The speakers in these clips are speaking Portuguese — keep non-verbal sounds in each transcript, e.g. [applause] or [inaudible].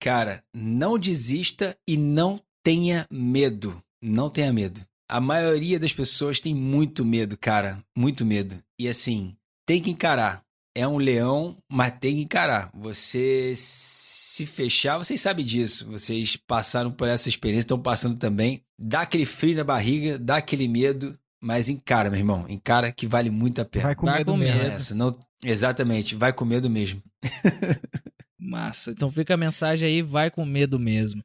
Cara, não desista e não tenha medo. Não tenha medo. A maioria das pessoas tem muito medo, cara. Muito medo. E assim, tem que encarar. É um leão, mas tem que encarar. Você se fechar, vocês sabem disso. Vocês passaram por essa experiência, estão passando também. Dá aquele frio na barriga, dá aquele medo, mas encara, meu irmão. Encara que vale muito a pena. Vai com Vai medo com mesmo. medo. Essa, não... Exatamente, vai com medo mesmo. [laughs] Massa. Então fica a mensagem aí, vai com medo mesmo.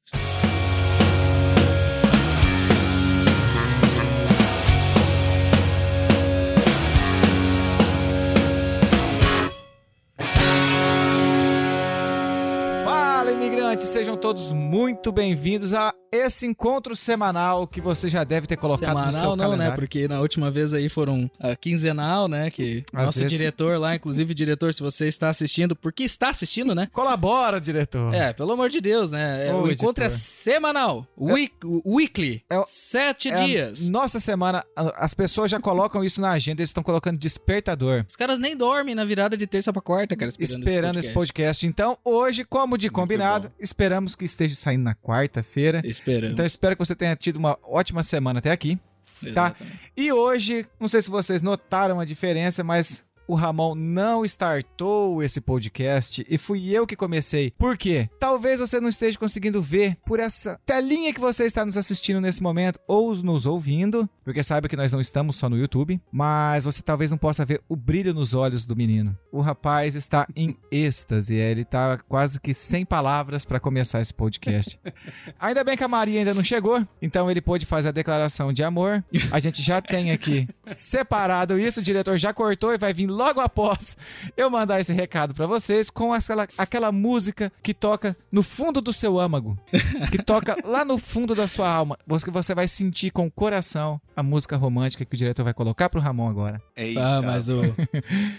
Fala, imigrantes! Sejam todos muito bem-vindos a esse encontro semanal que você já deve ter colocado Semanal no seu não, né? calendário. Porque na última vez aí foram a quinzenal, né? Que Às nosso vezes- diretor lá, inclusive diretor, se você está assistindo, porque está assistindo, né? Colabora, diretor! É, pelo amor de Deus, né? É, Ô, o encontro é editor. semanal. Week, weekly. É Sete É dias. Nossa semana, as pessoas já colocam isso na agenda, eles estão colocando despertador. Os caras nem dormem na virada de terça pra quarta, cara, esperando, Esperando esse podcast. Então, hoje, como de combinado, esperamos que esteja saindo na quarta-feira. Esperando. Então, espero que você tenha tido uma ótima semana até aqui. tá. E hoje, não sei se vocês notaram a diferença, mas o Ramon não startou esse podcast e fui eu que comecei. Por quê? Talvez você não esteja conseguindo ver por essa telinha que você está nos assistindo nesse momento ou nos ouvindo, porque sabe que nós não estamos só no YouTube, mas você talvez não possa ver o brilho nos olhos do menino. O rapaz está em êxtase, ele está quase que sem palavras para começar esse podcast. [laughs] Ainda bem que a Maria ainda não chegou, então ele pôde fazer a declaração de amor. A gente já tem aqui separado isso, o diretor já cortou e vai vir logo após eu mandar esse recado pra vocês com aquela, aquela música que toca no fundo do seu âmago, que toca lá no fundo da sua alma. Você, você vai sentir com o coração a música romântica que o diretor vai colocar pro Ramon agora. Ah, mas o,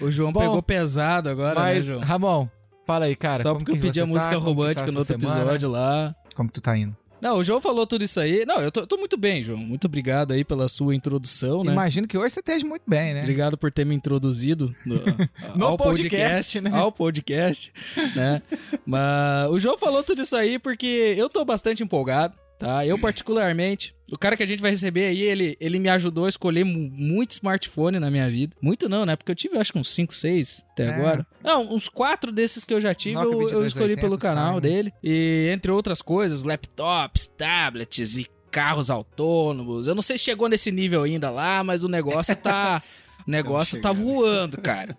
o João Bom, pegou pesado agora, Mas, né, João? Ramon, fala aí, cara. Só como porque eu que pedi a música tá? Que romântica tá a no outro semana? episódio lá. Como que tu tá indo? Não, o João falou tudo isso aí. Não, eu tô, tô muito bem, João. Muito obrigado aí pela sua introdução, né? Imagino que hoje você esteja muito bem, né? Obrigado por ter me introduzido no, [laughs] No ao podcast, né? Ao podcast, né? Mas o João falou tudo isso aí porque eu tô bastante empolgado, tá? Eu particularmente, o cara que a gente vai receber aí, ele, ele me ajudou a escolher mu- muito smartphone na minha vida. Muito não, né? Porque eu tive acho que uns 5, 6 até É. agora. Não, uns 4 desses que eu já tive, Nokia eu, eu escolhi 2280 pelo canal Siemens. dele. E entre outras coisas, laptops, tablets e carros autônomos. Eu não sei se chegou nesse nível ainda lá, mas o negócio tá. [laughs] O negócio tá voando, cara.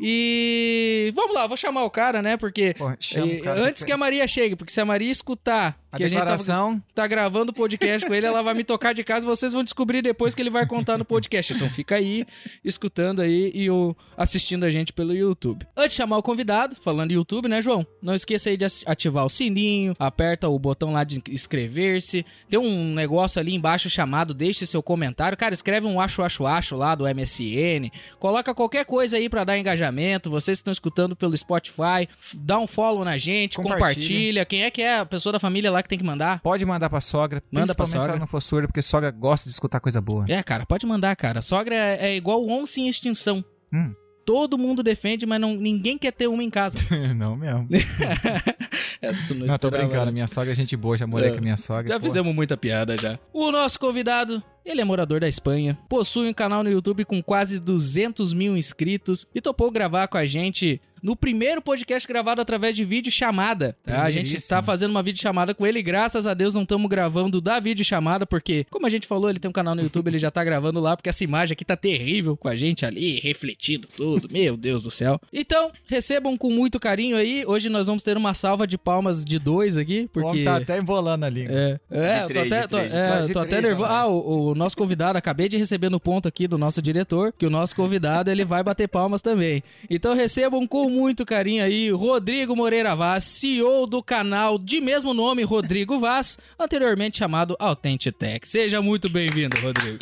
E vamos lá, vou chamar o cara, né? Porque eh, cara antes que a Maria chegue, porque se a Maria escutar A que a gente tá, declaração... tá gravando o podcast com ele, ela vai me tocar de casa, vocês vão descobrir depois que ele vai contar no podcast. Então fica aí, escutando aí e o, assistindo a gente pelo YouTube. Antes de chamar o convidado, falando em YouTube, né, João? Não esqueça aí de ativar o sininho, aperta o botão lá de inscrever-se. Tem um negócio ali embaixo chamado Deixe seu comentário. Cara, escreve um acho, acho, acho lá do MSN. Coloca qualquer coisa aí pra dar engajamento. Vocês estão escutando pelo Spotify, dá um follow na gente, Compartilha. compartilha. Quem é que é a pessoa da família lá que tem que mandar? Pode mandar pra sogra, Manda pra principalmente se sogra. ela não for surda, porque sogra gosta de escutar coisa boa. É, cara, pode mandar, cara. Sogra é, é igual onça em extinção. Hum. Todo mundo defende, mas não, ninguém quer ter uma em casa. [laughs] não mesmo. [laughs] Essa tu não, Não, tô brincando. né? Minha sogra é gente boa, já morei com a minha sogra. Já fizemos muita piada já. O nosso convidado, ele é morador da Espanha, possui um canal no YouTube com quase 200 mil inscritos e topou gravar com a gente no primeiro podcast gravado através de vídeo chamada. Tá? A gente Primeiríssimo. tá fazendo uma vídeo chamada com ele, graças a Deus não estamos gravando da vídeo chamada, porque, como a gente falou, ele tem um canal no YouTube, ele já tá gravando lá, porque essa imagem aqui tá terrível com a gente ali, refletindo tudo. Meu Deus do céu. Então, recebam com muito carinho aí. Hoje nós vamos ter uma salva de palmas de dois aqui, O porque. homem tá até embolando ali. É, é, De tô três, até, de tô, três, de é, tô até nervoso. ó. Ah, o, o nosso convidado, acabei de receber no ponto aqui do nosso diretor, que o nosso convidado ele vai bater palmas também. Então recebam com muito carinho aí Rodrigo Moreira Vaz, CEO do canal de mesmo nome, Rodrigo Vaz, anteriormente chamado Authentic Tech. Seja muito bem-vindo, Rodrigo.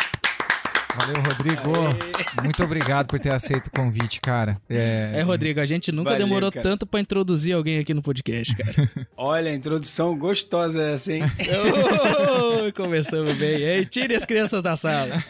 Valeu, Rodrigo. Aê. Muito obrigado por ter aceito o convite, cara. É, é Rodrigo, a gente nunca Valeu, demorou cara. tanto para introduzir alguém aqui no podcast, cara. [laughs] Olha, a introdução gostosa essa, hein? [laughs] oh, começamos bem. Ei, tire as crianças da sala.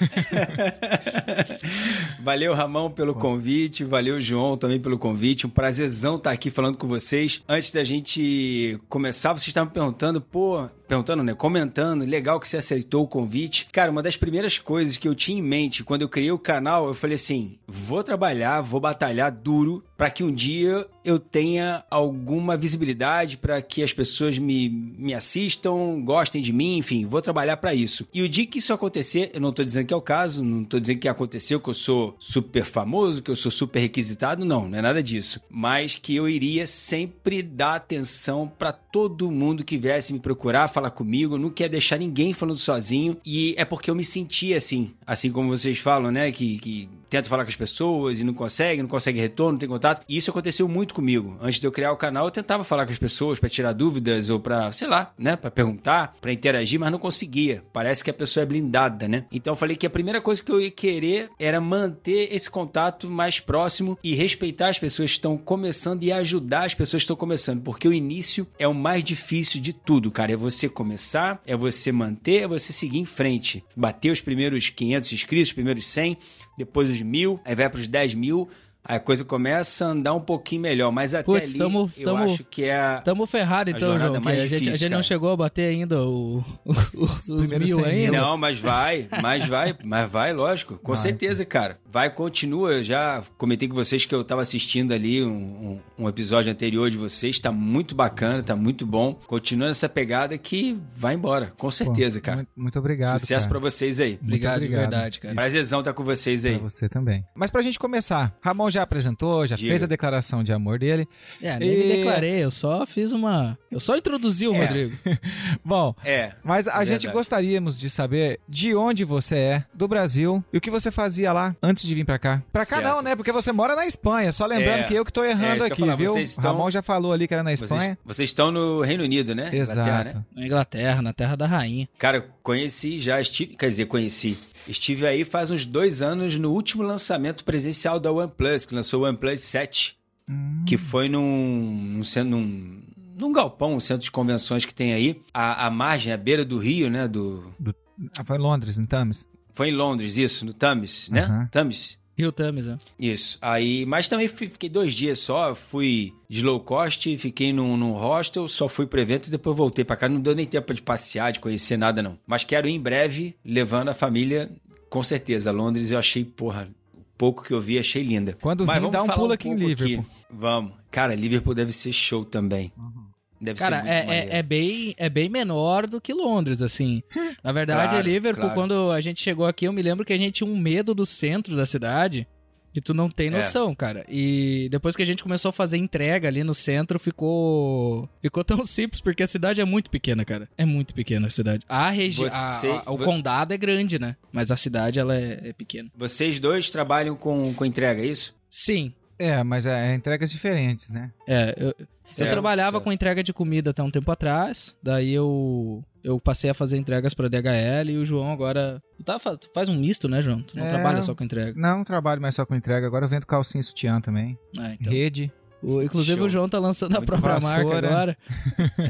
[laughs] Valeu, Ramão, pelo convite. Valeu, João, também pelo convite. Um prazerzão estar aqui falando com vocês. Antes da gente começar, vocês estavam perguntando, pô, perguntando, né? Comentando, legal que você aceitou o convite. Cara, uma das primeiras coisas que eu tinha em mente quando eu criei o canal, eu falei assim: vou trabalhar, vou batalhar duro para que um dia eu tenha alguma visibilidade, para que as pessoas me, me assistam, gostem de mim, enfim, vou trabalhar para isso. E o dia que isso acontecer, eu não tô dizendo que é o caso, não tô dizendo que aconteceu, que eu sou super famoso, que eu sou super requisitado, não, não é nada disso. Mas que eu iria sempre dar atenção para todo mundo que viesse me procurar, falar comigo, não quer deixar ninguém falando sozinho. E é porque eu me senti assim, assim como vocês falam, né, que, que tenta falar com as pessoas e não consegue, não consegue retorno, não tem contato. E isso aconteceu muito comigo. Antes de eu criar o canal, eu tentava falar com as pessoas para tirar dúvidas ou para, sei lá, né, para perguntar, para interagir, mas não conseguia. Parece que a pessoa é blindada, né? Então eu falei que a primeira coisa que eu ia querer era manter esse contato mais próximo e respeitar as pessoas que estão começando e ajudar as pessoas que estão começando, porque o início é o mais difícil de tudo, cara. É você começar, é você manter, é você seguir em frente. Bater os primeiros 500 inscritos, os primeiros 100, depois os mil, aí vai para os 10 mil, a coisa começa a andar um pouquinho melhor, mas até Puts, ali tamo, eu tamo, acho que é a Tamo ferrado então, João, mais a, gente, a gente não chegou a bater ainda o, o, [laughs] os, os mil ainda. Não, mas vai, mas vai, mas vai, lógico, com vai. certeza, cara. Vai, continua, eu já comentei com vocês que eu tava assistindo ali um, um, um, episódio anterior de vocês, tá muito bacana, tá muito bom. Continua nessa pegada que vai embora, com certeza, Pô, cara. Muito, muito obrigado, Sucesso para vocês aí. Obrigado, obrigado, de verdade, cara. Prazerzão estar tá com vocês aí. Pra você também. Mas pra gente começar, Ramon já apresentou, já Diga. fez a declaração de amor dele. É, nem e... me declarei, eu só fiz uma. Eu só introduzi o é. Rodrigo. [laughs] Bom, é. Mas a gente gostaríamos de saber de onde você é, do Brasil, e o que você fazia lá antes de vir pra cá. Pra cá certo. não, né? Porque você mora na Espanha. Só lembrando é. que eu que tô errando é, aqui, viu? Estão... Ramon já falou ali que era na Espanha. Vocês, vocês estão no Reino Unido, né? Exato. Inglaterra, né? Na Inglaterra, na terra da rainha. Cara, conheci já, estive, quer dizer, conheci. Estive aí faz uns dois anos no último lançamento presencial da OnePlus, que lançou o OnePlus 7, hum. que foi num, num, num, num galpão, um centro de convenções que tem aí, a, a margem, a beira do rio, né? Do... do... Ah, foi em Londres, em Thames. Foi em Londres, isso, no Thames, né? Uhum. Thames. Rio Thames, né? Isso. Aí, mas também fiquei dois dias só, fui de low cost, fiquei num, num hostel, só fui pro evento e depois voltei para cá. Não deu nem tempo de passear, de conhecer nada, não. Mas quero ir em breve, levando a família, com certeza. Londres eu achei, porra, pouco que eu vi, achei linda. Quando Mas vir, dá um pulo um aqui em Liverpool. Aqui. Vamos. Cara, Liverpool deve ser show também. Uhum. Deve Cara, é, é, é, bem, é bem menor do que Londres, assim. [laughs] Na verdade, claro, Liverpool, claro. quando a gente chegou aqui, eu me lembro que a gente tinha um medo do centro da cidade que tu não tem é. noção, é. cara. E depois que a gente começou a fazer entrega ali no centro, ficou ficou tão simples porque a cidade é muito pequena, cara. É muito pequena a cidade. A região, Você... o condado é grande, né? Mas a cidade ela é, é pequena. Vocês dois trabalham com, com entrega, é isso? Sim. É, mas é, é entregas diferentes, né? É, eu, certo, eu trabalhava certo. com entrega de comida até um tempo atrás, daí eu eu passei a fazer entregas para DHL e o João agora. Tu, tá, tu faz um misto, né, João? Tu não é, trabalha só com entrega. Não, trabalho mais só com entrega. Agora eu vendo calcinha e sutiã também. Ah, então. Rede. O, inclusive Show. o João tá lançando Muito a própria vassoura. marca agora.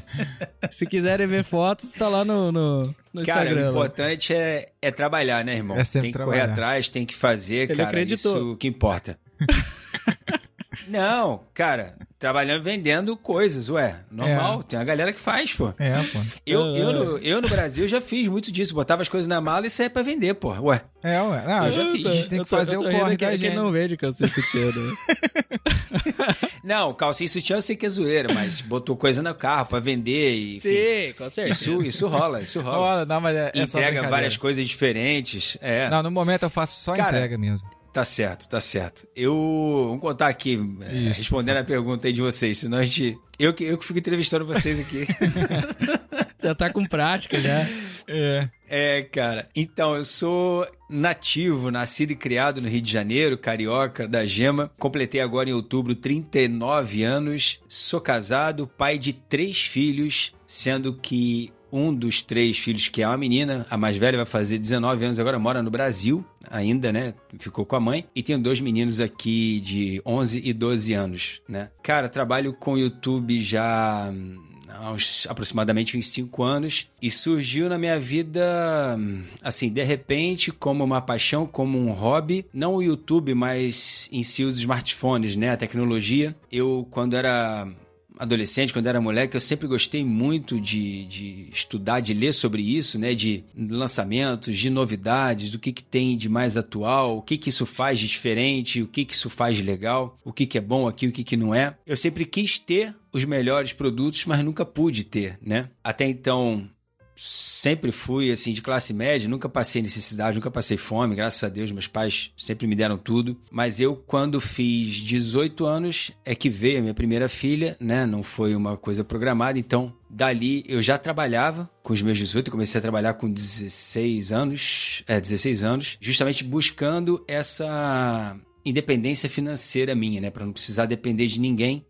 [laughs] Se quiserem ver fotos, tá lá no, no, no cara, Instagram. o importante é, é trabalhar, né, irmão? É tem que trabalhar. correr atrás, tem que fazer, Ele cara. Acreditou. Isso que importa. [laughs] Não, cara, trabalhando vendendo coisas, ué. Normal, é. tem uma galera que faz, pô. É, pô. Eu, eu, no, eu no Brasil já fiz muito disso. Botava as coisas na mala e saia pra vender, pô. Ué. É, ué. Não, eu já fiz. A gente tem que fazer o corre que, que não vende calcinha sutiã, né? [laughs] não, calcinha sutiã eu sei que é zoeira, mas botou coisa no carro pra vender e. Enfim. Sim, com certeza. Isso, isso rola, isso rola. rola não, mas é, é Entrega várias coisas diferentes. É. Não, no momento eu faço só Cara, entrega mesmo. Tá certo, tá certo. Eu. Vamos contar aqui, é, Isso, respondendo a pergunta aí de vocês, senão a gente. Eu que, eu que fico entrevistando vocês aqui. [laughs] já tá com prática já. É. É, cara. Então, eu sou nativo, nascido e criado no Rio de Janeiro, carioca da Gema. Completei agora em outubro 39 anos. Sou casado, pai de três filhos, sendo que um dos três filhos, que é uma menina, a mais velha vai fazer 19 anos agora, mora no Brasil ainda, né? Ficou com a mãe. E tenho dois meninos aqui de 11 e 12 anos, né? Cara, trabalho com YouTube já há uns, aproximadamente uns 5 anos e surgiu na minha vida, assim, de repente, como uma paixão, como um hobby. Não o YouTube, mas em si os smartphones, né? A tecnologia. Eu, quando era adolescente, quando era moleque, eu sempre gostei muito de, de estudar, de ler sobre isso, né? De lançamentos, de novidades, do que, que tem de mais atual, o que, que isso faz de diferente, o que, que isso faz de legal, o que, que é bom aqui, o que, que não é. Eu sempre quis ter os melhores produtos, mas nunca pude ter, né? Até então, sempre fui assim de classe média, nunca passei necessidade, nunca passei fome, graças a Deus, meus pais sempre me deram tudo. Mas eu, quando fiz 18 anos, é que veio a minha primeira filha, né? Não foi uma coisa programada, então dali eu já trabalhava com os meus 18, comecei a trabalhar com 16 anos, é, 16 anos, justamente buscando essa independência financeira minha, né, para não precisar depender de ninguém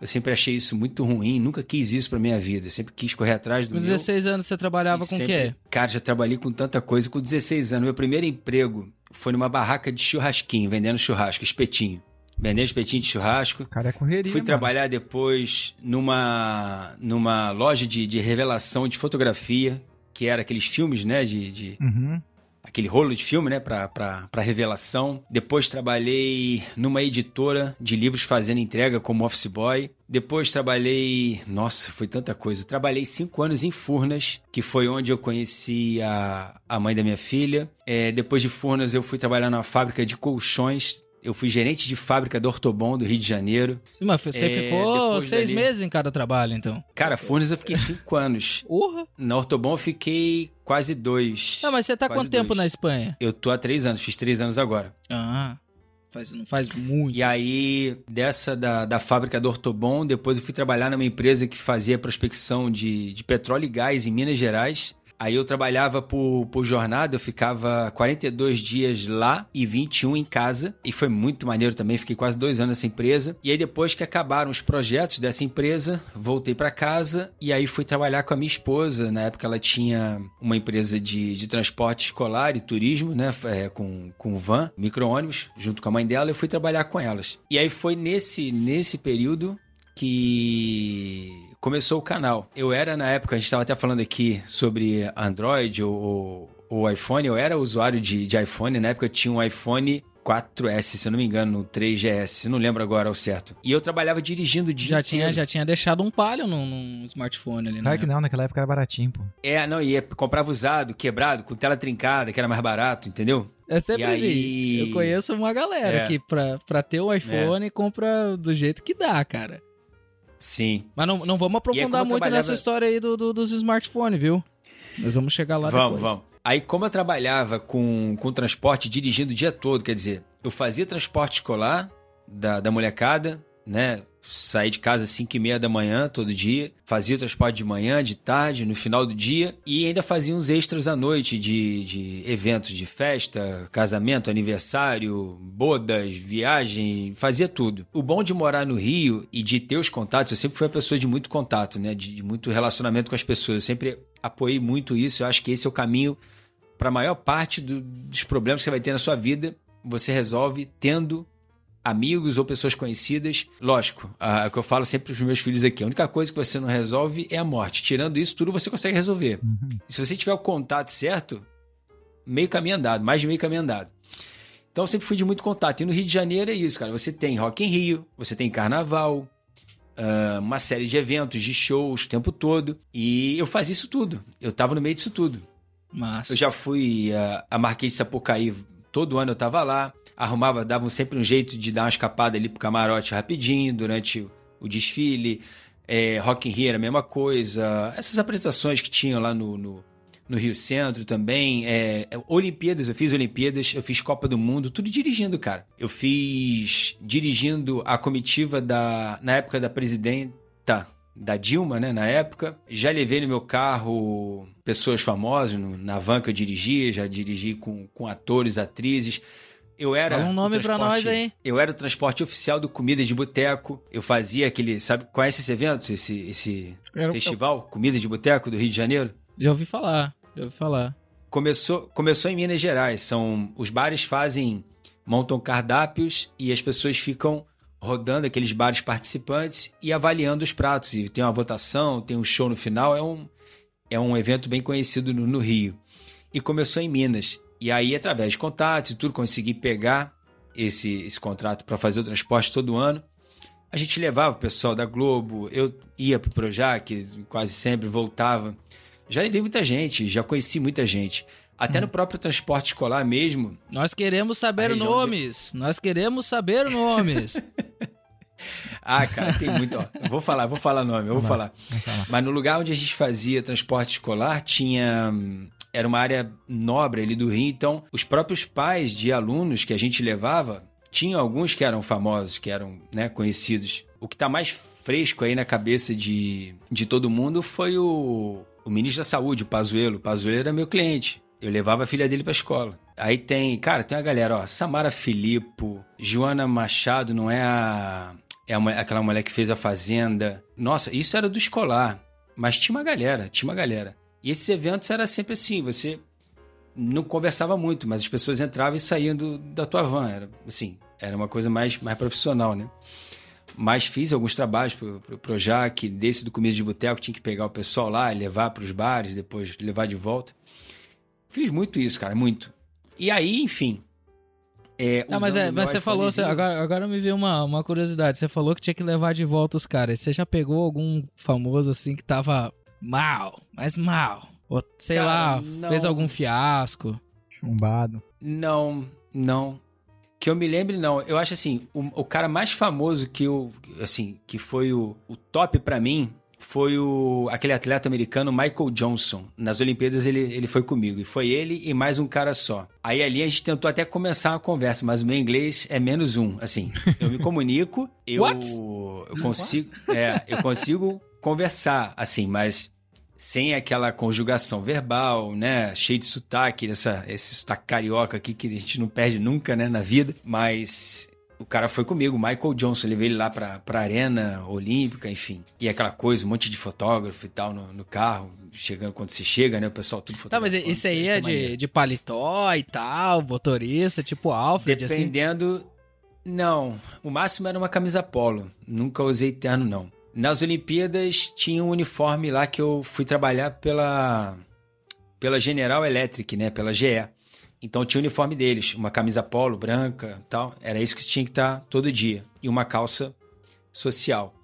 eu sempre achei isso muito ruim, nunca quis isso pra minha vida. Eu sempre quis correr atrás do com 16 anos você trabalhava com o quê? Cara, já trabalhei com tanta coisa. Com 16 anos, meu primeiro emprego foi numa barraca de churrasquinho, vendendo churrasco, espetinho. Vendendo espetinho de churrasco. Cara, é correria, Fui mano. trabalhar depois numa, numa loja de, de revelação de fotografia, que era aqueles filmes, né, de... de... Uhum aquele rolo de filme, né, para revelação. Depois trabalhei numa editora de livros fazendo entrega como office boy. Depois trabalhei. Nossa, foi tanta coisa. Trabalhei cinco anos em Furnas, que foi onde eu conheci a, a mãe da minha filha. É, depois de Furnas, eu fui trabalhar numa fábrica de colchões. Eu fui gerente de fábrica do Ortobon do Rio de Janeiro. Sim, mas você é, ficou seis dali... meses em cada trabalho, então. Cara, Furnas eu fiquei cinco anos. Porra! Na Ortobon eu fiquei quase dois. Não, mas você tá quanto dois. tempo na Espanha? Eu tô há três anos, fiz três anos agora. Ah. Faz, não faz muito. E aí, dessa da, da fábrica do Ortobon, depois eu fui trabalhar numa empresa que fazia prospecção de, de petróleo e gás em Minas Gerais. Aí eu trabalhava por, por jornada, eu ficava 42 dias lá e 21 em casa. E foi muito maneiro também, fiquei quase dois anos nessa empresa. E aí depois que acabaram os projetos dessa empresa, voltei para casa e aí fui trabalhar com a minha esposa. Na época ela tinha uma empresa de, de transporte escolar e turismo, né? É, com, com van, micro-ônibus, junto com a mãe dela. Eu fui trabalhar com elas. E aí foi nesse, nesse período que começou o canal. Eu era, na época, a gente estava até falando aqui sobre Android ou, ou iPhone, eu era usuário de, de iPhone, na época eu tinha um iPhone 4S, se eu não me engano, no 3GS, não lembro agora ao certo. E eu trabalhava dirigindo dia já tinha Já tinha deixado um palho num, num smartphone ali, né? Sabe que não, naquela época era baratinho, pô. É, não, e comprava usado, quebrado, com tela trincada, que era mais barato, entendeu? É sempre assim. Aí... Eu conheço uma galera é. que pra, pra ter o iPhone é. compra do jeito que dá, cara. Sim. Mas não, não vamos aprofundar muito trabalhava... nessa história aí do, do, dos smartphones, viu? Nós vamos chegar lá vamos, depois. Vamos, vamos. Aí, como eu trabalhava com, com transporte dirigindo o dia todo, quer dizer, eu fazia transporte escolar da, da molecada, né? Saí de casa às 5 e meia da manhã todo dia, fazia o transporte de manhã, de tarde, no final do dia e ainda fazia uns extras à noite de, de eventos de festa, casamento, aniversário, bodas, viagem, fazia tudo. O bom de morar no Rio e de ter os contatos, eu sempre fui uma pessoa de muito contato, né? De, de muito relacionamento com as pessoas. Eu sempre apoiei muito isso. Eu acho que esse é o caminho para a maior parte do, dos problemas que você vai ter na sua vida. Você resolve tendo amigos ou pessoas conhecidas. Lógico, o que eu falo sempre para os meus filhos aqui: a única coisa que você não resolve é a morte. Tirando isso, tudo você consegue resolver. Uhum. Se você tiver o contato certo, meio caminho andado, mais de meio caminho andado. Então eu sempre fui de muito contato. E no Rio de Janeiro é isso, cara. Você tem Rock em Rio, você tem Carnaval, uh, uma série de eventos, de shows o tempo todo. E eu fazia isso tudo. Eu tava no meio disso tudo. Massa. Eu já fui uh, a Marquês de Sapucaí, todo ano eu tava lá arrumava, davam sempre um jeito de dar uma escapada ali pro camarote rapidinho durante o desfile. É, Rock in Rio era a mesma coisa. Essas apresentações que tinham lá no, no, no Rio Centro também. É, é, Olimpíadas, eu fiz Olimpíadas, eu fiz Copa do Mundo, tudo dirigindo, cara. Eu fiz dirigindo a comitiva da na época da presidenta da Dilma, né, na época. Já levei no meu carro pessoas famosas, no, na van que eu dirigi, já dirigi com, com atores, atrizes. Eu era. Fala um nome pra nós aí. Eu era o transporte oficial do Comida de Boteco. Eu fazia aquele. Sabe, conhece esse evento? Esse, esse era, festival? Eu... Comida de Boteco do Rio de Janeiro? Já ouvi falar, já ouvi falar. Começou, começou em Minas Gerais. São os bares fazem montam cardápios e as pessoas ficam rodando aqueles bares participantes e avaliando os pratos. E tem uma votação, tem um show no final. É um, é um evento bem conhecido no, no Rio. E começou em Minas. E aí, através de contatos e tudo, consegui pegar esse, esse contrato para fazer o transporte todo ano. A gente levava o pessoal da Globo, eu ia pro Projac, quase sempre voltava. Já levei muita gente, já conheci muita gente. Até hum. no próprio transporte escolar mesmo. Nós queremos saber nomes. De... Nós queremos saber nomes. [laughs] ah, cara, tem muito. Ó, vou falar, vou falar nome, eu vou falar. falar. Mas no lugar onde a gente fazia transporte escolar, tinha. Era uma área nobre ali do Rio, então os próprios pais de alunos que a gente levava, tinham alguns que eram famosos, que eram né, conhecidos. O que está mais fresco aí na cabeça de, de todo mundo foi o, o ministro da Saúde, o Pazuello. O Pazuello era meu cliente. Eu levava a filha dele pra escola. Aí tem, cara, tem uma galera, ó, Samara Filippo, Joana Machado, não é a é aquela mulher que fez a Fazenda. Nossa, isso era do escolar, mas tinha uma galera, tinha uma galera. E esses eventos era sempre assim, você não conversava muito, mas as pessoas entravam e saíam do, da tua van, era assim, era uma coisa mais mais profissional, né? Mas fiz alguns trabalhos pro, pro Projac, desse do comida de boteco, tinha que pegar o pessoal lá, levar para os bares, depois levar de volta. Fiz muito isso, cara, muito. E aí, enfim. É, ah, mas, é, mas você falou, você, agora, agora me veio uma, uma curiosidade. Você falou que tinha que levar de volta os caras. Você já pegou algum famoso assim que tava mal, mas mal? Ou sei cara, lá, não... fez algum fiasco? Chumbado. Não, não. Que eu me lembre, não. Eu acho assim, o, o cara mais famoso que eu, assim, que foi o, o top para mim foi o, aquele atleta americano Michael Johnson. Nas Olimpíadas ele, ele foi comigo. E foi ele e mais um cara só. Aí ali a gente tentou até começar uma conversa, mas o meu inglês é menos um. Assim, eu me comunico, eu, eu consigo. É, eu consigo conversar, assim, mas sem aquela conjugação verbal, né? Cheio de sotaque, essa, esse sotaque carioca aqui que a gente não perde nunca, né, na vida. Mas o cara foi comigo, Michael Johnson. Levei ele lá pra, pra arena olímpica, enfim. E aquela coisa, um monte de fotógrafo e tal no, no carro. Chegando quando se chega, né? O pessoal tudo fotografando. Tá, mas isso aí é, é de, de paletó e tal, motorista, tipo Alfred, assim? Dependendo... Assim? Não, o máximo era uma camisa polo. Nunca usei terno, não. Nas Olimpíadas tinha um uniforme lá que eu fui trabalhar pela pela General Electric, né? Pela GE. Então tinha o uniforme deles, uma camisa polo branca tal. Era isso que tinha que estar tá todo dia. E uma calça social.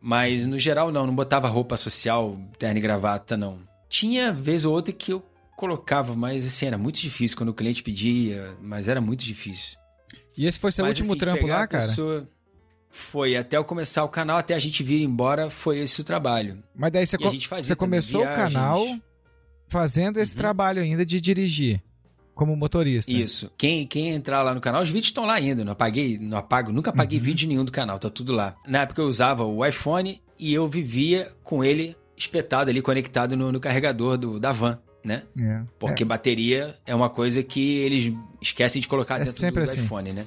Mas no geral não, não botava roupa social, terno e gravata, não. Tinha vez ou outra que eu colocava, mas assim, era muito difícil quando o cliente pedia, mas era muito difícil. E esse foi seu mas, último assim, trampo lá, cara? Pessoa... Foi, até eu começar o canal, até a gente vir embora, foi esse o trabalho. Mas daí você, co você começou o canal fazendo esse uhum. trabalho ainda de dirigir como motorista. Isso. Quem, quem entrar lá no canal, os vídeos estão lá ainda. Não apaguei, não apago, nunca apaguei uhum. vídeo nenhum do canal, tá tudo lá. Na época eu usava o iPhone e eu vivia com ele espetado ali, conectado no, no carregador do, da van. Né? É, Porque é. bateria é uma coisa que eles esquecem de colocar é dentro do, do assim. iPhone, né?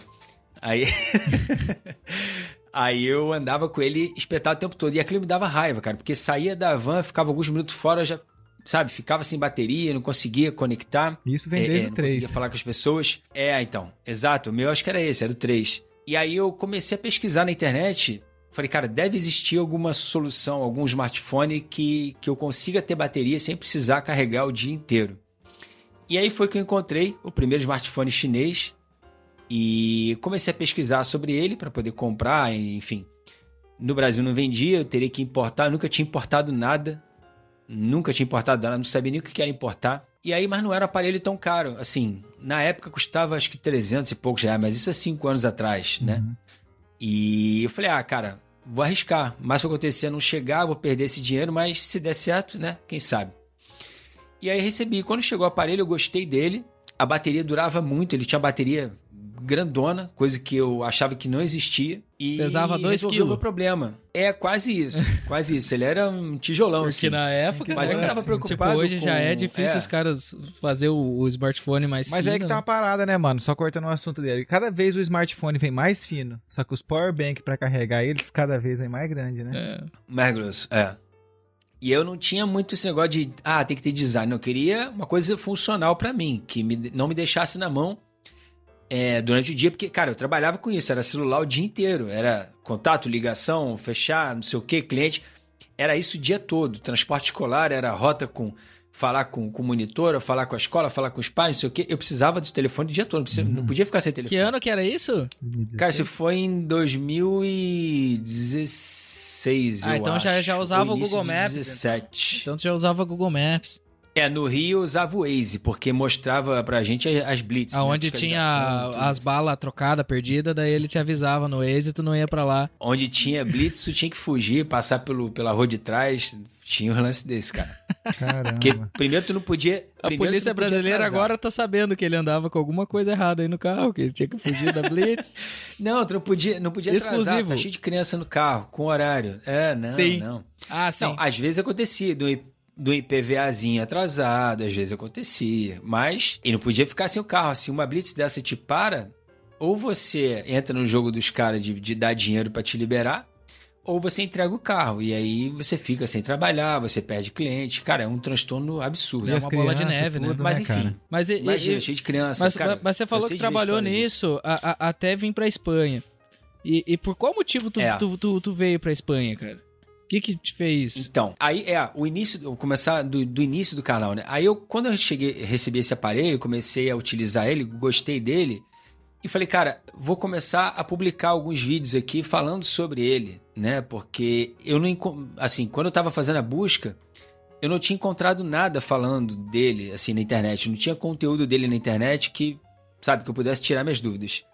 Aí. [laughs] Aí eu andava com ele espetado o tempo todo. E aquilo me dava raiva, cara, porque saía da van, ficava alguns minutos fora, já sabe, ficava sem bateria, não conseguia conectar. Isso vem é, desde é, o 3. Não conseguia falar com as pessoas. É, então, exato. O meu acho que era esse, era o 3. E aí eu comecei a pesquisar na internet. Falei, cara, deve existir alguma solução, algum smartphone que, que eu consiga ter bateria sem precisar carregar o dia inteiro. E aí foi que eu encontrei o primeiro smartphone chinês e comecei a pesquisar sobre ele para poder comprar, enfim. No Brasil não vendia, eu teria que importar, eu nunca tinha importado nada Nunca tinha importado nada, não sabia nem o que era importar. E aí, mas não era um aparelho tão caro. Assim, na época custava acho que 300 e poucos reais, mas isso é 5 anos atrás, né? Uhum. E eu falei, ah, cara, vou arriscar. Mas se acontecer, não chegar, vou perder esse dinheiro, mas se der certo, né? Quem sabe? E aí recebi. Quando chegou o aparelho, eu gostei dele. A bateria durava muito, ele tinha bateria grandona, coisa que eu achava que não existia. E Pesava 2 quilos. o problema. É, quase isso. quase isso. Ele era um tijolão, Porque assim. na época... Mas eu não tava assim. preocupado Tipo, hoje com... já é difícil é. os caras fazer o, o smartphone mais Mas fino. Mas é que tá uma parada, né, mano? Só cortando o assunto dele. Cada vez o smartphone vem mais fino. Só que os power bank para carregar eles, cada vez vem mais grande, né? É. Mais grosso, é. E eu não tinha muito esse negócio de, ah, tem que ter design. Eu queria uma coisa funcional para mim, que me, não me deixasse na mão é, durante o dia, porque, cara, eu trabalhava com isso, era celular o dia inteiro, era contato, ligação, fechar, não sei o que, cliente. Era isso o dia todo. Transporte escolar era rota com falar com, com o monitor, falar com a escola, falar com os pais, não sei o quê. Eu precisava do telefone o dia todo, não, uhum. não podia ficar sem telefone. Que ano que era isso? 2016. Cara, isso foi em 2016, ah, então já, já usava o Google Maps. 17. Então tu já usava o Google Maps. É, no Rio usava o Waze, porque mostrava pra gente as blitz. Né, Aonde né? tinha as balas trocadas, perdidas, daí ele te avisava no Waze e tu não ia pra lá. Onde tinha blitz, tu tinha que fugir, passar pelo, pela rua de trás. Tinha um lance desse, cara. Caramba. Porque primeiro tu não podia. A polícia brasileira atrasar. agora tá sabendo que ele andava com alguma coisa errada aí no carro, que ele tinha que fugir da blitz. [laughs] não, tu não podia, não podia Exclusivo. atrasar. Tá cheio de criança no carro, com horário. É, não, sim. não. Ah, sim. Não, às vezes acontecia. Do do IPVAzinho atrasado, às vezes acontecia. Mas e não podia ficar sem o carro. Assim, uma blitz dessa te para, ou você entra no jogo dos caras de, de dar dinheiro para te liberar, ou você entrega o carro. E aí você fica sem trabalhar, você perde cliente. Cara, é um transtorno absurdo. É uma bola de neve, né? tudo, né? Mas enfim. Cara? Mas, imagina, e, cheio de criança. Mas, cara, mas você falou que trabalhou nisso a, a, até vir pra Espanha. E, e por qual motivo tu, é. tu, tu, tu veio pra Espanha, cara? O que que te fez? Então, aí é, o início, vou começar do, do início do canal, né? Aí eu, quando eu cheguei, recebi esse aparelho, comecei a utilizar ele, gostei dele, e falei, cara, vou começar a publicar alguns vídeos aqui falando sobre ele, né? Porque eu não, assim, quando eu tava fazendo a busca, eu não tinha encontrado nada falando dele, assim, na internet. Não tinha conteúdo dele na internet que, sabe, que eu pudesse tirar minhas dúvidas.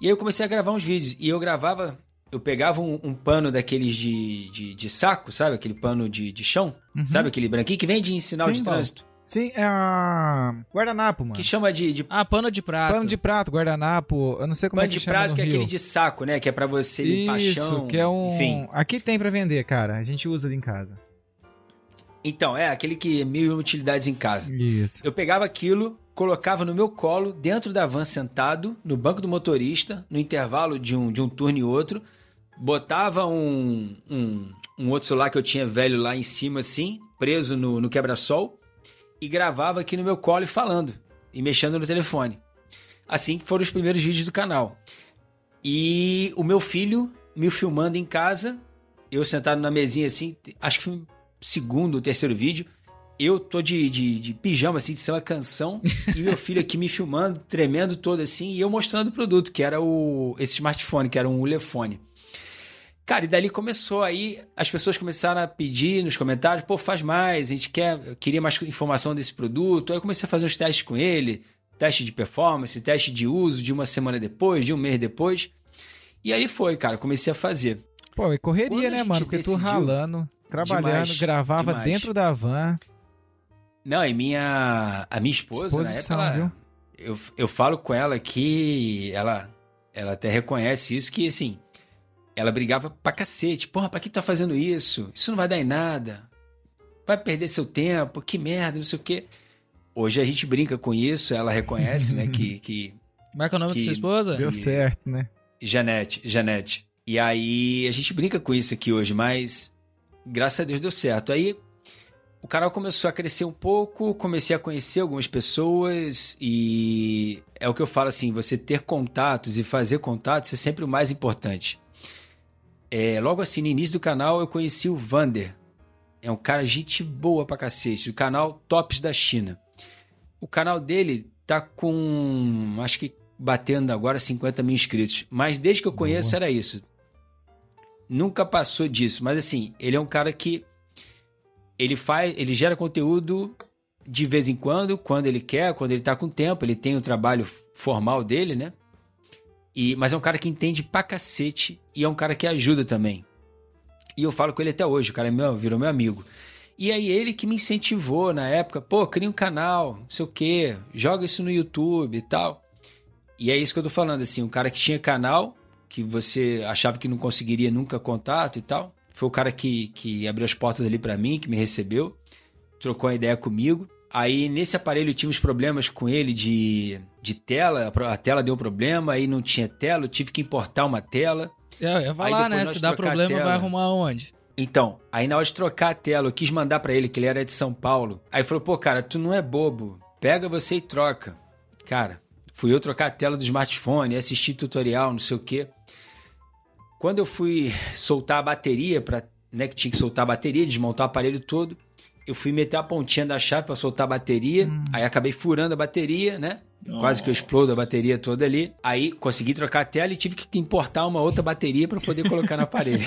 E aí eu comecei a gravar uns vídeos. E eu gravava eu pegava um, um pano daqueles de, de, de, saco, sabe? Aquele pano de, de chão, uhum. sabe? Aquele branquinho que vende em sinal Sim, de trânsito. Sim, é a... guardanapo, mano. Que chama de, de... Ah, pano de prato. Pano de prato, guardanapo, eu não sei como pano é que chama Pano de prato que é aquele de saco, né? Que é para você limpar Isso, chão. que é um... Enfim. Aqui tem para vender, cara. A gente usa ali em casa. Então, é aquele que é mil utilidades em casa. Isso. Eu pegava aquilo, colocava no meu colo, dentro da van sentado, no banco do motorista, no intervalo de um, de um turno e outro botava um, um, um, outro celular que eu tinha velho lá em cima, assim, preso no, no quebra-sol, e gravava aqui no meu colo falando, e mexendo no telefone. Assim que foram os primeiros vídeos do canal. E o meu filho me filmando em casa, eu sentado na mesinha assim, acho que foi o segundo ou terceiro vídeo. Eu tô de, de, de pijama, assim, de ser uma canção, e meu filho aqui me filmando, tremendo todo assim, e eu mostrando o produto, que era o esse smartphone, que era um Ulefone. Cara, e dali começou aí, as pessoas começaram a pedir nos comentários, pô, faz mais, a gente quer, queria mais informação desse produto. Aí eu comecei a fazer uns testes com ele, teste de performance, teste de uso de uma semana depois, de um mês depois. E aí foi, cara, comecei a fazer. Pô, e correria, né, mano? Porque tu ralando, trabalhando, demais, gravava demais. dentro da van. Não, e minha a minha esposa, Exposição, na época, ela, eu, eu falo com ela que ela ela até reconhece isso que assim, ela brigava pra cacete. Porra, pra que tu tá fazendo isso? Isso não vai dar em nada. Vai perder seu tempo, que merda, não sei o quê. Hoje a gente brinca com isso, ela reconhece, né, que... [laughs] que Como é que é o nome que, da sua esposa? Deu certo, né? Janete, Janete. E aí a gente brinca com isso aqui hoje, mas graças a Deus deu certo. Aí o canal começou a crescer um pouco, comecei a conhecer algumas pessoas e é o que eu falo assim, você ter contatos e fazer contatos é sempre o mais importante. É, logo assim, no início do canal, eu conheci o Vander. É um cara gente boa pra cacete, do canal Tops da China. O canal dele tá com, acho que batendo agora 50 mil inscritos. Mas desde que eu conheço boa. era isso. Nunca passou disso. Mas assim, ele é um cara que ele faz, ele gera conteúdo de vez em quando, quando ele quer, quando ele tá com tempo. Ele tem o trabalho formal dele, né? E, mas é um cara que entende pra cacete e é um cara que ajuda também. E eu falo com ele até hoje, o cara é meu, virou meu amigo. E aí ele que me incentivou na época, pô, cria um canal, não sei o quê, joga isso no YouTube e tal. E é isso que eu tô falando, assim, um cara que tinha canal, que você achava que não conseguiria nunca contato e tal. Foi o cara que, que abriu as portas ali para mim, que me recebeu, trocou uma ideia comigo. Aí nesse aparelho eu tive uns problemas com ele de, de tela, a tela deu problema, aí não tinha tela, eu tive que importar uma tela. Eu ia falar, né? Se dá problema, vai arrumar onde? Então, aí na hora de trocar a tela, eu quis mandar para ele que ele era de São Paulo. Aí falou: pô, cara, tu não é bobo. Pega você e troca. Cara, fui eu trocar a tela do smartphone, assistir tutorial, não sei o quê. Quando eu fui soltar a bateria, pra, né, que tinha que soltar a bateria, desmontar o aparelho todo, eu fui meter a pontinha da chave para soltar a bateria, hum. aí acabei furando a bateria, né? Nossa. Quase que eu explodo a bateria toda ali. Aí consegui trocar a tela e tive que importar uma outra bateria para poder colocar no aparelho.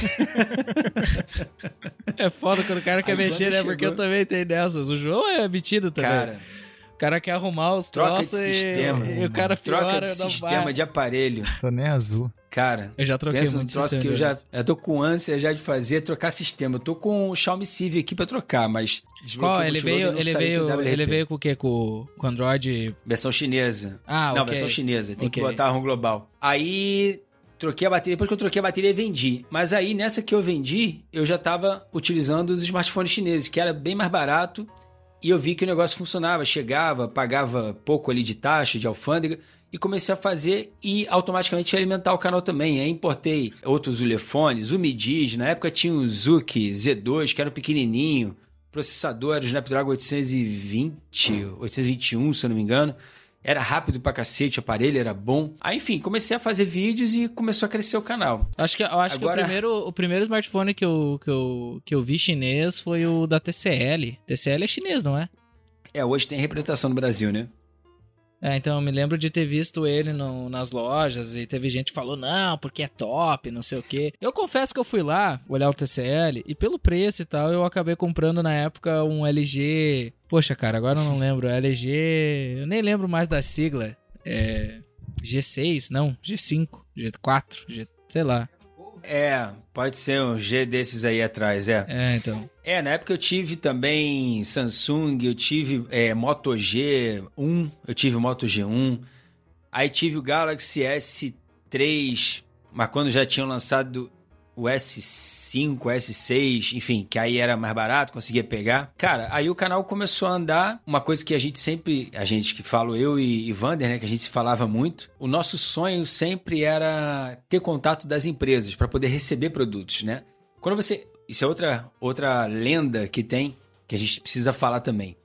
[laughs] é foda quando o cara quer Aí mexer, né? Chegou... Porque eu também tenho dessas. O João é metido também. Cara, o cara quer arrumar os troca troços de sistema, e, e o cara Troca de sistema de aparelho. Tô nem azul. Cara, eu já troquei pensa muito troço que eu já eu tô com ânsia já de fazer, trocar sistema. Eu tô com o Xiaomi Civi aqui para trocar, mas qual? Ele veio, ele veio, ele veio com o quê? Com, com Android? Versão chinesa. Ah, Não, okay. versão chinesa. Tem okay. que botar ROM global. Aí troquei a bateria, depois que eu troquei a bateria, vendi. Mas aí, nessa que eu vendi, eu já tava utilizando os smartphones chineses, que era bem mais barato e eu vi que o negócio funcionava, chegava, pagava pouco ali de taxa, de alfândega, e comecei a fazer e automaticamente alimentar o canal também. Aí importei outros telefones, o Midis, na época tinha o Zuki Z2, que era um pequenininho, processador o Snapdragon 820, 821, se eu não me engano. Era rápido pra cacete, o aparelho era bom. Aí, enfim, comecei a fazer vídeos e começou a crescer o canal. Acho que, eu acho Agora... que o primeiro, o primeiro smartphone que eu, que, eu, que eu vi chinês foi o da TCL. TCL é chinês, não é? É, hoje tem representação no Brasil, né? É, então eu me lembro de ter visto ele no, nas lojas e teve gente que falou, não, porque é top, não sei o quê. Eu confesso que eu fui lá olhar o TCL e pelo preço e tal, eu acabei comprando na época um LG. Poxa, cara, agora eu não lembro. LG. Eu nem lembro mais da sigla. É. G6, não, G5, G4, G, sei lá. É, pode ser um G desses aí atrás, é. É, então. É, na época eu tive também Samsung, eu tive é, Moto G1, eu tive Moto G1, aí tive o Galaxy S3, mas quando já tinham lançado o S5, S6, enfim, que aí era mais barato, conseguia pegar. Cara, aí o canal começou a andar, uma coisa que a gente sempre, a gente que falo eu e, e Vander, né, que a gente se falava muito, o nosso sonho sempre era ter contato das empresas para poder receber produtos, né? Quando você, isso é outra outra lenda que tem que a gente precisa falar também.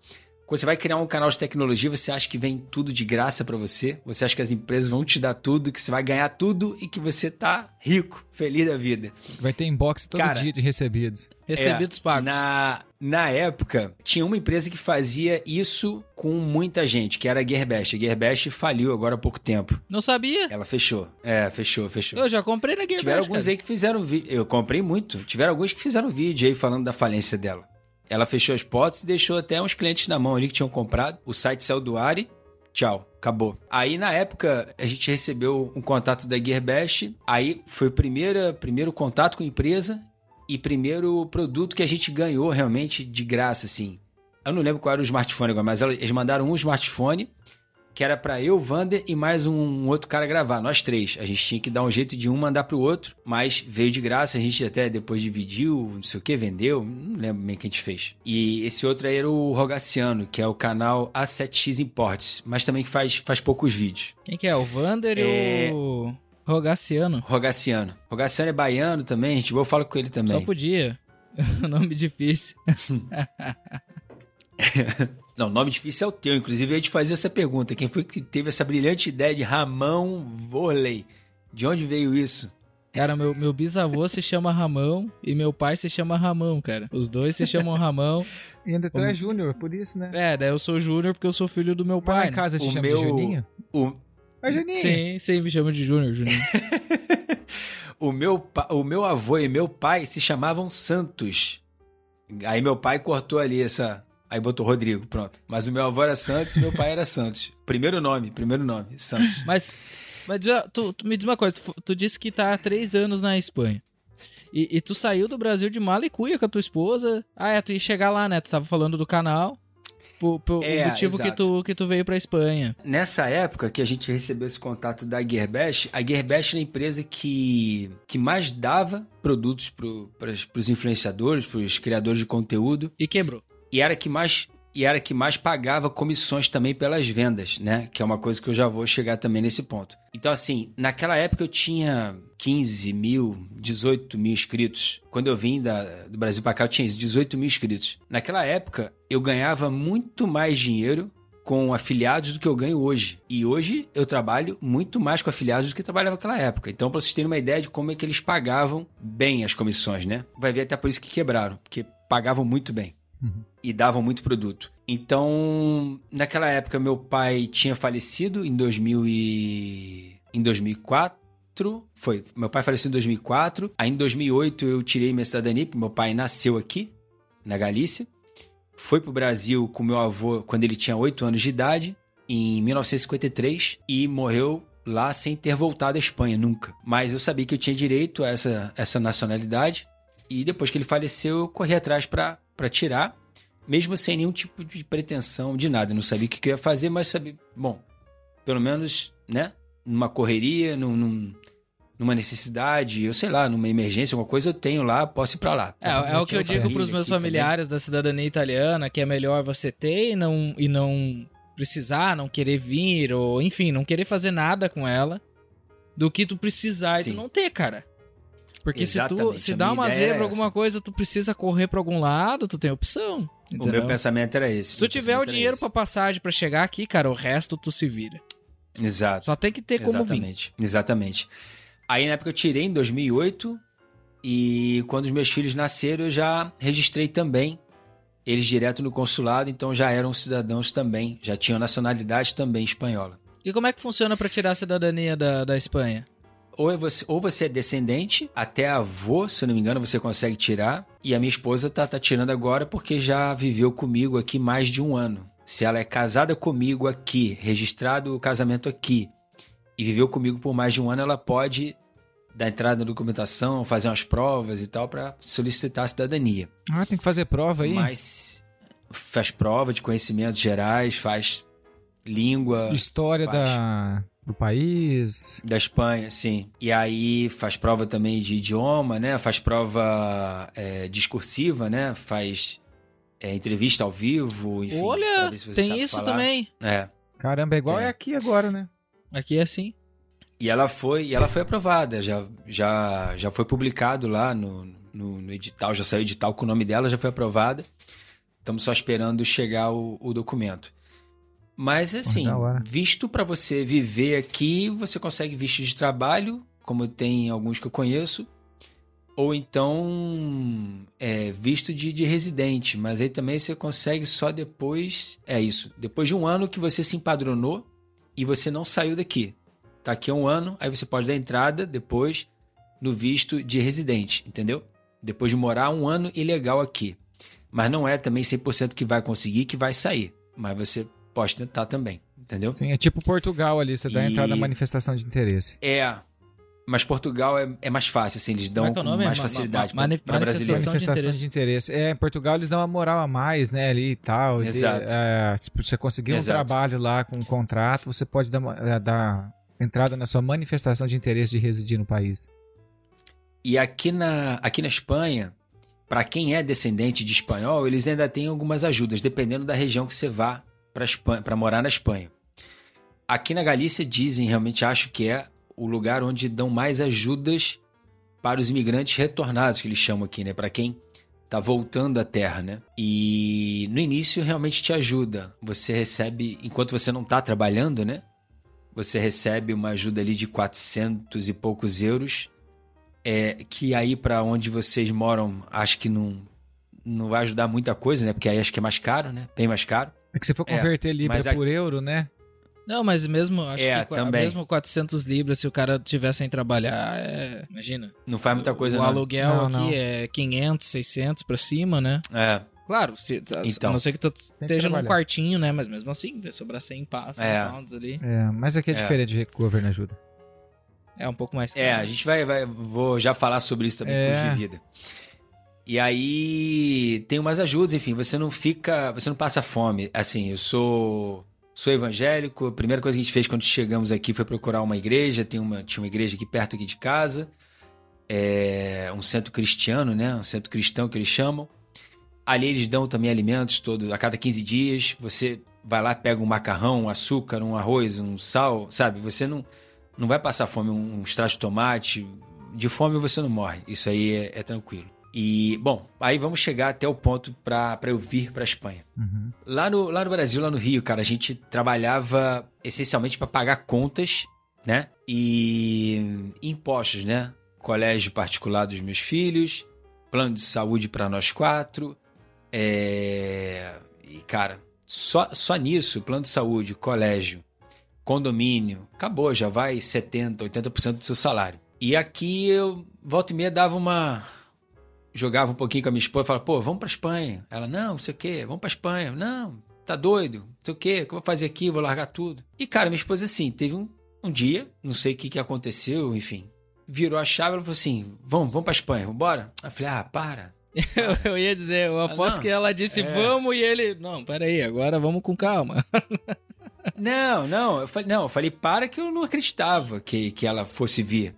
Quando você vai criar um canal de tecnologia, você acha que vem tudo de graça para você? Você acha que as empresas vão te dar tudo, que você vai ganhar tudo e que você tá rico, feliz da vida? Vai ter inbox todo Cara, dia de recebidos. Recebidos é, pagos. Na, na época, tinha uma empresa que fazia isso com muita gente, que era a Gearbest. A Gearbest faliu agora há pouco tempo. Não sabia? Ela fechou. É, fechou, fechou. Eu já comprei na Gearbest. Tiveram alguns cara. aí que fizeram vídeo. Eu comprei muito. Tiveram alguns que fizeram vídeo aí falando da falência dela. Ela fechou as portas e deixou até uns clientes na mão ali que tinham comprado. O site saiu do ar e tchau, acabou. Aí na época a gente recebeu um contato da Gearbest, aí foi o primeiro, primeiro contato com a empresa e primeiro produto que a gente ganhou realmente de graça, assim. Eu não lembro qual era o smartphone agora, mas eles mandaram um smartphone que era para eu, Vander e mais um outro cara gravar, nós três. A gente tinha que dar um jeito de um mandar pro outro, mas veio de graça, a gente até depois dividiu, não sei o que, vendeu, não lembro bem o que a gente fez. E esse outro aí era o Rogaciano, que é o canal A7X Imports, mas também que faz, faz poucos vídeos. Quem que é? O Vander é... e o Rogaciano? Rogaciano. Rogaciano é baiano também, gente boa, eu falo com ele também. Só podia. [laughs] Nome difícil. [laughs] Não, nome difícil é o teu. Inclusive, eu ia te fazer essa pergunta. Quem foi que teve essa brilhante ideia de Ramão Vorley? De onde veio isso? Cara, meu, meu bisavô se chama Ramão e meu pai se chama Ramão, cara. Os dois se chamam Ramão. [laughs] e ainda tu é Júnior, por isso, né? É, daí eu sou Júnior porque eu sou filho do meu pai. Mas em casa né? se chama meu... de Juninho? O... É Juninho. Sim, sim, me chama de Júnior, Juninho. [laughs] o, meu, o meu avô e meu pai se chamavam Santos. Aí meu pai cortou ali essa, Aí botou Rodrigo, pronto. Mas o meu avô era Santos e meu pai era Santos. Primeiro nome, primeiro nome, Santos. Mas, mas tu, tu me diz uma coisa, tu, tu, disse que tá há três anos na Espanha. E, e, tu saiu do Brasil de mala e cuia com a tua esposa. Ah, é, tu ia chegar lá, né? Tu tava falando do canal. Por, por é, o motivo que tu, que tu veio pra Espanha. Nessa época que a gente recebeu esse contato da Gearbest, a Gearbest era a empresa que, que mais dava produtos pro, pros, pros influenciadores, pros criadores de conteúdo. E quebrou e era que mais e era que mais pagava comissões também pelas vendas, né? Que é uma coisa que eu já vou chegar também nesse ponto. Então, assim, naquela época eu tinha 15 mil, 18 mil inscritos. Quando eu vim da, do Brasil para cá, eu tinha 18 mil inscritos. Naquela época, eu ganhava muito mais dinheiro com afiliados do que eu ganho hoje. E hoje eu trabalho muito mais com afiliados do que trabalhava naquela época. Então, para vocês terem uma ideia de como é que eles pagavam bem as comissões, né? Vai ver até por isso que quebraram, porque pagavam muito bem. Uhum. E davam muito produto. Então, naquela época, meu pai tinha falecido em 2000 e... em 2004. Foi. Meu pai faleceu em 2004. Aí, em 2008, eu tirei minha cidadania, porque meu pai nasceu aqui, na Galícia. Foi pro Brasil com meu avô quando ele tinha 8 anos de idade, em 1953, e morreu lá sem ter voltado à Espanha, nunca. Mas eu sabia que eu tinha direito a essa, essa nacionalidade, e depois que ele faleceu, eu corri atrás para tirar, mesmo sem nenhum tipo de pretensão de nada. Eu não sabia o que eu ia fazer, mas sabia. Bom, pelo menos, né? Numa correria, num, num numa necessidade, eu sei lá, numa emergência, alguma coisa, eu tenho lá, posso ir para lá. É, é o que eu digo para os meus familiares também. da cidadania italiana, que é melhor você ter e não, e não precisar, não querer vir, ou enfim, não querer fazer nada com ela, do que tu precisar Sim. e tu não ter, cara. Porque Exatamente. se tu se dá uma zebra, é alguma coisa, tu precisa correr para algum lado, tu tem opção. Entendeu? O meu pensamento era esse. Se tu tiver o dinheiro para passagem para chegar aqui, cara, o resto tu se vira. Exato. Só tem que ter como Exatamente. vir. Exatamente. Aí na época eu tirei em 2008 e quando os meus filhos nasceram eu já registrei também eles direto no consulado, então já eram cidadãos também, já tinham nacionalidade também espanhola. E como é que funciona para tirar a cidadania da, da Espanha? Ou, é você, ou você é descendente, até avô, se não me engano, você consegue tirar. E a minha esposa tá, tá tirando agora porque já viveu comigo aqui mais de um ano. Se ela é casada comigo aqui, registrado o casamento aqui, e viveu comigo por mais de um ano, ela pode dar entrada na documentação, fazer umas provas e tal para solicitar a cidadania. Ah, tem que fazer prova aí? Mas faz prova de conhecimentos gerais, faz língua. História faz... da, do país. Da Espanha, sim. E aí faz prova também de idioma, né? Faz prova é, discursiva, né? Faz é, entrevista ao vivo, enfim. Olha, tem isso falar. também. É. Caramba, é igual é. é aqui agora, né? Aqui é assim. E ela foi, e ela foi aprovada, já, já, já foi publicado lá no, no, no edital, já saiu edital com o nome dela, já foi aprovada. Estamos só esperando chegar o, o documento. Mas assim, visto para você viver aqui, você consegue visto de trabalho, como tem alguns que eu conheço, ou então é, visto de, de residente, mas aí também você consegue só depois. É isso, depois de um ano que você se empadronou e você não saiu daqui tá aqui há um ano, aí você pode dar entrada depois no visto de residente, entendeu? Depois de morar um ano ilegal aqui. Mas não é também 100% que vai conseguir que vai sair. Mas você pode tentar também, entendeu? Sim, é tipo Portugal ali, você dá e... entrada na manifestação de interesse. É, mas Portugal é, é mais fácil, assim, eles dão é é mais facilidade ma, ma, para brasileiros. Manifestação de interesse. É, em Portugal eles dão uma moral a mais, né, ali e tal. Exato. De, é, tipo, você conseguir um trabalho lá com um contrato, você pode dar, é, dar entrada na sua manifestação de interesse de residir no país. E aqui na, aqui na Espanha, para quem é descendente de espanhol, eles ainda têm algumas ajudas, dependendo da região que você vá para morar na Espanha. Aqui na Galícia dizem, realmente acho que é o lugar onde dão mais ajudas para os imigrantes retornados, que eles chamam aqui, né? Para quem está voltando à terra, né? E no início realmente te ajuda. Você recebe, enquanto você não está trabalhando, né? você recebe uma ajuda ali de 400 e poucos euros, é, que aí para onde vocês moram, acho que não, não vai ajudar muita coisa, né? Porque aí acho que é mais caro, né? Bem mais caro. É que se for converter é, libra por euro, né? Não, mas mesmo, acho é, que também. mesmo 400 libras, se o cara tiver sem trabalhar, é, imagina. Não faz muita coisa, o, não. O aluguel não, aqui não. é 500, 600 pra cima, né? É. Claro, se, então, a não ser que tu esteja num quartinho, né? Mas mesmo assim, vai sobrar 100 passos, é. pounds ali. É, mas aqui é, é. diferente de governo ajuda. É um pouco mais. É, a gente vai, vai vou já falar sobre isso também é. com de vida. E aí tem umas ajudas, enfim, você não fica, você não passa fome. Assim, eu sou sou evangélico. A primeira coisa que a gente fez quando chegamos aqui foi procurar uma igreja. Tem uma, tinha uma igreja aqui perto aqui de casa. É um centro cristiano, né? Um centro cristão que eles chamam. Ali eles dão também alimentos todo a cada 15 dias. Você vai lá, pega um macarrão, um açúcar, um arroz, um sal, sabe? Você não, não vai passar fome, um, um extrato de tomate. De fome você não morre. Isso aí é, é tranquilo. E, bom, aí vamos chegar até o ponto para eu vir para Espanha. Uhum. Lá, no, lá no Brasil, lá no Rio, cara, a gente trabalhava essencialmente para pagar contas, né? E impostos, né? Colégio particular dos meus filhos, plano de saúde para nós quatro. É... E, cara, só, só nisso, plano de saúde, colégio, condomínio, acabou, já vai 70%, 80% do seu salário. E aqui eu, volta e meia, dava uma jogava um pouquinho com a minha esposa e falava, pô, vamos pra Espanha. Ela, não, não sei o quê, vamos pra Espanha. Não, tá doido, não sei o quê, o que eu vou fazer aqui, vou largar tudo. E, cara, minha esposa, assim, teve um, um dia, não sei o que, que aconteceu, enfim, virou a chave e falou assim, vamos, vamos pra Espanha, vamos embora? Eu falei, ah, para. [laughs] eu, ia dizer, eu aposto ah, que ela disse é... vamos e ele, não, peraí, agora vamos com calma. [laughs] não, não, eu falei, não, eu falei para que eu não acreditava que, que ela fosse vir.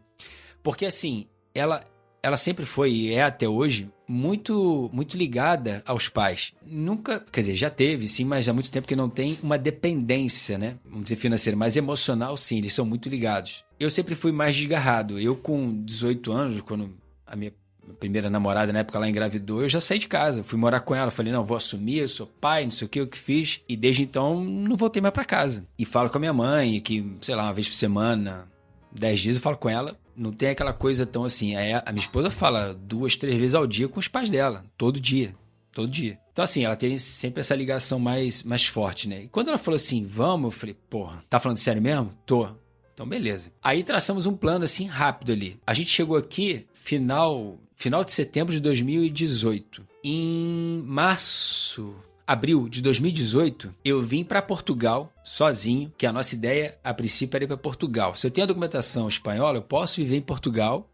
Porque assim, ela, ela sempre foi e é até hoje muito muito ligada aos pais. Nunca, quer dizer, já teve sim, mas há muito tempo que não tem uma dependência, né? Vamos dizer financeira, mas emocional sim, eles são muito ligados. Eu sempre fui mais desgarrado. Eu com 18 anos, quando a minha primeira namorada na época lá engravidou, eu já saí de casa, fui morar com ela, falei, não, vou assumir, eu sou pai, não sei o que, o que fiz, e desde então não voltei mais para casa. E falo com a minha mãe, que, sei lá, uma vez por semana, dez dias eu falo com ela, não tem aquela coisa tão assim. É, a minha esposa fala duas, três vezes ao dia com os pais dela, todo dia. Todo dia. Então, assim, ela tem sempre essa ligação mais, mais forte, né? E quando ela falou assim, vamos, eu falei, porra, tá falando sério mesmo? Tô. Então, beleza. Aí traçamos um plano assim rápido ali. A gente chegou aqui final, final de setembro de 2018. Em março, abril de 2018, eu vim para Portugal sozinho, que a nossa ideia a princípio era ir para Portugal. Se eu tenho a documentação espanhola, eu posso viver em Portugal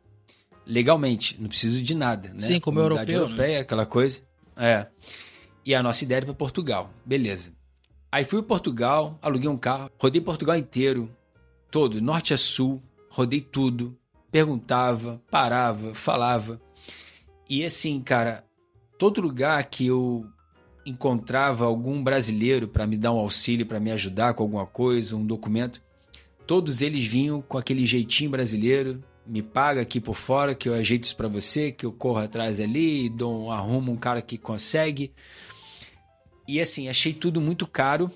legalmente, não preciso de nada, né? Sim, como Comunidade europeu, europeia, né? aquela coisa. É. E a nossa ideia era para Portugal. Beleza. Aí fui para Portugal, aluguei um carro, rodei Portugal inteiro, todo, norte a sul, rodei tudo, perguntava, parava, falava. E assim, cara, todo lugar que eu encontrava algum brasileiro para me dar um auxílio, para me ajudar com alguma coisa, um documento, todos eles vinham com aquele jeitinho brasileiro, me paga aqui por fora que eu ajeito isso para você, que eu corro atrás ali, dou, arrumo um cara que consegue. E assim, achei tudo muito caro,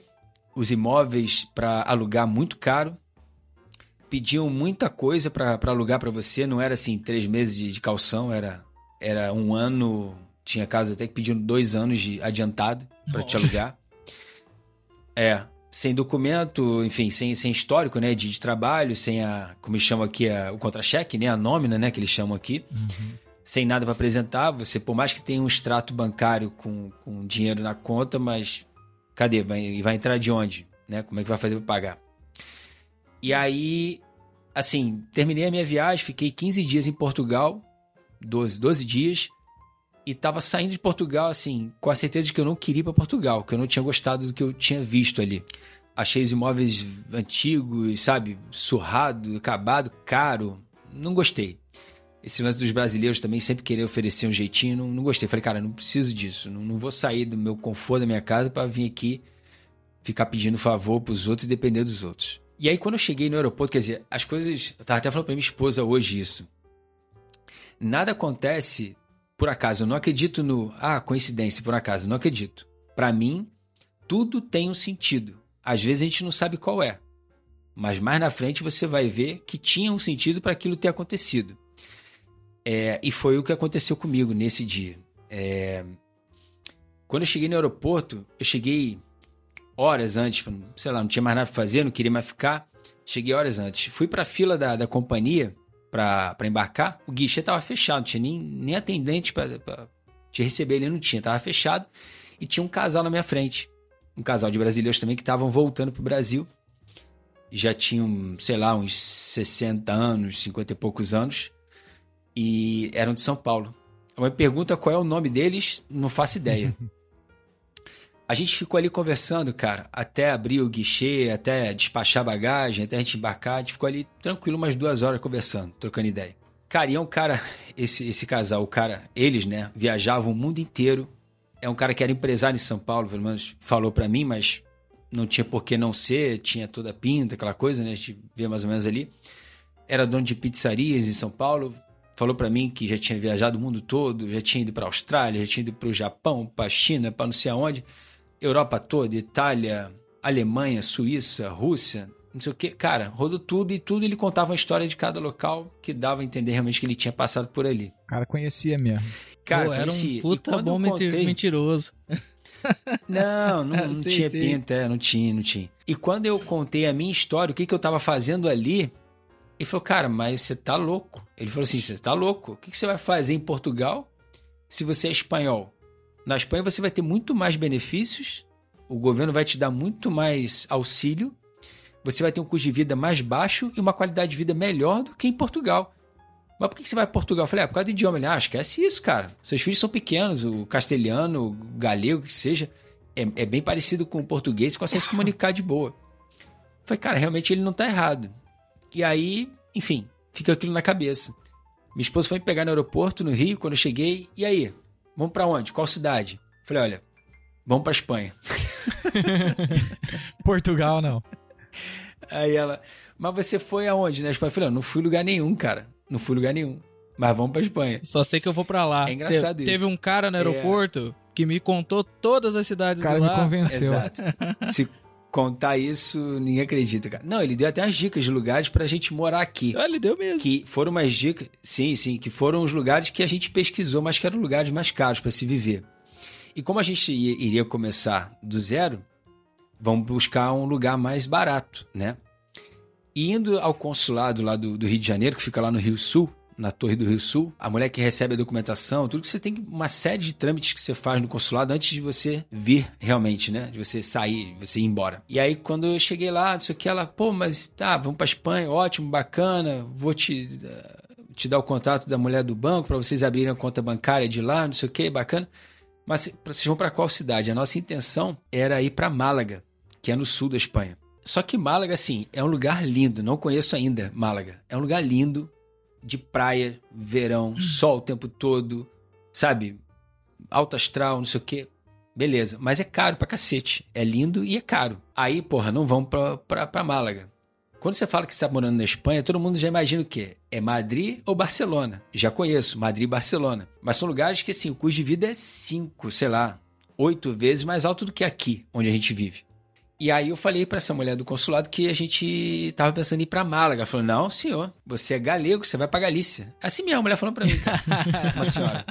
os imóveis para alugar muito caro. Pediam muita coisa para alugar para você, não era assim três meses de, de calção, era, era um ano, tinha casa até que pedindo dois anos de adiantado para te alugar. É, sem documento, enfim, sem, sem histórico, né, de, de trabalho, sem a, como eles chamam aqui, a, o contra-cheque, né, a nómina, né, que eles chamam aqui. Uhum. Sem nada para apresentar, você, por mais que tenha um extrato bancário com, com dinheiro na conta, mas cadê? Vai, vai entrar de onde? Né? Como é que vai fazer para pagar? E aí, assim, terminei a minha viagem, fiquei 15 dias em Portugal, 12, 12 dias, e tava saindo de Portugal, assim, com a certeza de que eu não queria ir pra Portugal, que eu não tinha gostado do que eu tinha visto ali. Achei os imóveis antigos, sabe, surrado, acabado, caro. Não gostei. Esse lance dos brasileiros também sempre querer oferecer um jeitinho, não, não gostei. Falei, cara, não preciso disso. Não, não vou sair do meu conforto da minha casa para vir aqui ficar pedindo favor pros outros e depender dos outros. E aí, quando eu cheguei no aeroporto, quer dizer, as coisas. Eu tava até falando pra minha esposa hoje isso. Nada acontece por acaso, eu não acredito no. Ah, coincidência, por acaso, não acredito. Para mim, tudo tem um sentido. Às vezes a gente não sabe qual é, mas mais na frente você vai ver que tinha um sentido para aquilo ter acontecido. É, e foi o que aconteceu comigo nesse dia. É, quando eu cheguei no aeroporto, eu cheguei horas antes, sei lá, não tinha mais nada para fazer, não queria mais ficar. Cheguei horas antes. Fui para a fila da, da companhia para embarcar, o guichê estava fechado, não tinha nem, nem atendente para te receber ali, não tinha, estava fechado. E tinha um casal na minha frente, um casal de brasileiros também que estavam voltando para o Brasil. Já tinham, sei lá, uns 60 anos, 50 e poucos anos, e eram de São Paulo. Uma pergunta qual é o nome deles, não faço ideia. [laughs] A gente ficou ali conversando, cara, até abrir o guichê, até despachar bagagem, até a gente embarcar. A gente ficou ali tranquilo umas duas horas conversando, trocando ideia. Cara, e é um cara, esse, esse casal, o cara, eles, né, viajavam o mundo inteiro é um cara que era empresário em São Paulo, pelo menos falou para mim, mas não tinha por que não ser, tinha toda a pinta, aquela coisa, né? A gente vê mais ou menos ali. Era dono de pizzarias em São Paulo, falou para mim que já tinha viajado o mundo todo, já tinha ido para Austrália, já tinha ido para o Japão, para China, para não sei aonde, Europa toda, Itália, Alemanha, Suíça, Rússia, não sei o que. Cara, rodou tudo e tudo ele contava uma história de cada local que dava a entender realmente que ele tinha passado por ali. O cara conhecia mesmo. Cara, Pô, era conhecia. um puta bom contei... mentiroso. [laughs] Não, não, não [laughs] sim, tinha sim. pinta, é, não tinha, não tinha. E quando eu contei a minha história, o que, que eu tava fazendo ali, ele falou, cara, mas você tá louco. Ele falou assim: você tá louco? O que, que você vai fazer em Portugal se você é espanhol? Na Espanha você vai ter muito mais benefícios, o governo vai te dar muito mais auxílio você vai ter um custo de vida mais baixo e uma qualidade de vida melhor do que em Portugal. Mas por que você vai para Portugal? Eu falei, ah, por causa do idioma. Ele, ah, esquece isso, cara. Seus filhos são pequenos, o castelhano, o galego, que seja, é, é bem parecido com o português, consegue se comunicar de boa. Eu falei, cara, realmente ele não tá errado. E aí, enfim, fica aquilo na cabeça. Minha esposa foi me pegar no aeroporto, no Rio, quando eu cheguei. E aí? Vamos para onde? Qual cidade? Falei, olha, vamos para Espanha. [laughs] Portugal, não. Aí ela, mas você foi aonde, né? Eu falei, não, não fui lugar nenhum, cara. Não fui lugar nenhum. Mas vamos pra Espanha. Só sei que eu vou pra lá. É engraçado Te, isso. Teve um cara no é. aeroporto é... que me contou todas as cidades o cara lá. me convenceu. Exato. [laughs] Se contar isso, ninguém acredita, cara. Não, ele deu até as dicas de lugares pra gente morar aqui. Ah, ele deu mesmo. Que foram umas dicas, sim, sim, que foram os lugares que a gente pesquisou, mas que eram lugares mais caros para se viver. E como a gente iria começar do zero, vamos buscar um lugar mais barato, né? E indo ao consulado lá do, do, Rio de Janeiro, que fica lá no Rio Sul, na Torre do Rio Sul, a mulher que recebe a documentação, tudo que você tem, uma série de trâmites que você faz no consulado antes de você vir realmente, né? De você sair, de você ir embora. E aí, quando eu cheguei lá, não sei o que, ela, pô, mas tá, vamos pra Espanha, ótimo, bacana, vou te, uh, te dar o contato da mulher do banco para vocês abrirem a conta bancária de lá, não sei o que, bacana. Mas vocês vão para qual cidade? A nossa intenção era ir para Málaga que é no sul da Espanha. Só que Málaga, assim, é um lugar lindo. Não conheço ainda Málaga. É um lugar lindo, de praia, verão, sol o tempo todo, sabe? Alto astral, não sei o quê. Beleza, mas é caro pra cacete. É lindo e é caro. Aí, porra, não vamos pra, pra, pra Málaga. Quando você fala que está morando na Espanha, todo mundo já imagina o quê? É Madrid ou Barcelona? Já conheço, Madrid e Barcelona. Mas são lugares que, assim, o custo de vida é cinco, sei lá, oito vezes mais alto do que aqui, onde a gente vive. E aí eu falei para essa mulher do consulado que a gente tava pensando em ir para Málaga. Ela falou: "Não, senhor, você é galego, você vai para Galícia". Assim mesmo, a mulher falou para mim, [laughs] uma senhora.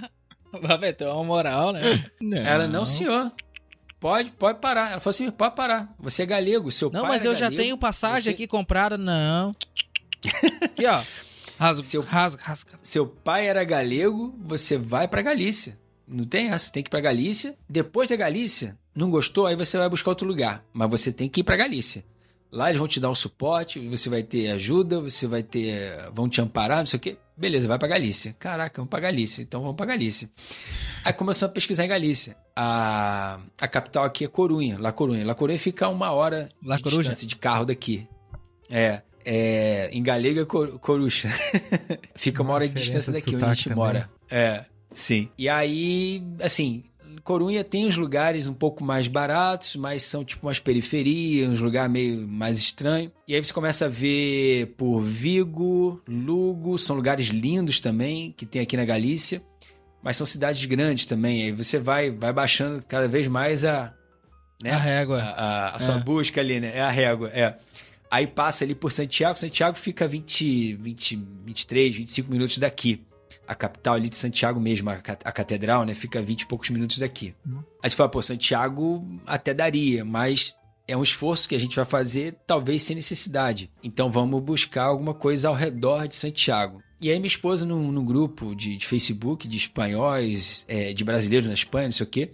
Vai ter uma moral, né? Não. Ela: "Não, senhor. Pode, pode parar". Ela falou assim: "Pode parar. Você é galego, seu não, pai Não, mas é eu galego, já tenho passagem você... aqui comprada, não. [laughs] Aqui, ó. Rasga, seu, rasga, rasga. Seu pai era galego, você vai para Galícia. Não tem essa, tem que ir pra Galícia. Depois da Galícia, não gostou, aí você vai buscar outro lugar. Mas você tem que ir para Galícia. Lá eles vão te dar um suporte, você vai ter ajuda, você vai ter. vão te amparar, não sei o quê. Beleza, vai para Galícia. Caraca, vamos para Galícia. Então vamos para Galícia. Aí começou a pesquisar em Galícia. A, a capital aqui é Corunha, La Corunha. La Corunha fica a uma hora La de Coruja? distância de carro daqui. É. É, em galega, cor, corucha. [laughs] fica uma hora de distância daqui, onde a gente também. mora. É, sim. E aí, assim, Corunha tem uns lugares um pouco mais baratos, mas são tipo umas periferias, uns lugares meio mais estranho. E aí você começa a ver por Vigo, Lugo, são lugares lindos também que tem aqui na Galícia, mas são cidades grandes também. Aí você vai vai baixando cada vez mais a né? a régua, a, a, a sua é. busca ali, né? É a régua, é. Aí passa ali por Santiago, Santiago fica 20, 20, 23, 25 minutos daqui a capital ali de Santiago mesmo, a, a catedral, né? Fica a 20 e poucos minutos daqui. Uhum. A gente fala, pô, Santiago até daria, mas é um esforço que a gente vai fazer, talvez sem necessidade. Então vamos buscar alguma coisa ao redor de Santiago. E aí minha esposa, num, num grupo de, de, Facebook de espanhóis, é, de brasileiros na Espanha, não sei o quê,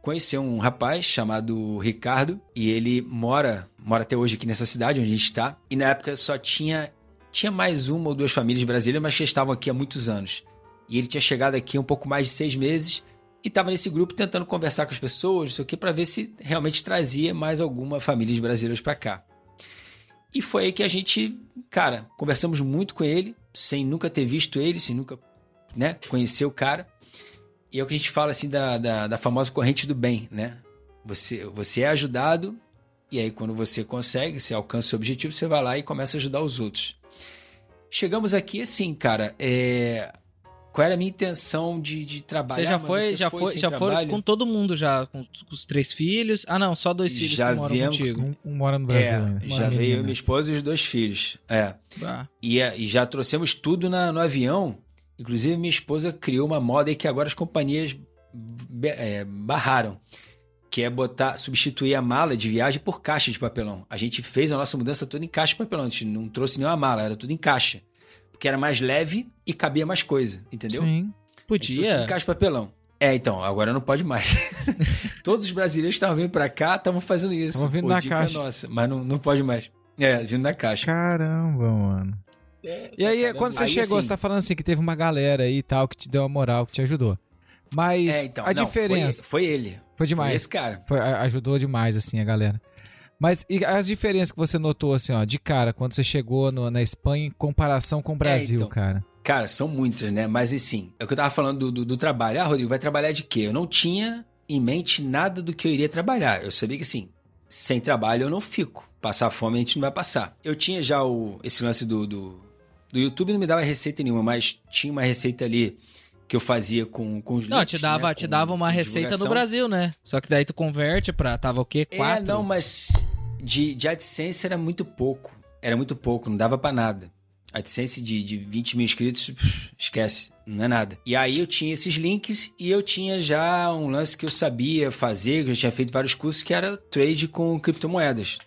conheceu um rapaz chamado Ricardo e ele mora, mora até hoje aqui nessa cidade onde a gente está. E na época só tinha tinha mais uma ou duas famílias brasileiras, mas que estavam aqui há muitos anos. E ele tinha chegado aqui há um pouco mais de seis meses e estava nesse grupo tentando conversar com as pessoas, não sei o que, para ver se realmente trazia mais alguma família brasileiras para cá. E foi aí que a gente, cara, conversamos muito com ele, sem nunca ter visto ele, sem nunca né, conhecer o cara. E é o que a gente fala assim da, da, da famosa corrente do bem, né? Você, você é ajudado, e aí quando você consegue, você alcança o objetivo, você vai lá e começa a ajudar os outros. Chegamos aqui assim, cara, é, qual era a minha intenção de, de trabalhar? Você já Mano, foi, você já foi, já foi com todo mundo já, com, com os três filhos. Ah, não, só dois filhos Já que moram viemos contigo. Um, um mora no Brasil É, ainda. já veio minha esposa e os dois filhos. É. Ah, E, é- e já trouxemos tudo na- no avião. Inclusive, minha esposa criou uma moda aí que agora as companhias é, barraram. Que é botar, substituir a mala de viagem por caixa de papelão. A gente fez a nossa mudança toda em caixa de papelão. A gente não trouxe nenhuma mala, era tudo em caixa. Porque era mais leve e cabia mais coisa, entendeu? Sim. A gente trouxe tudo podia. em caixa de papelão. É, então, agora não pode mais. [laughs] Todos os brasileiros que estavam vindo pra cá estavam fazendo isso. Tavam vindo Pô, na caixa. nossa, mas não, não pode mais. É, vindo na caixa. Caramba, mano. E aí, quando você Aí, chegou, assim- você tá falando assim que teve uma galera aí e tal que te deu uma moral, que te ajudou. Mas É, então, a não, diferença Foi, foi ele. foi, Foi demais. esse cara. Foi, ajudou demais, assim, a galera. Mas e as diferenças que você notou, assim, ó, de cara, quando você chegou no- na Espanha em comparação com o Brasil, então. cara? Cara, são muitas, né? Mas assim, é o que eu tava falando do, do, do trabalho. Ah, Rodrigo, vai trabalhar de quê? Eu não tinha em mente nada do que eu iria trabalhar. Eu sabia que assim, sem trabalho eu não fico. Passar fome a gente não vai passar. Eu tinha já o, esse lance do, do, do YouTube, não me dava receita nenhuma, mas tinha uma receita ali que eu fazia com, com os Não, links, te dava, né? te dava uma receita divulgação. Brasil, né? Só que daí tu converte pra. Tava o quê? Quatro? É, não, mas de, de AdSense era muito pouco. Era muito pouco, não dava pra nada. AdSense de, de 20 mil inscritos, pff, esquece, não é nada. E aí eu tinha esses links e eu tinha já um lance que eu sabia fazer, que eu já tinha feito vários cursos, que era trade com criptomoedas.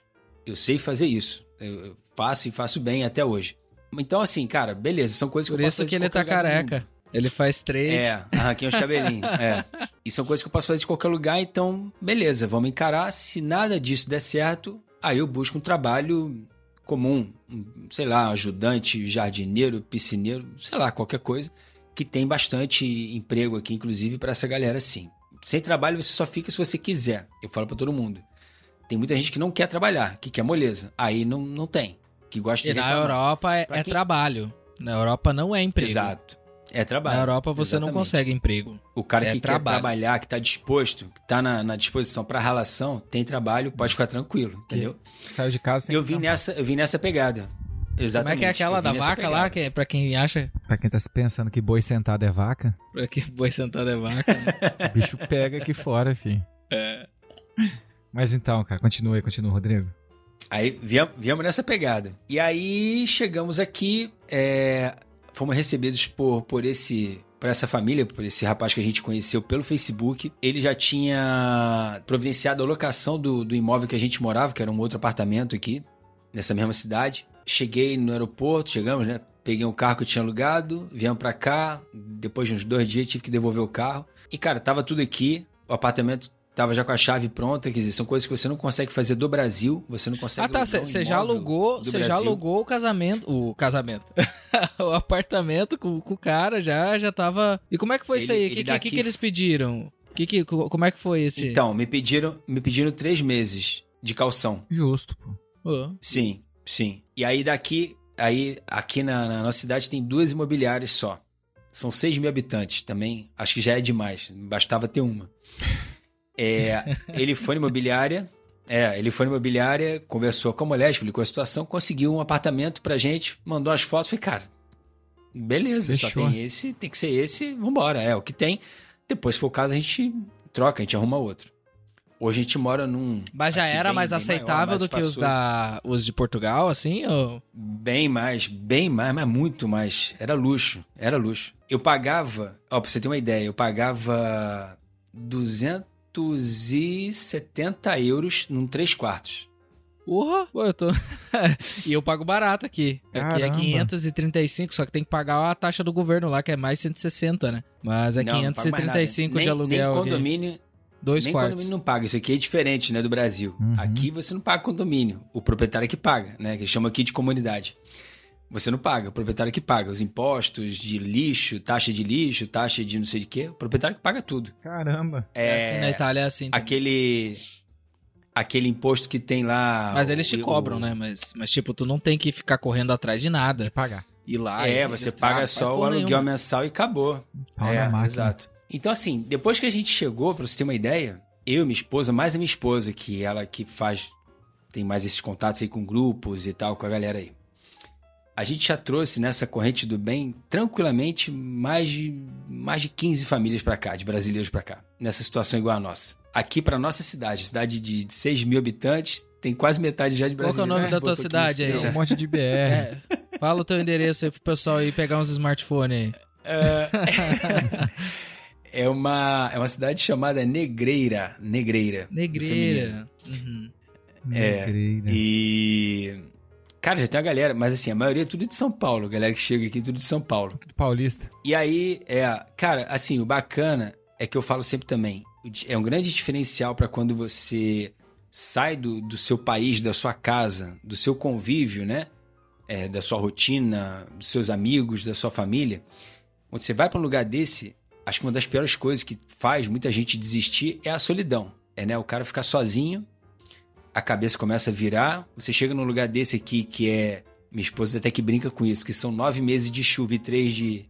Eu sei fazer isso. Eu faço e faço bem até hoje. Então, assim, cara, beleza, são coisas que Por eu posso isso fazer que de ele tá careca. Ele faz trade. É, arranquei uns cabelinhos. [laughs] é. E são coisas que eu posso fazer de qualquer lugar, então, beleza, vamos encarar. Se nada disso der certo, aí eu busco um trabalho comum, um, sei lá, ajudante, jardineiro, piscineiro, sei lá, qualquer coisa, que tem bastante emprego aqui, inclusive, para essa galera sim. Sem trabalho você só fica se você quiser. Eu falo para todo mundo. Tem muita gente que não quer trabalhar, que quer moleza. Aí não, não tem. Que gosta E de na reclamar. Europa é, é quem- trabalho. Na Europa não é emprego. Exato. É trabalho. Na Europa você não Exatamente. consegue emprego. O cara É que trabalho. quer trabalhar, que tá disposto, que tá na, na disposição pra relação, tem trabalho, pode ficar tranquilo, entendeu? Saiu de casa sem Eu vim nessa, eu vim nessa pegada. Como Exatamente. é que é aquela da vaca pegada. lá, que é pra quem acha Pra quem tá pensando que boi sentado é vaca, pra que [laughs] boi sentado é vaca? né? [laughs] o bicho pega aqui fora, filho. É. Mas então, cara, continua aí, continua, Rodrigo. Aí viemos nessa pegada. E aí chegamos aqui, é, fomos recebidos por, por esse. Por essa família, por esse rapaz que a gente conheceu pelo Facebook. Ele já tinha providenciado a locação do, do imóvel que a gente morava, que era um outro apartamento aqui, nessa mesma cidade. Cheguei no aeroporto, chegamos, né? Peguei um carro que eu tinha alugado, viemos pra cá. Depois de uns dois dias, tive que devolver o carro. E, cara, tava tudo aqui. O apartamento tava já com a chave pronta. Quer dizer, são coisas que você não consegue fazer do Brasil. Você não consegue Ah, tá. alugar um Você já alugou, você já alugou o casamento, o casamento, [laughs] o apartamento com, com o cara já, já tava. E como é que foi isso Ele- aí? O que, que, daqui- que, eles pediram? Que, que, como é que foi esse? Então, me pediram, me pediram três meses de calção. Justo, pô. Sim, sim. E aí daqui, aí aqui na, na nossa cidade tem duas imobiliárias só. São 6 mil habitantes também. Acho que já é demais. Bastava ter uma. É, ele foi na imobiliária. É, ele foi na imobiliária, conversou com a mulher, explicou a situação, conseguiu um apartamento pra gente, mandou as fotos. Falei, cara, beleza, só Fechou. tem esse, tem que ser esse, vambora. É o que tem. Depois, se for o caso, a gente troca, a gente arruma outro. Hoje a gente mora num. Mas já era bem- mais bem aceitável maior, mais do que os, espaçoso. da, os de Portugal, assim? Ou... Bem mais, bem mais, mas muito mais. Era luxo, era luxo. Eu pagava, ó, pra você ter uma ideia, eu pagava 270 euros num 3 quartos. Porra! Pô, eu tô. [laughs] e eu pago barato aqui. Aqui é Caramba. 535, só que tem que pagar a taxa do governo lá, que é mais 160, né? Mas é Não, não pago mais nada. 535 de Nem- aluguel. Nem aqui. condomínio, Dois nem quartos. condomínio não paga. Isso aqui é diferente, né, do Brasil. Uhum. Aqui você não paga condomínio. O proprietário é que paga, né? Que eles chamam aqui de comunidade. Você não paga, o proprietário é que paga. Os impostos de lixo, taxa de lixo, taxa de não sei de quê. O proprietário que paga tudo. Caramba. É, assim, na Itália é assim. também. aquele aquele imposto que tem lá. Mas eles te o- cobram, né? Mas, mas, tipo, tu não tem que ficar correndo atrás de nada. Pagar. Ir lá é, e você paga só o aluguel nenhuma. mensal e acabou. Pau é, na máquina. exato. Então, assim, depois que a gente chegou, pra você ter uma ideia, eu, minha esposa, mais a minha esposa, que ela que faz. tem mais esses contatos aí com grupos e tal, com a galera aí. A gente já trouxe nessa corrente do bem, tranquilamente, mais de, mais de 15 famílias para cá, de brasileiros para cá, nessa situação igual a nossa. Aqui para nossa cidade, cidade de, de 6 mil habitantes, tem quase metade já de brasileiros. Qual é o nome da tua cidade aí? É um monte de BR. [laughs] É, fala o teu endereço aí pro pessoal ir pegar uns smartphones aí. É, [laughs] é uma, é uma cidade chamada Negreira. Negreira. Negreira. Uhum. É, Negreira. E. Cara, já tem uma galera, mas assim, a maioria é tudo de São Paulo. A galera que chega aqui, tudo de São Paulo. Paulista. E aí, é. Cara, assim, o bacana é que eu falo sempre também. É um grande diferencial para quando você sai do, do seu país, da sua casa, do seu convívio, né? É, da sua rotina, dos seus amigos, da sua família. Quando você vai para um lugar desse, acho que uma das piores coisas que faz muita gente desistir é a solidão. É, né? O cara ficar sozinho, a cabeça começa a virar. Você chega num lugar desse aqui que é. Minha esposa até que brinca com isso, que são nove meses de chuva e três de,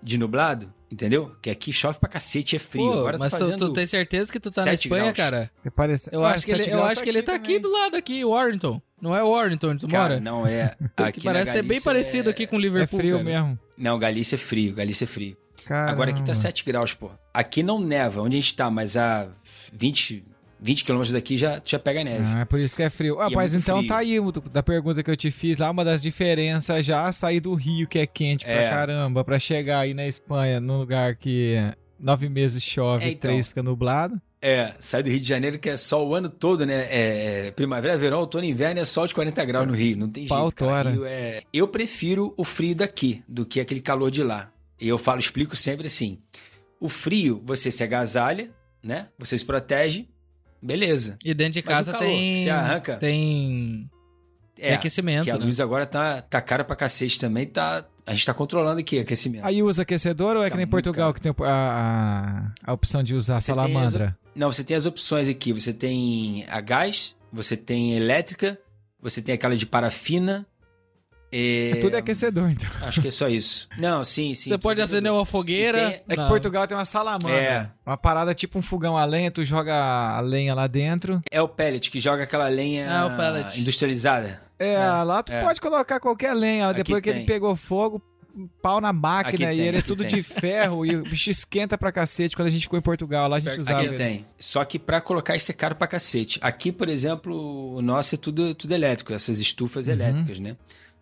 de nublado, entendeu? Que aqui chove pra cacete, é frio. Pô, Agora tá mas tu- fazendo tu, tem certeza que tu tá na Espanha, graus. cara? É parece... Eu Ah, acho que ele, eu acho que ele tá aqui também. do lado, aqui, Warrington. Não é Warrington onde tu Cara, mora? não é. [laughs] Aqui parece ser bem parecido é- aqui com É Liverpool. frio cara. mesmo. Não, Galícia é frio, Galícia é frio. Caramba. Agora aqui tá 7 graus, pô. Aqui não neva, onde a gente tá, mas a 20, 20 quilômetros daqui já, já pega neve. Ah, é por isso que é frio. Ah, é mas muito então frio. tá aí da pergunta que eu te fiz lá, uma das diferenças já sair do Rio, que é quente pra É. caramba, pra chegar aí na Espanha, num lugar que nove meses chove É, e então. três fica nublado. É, sai do Rio de Janeiro que é sol o ano todo, né? É, é primavera, verão, outono, inverno é sol de 40 graus no Rio. Não tem Pau jeito, cara. Rio é... Eu prefiro o frio daqui do que aquele calor de lá. E eu falo, explico sempre assim. O frio, você se agasalha, né? Você se protege, beleza. E dentro de casa calor, tem. você arranca. Tem. É, aquecimento, que a né? luz agora tá, tá cara pra cacete também, tá... A gente tá controlando aqui aquecimento. Aí usa aquecedor ou é Tá que nem Portugal caro. que tem a, a, a opção de usar Você tem as salamandra? Não, você tem as opções aqui. Você tem a gás, você tem elétrica, você tem aquela de parafina. É... É tudo aquecedor, então. Acho que é só isso. Não, sim, sim. Você pode acender uma fogueira. Tem- É que Não. Portugal tem uma salamandra. É. Uma parada tipo um fogão a lenha, tu joga a lenha lá dentro. É o pellet que joga aquela lenha o pellet. industrializada. É, lá tu é. pode colocar qualquer lenha. Aqui Depois que ele pegou fogo, pau na máquina Aqui e tem, ele é tudo tem. de ferro e o bicho esquenta pra cacete. Quando a gente ficou em Portugal, lá a gente Aqui usava. Aqui ele. tem. Só que pra colocar isso é caro pra cacete. Aqui, por exemplo, o nosso é tudo, tudo elétrico, essas estufas Uhum. elétricas, né?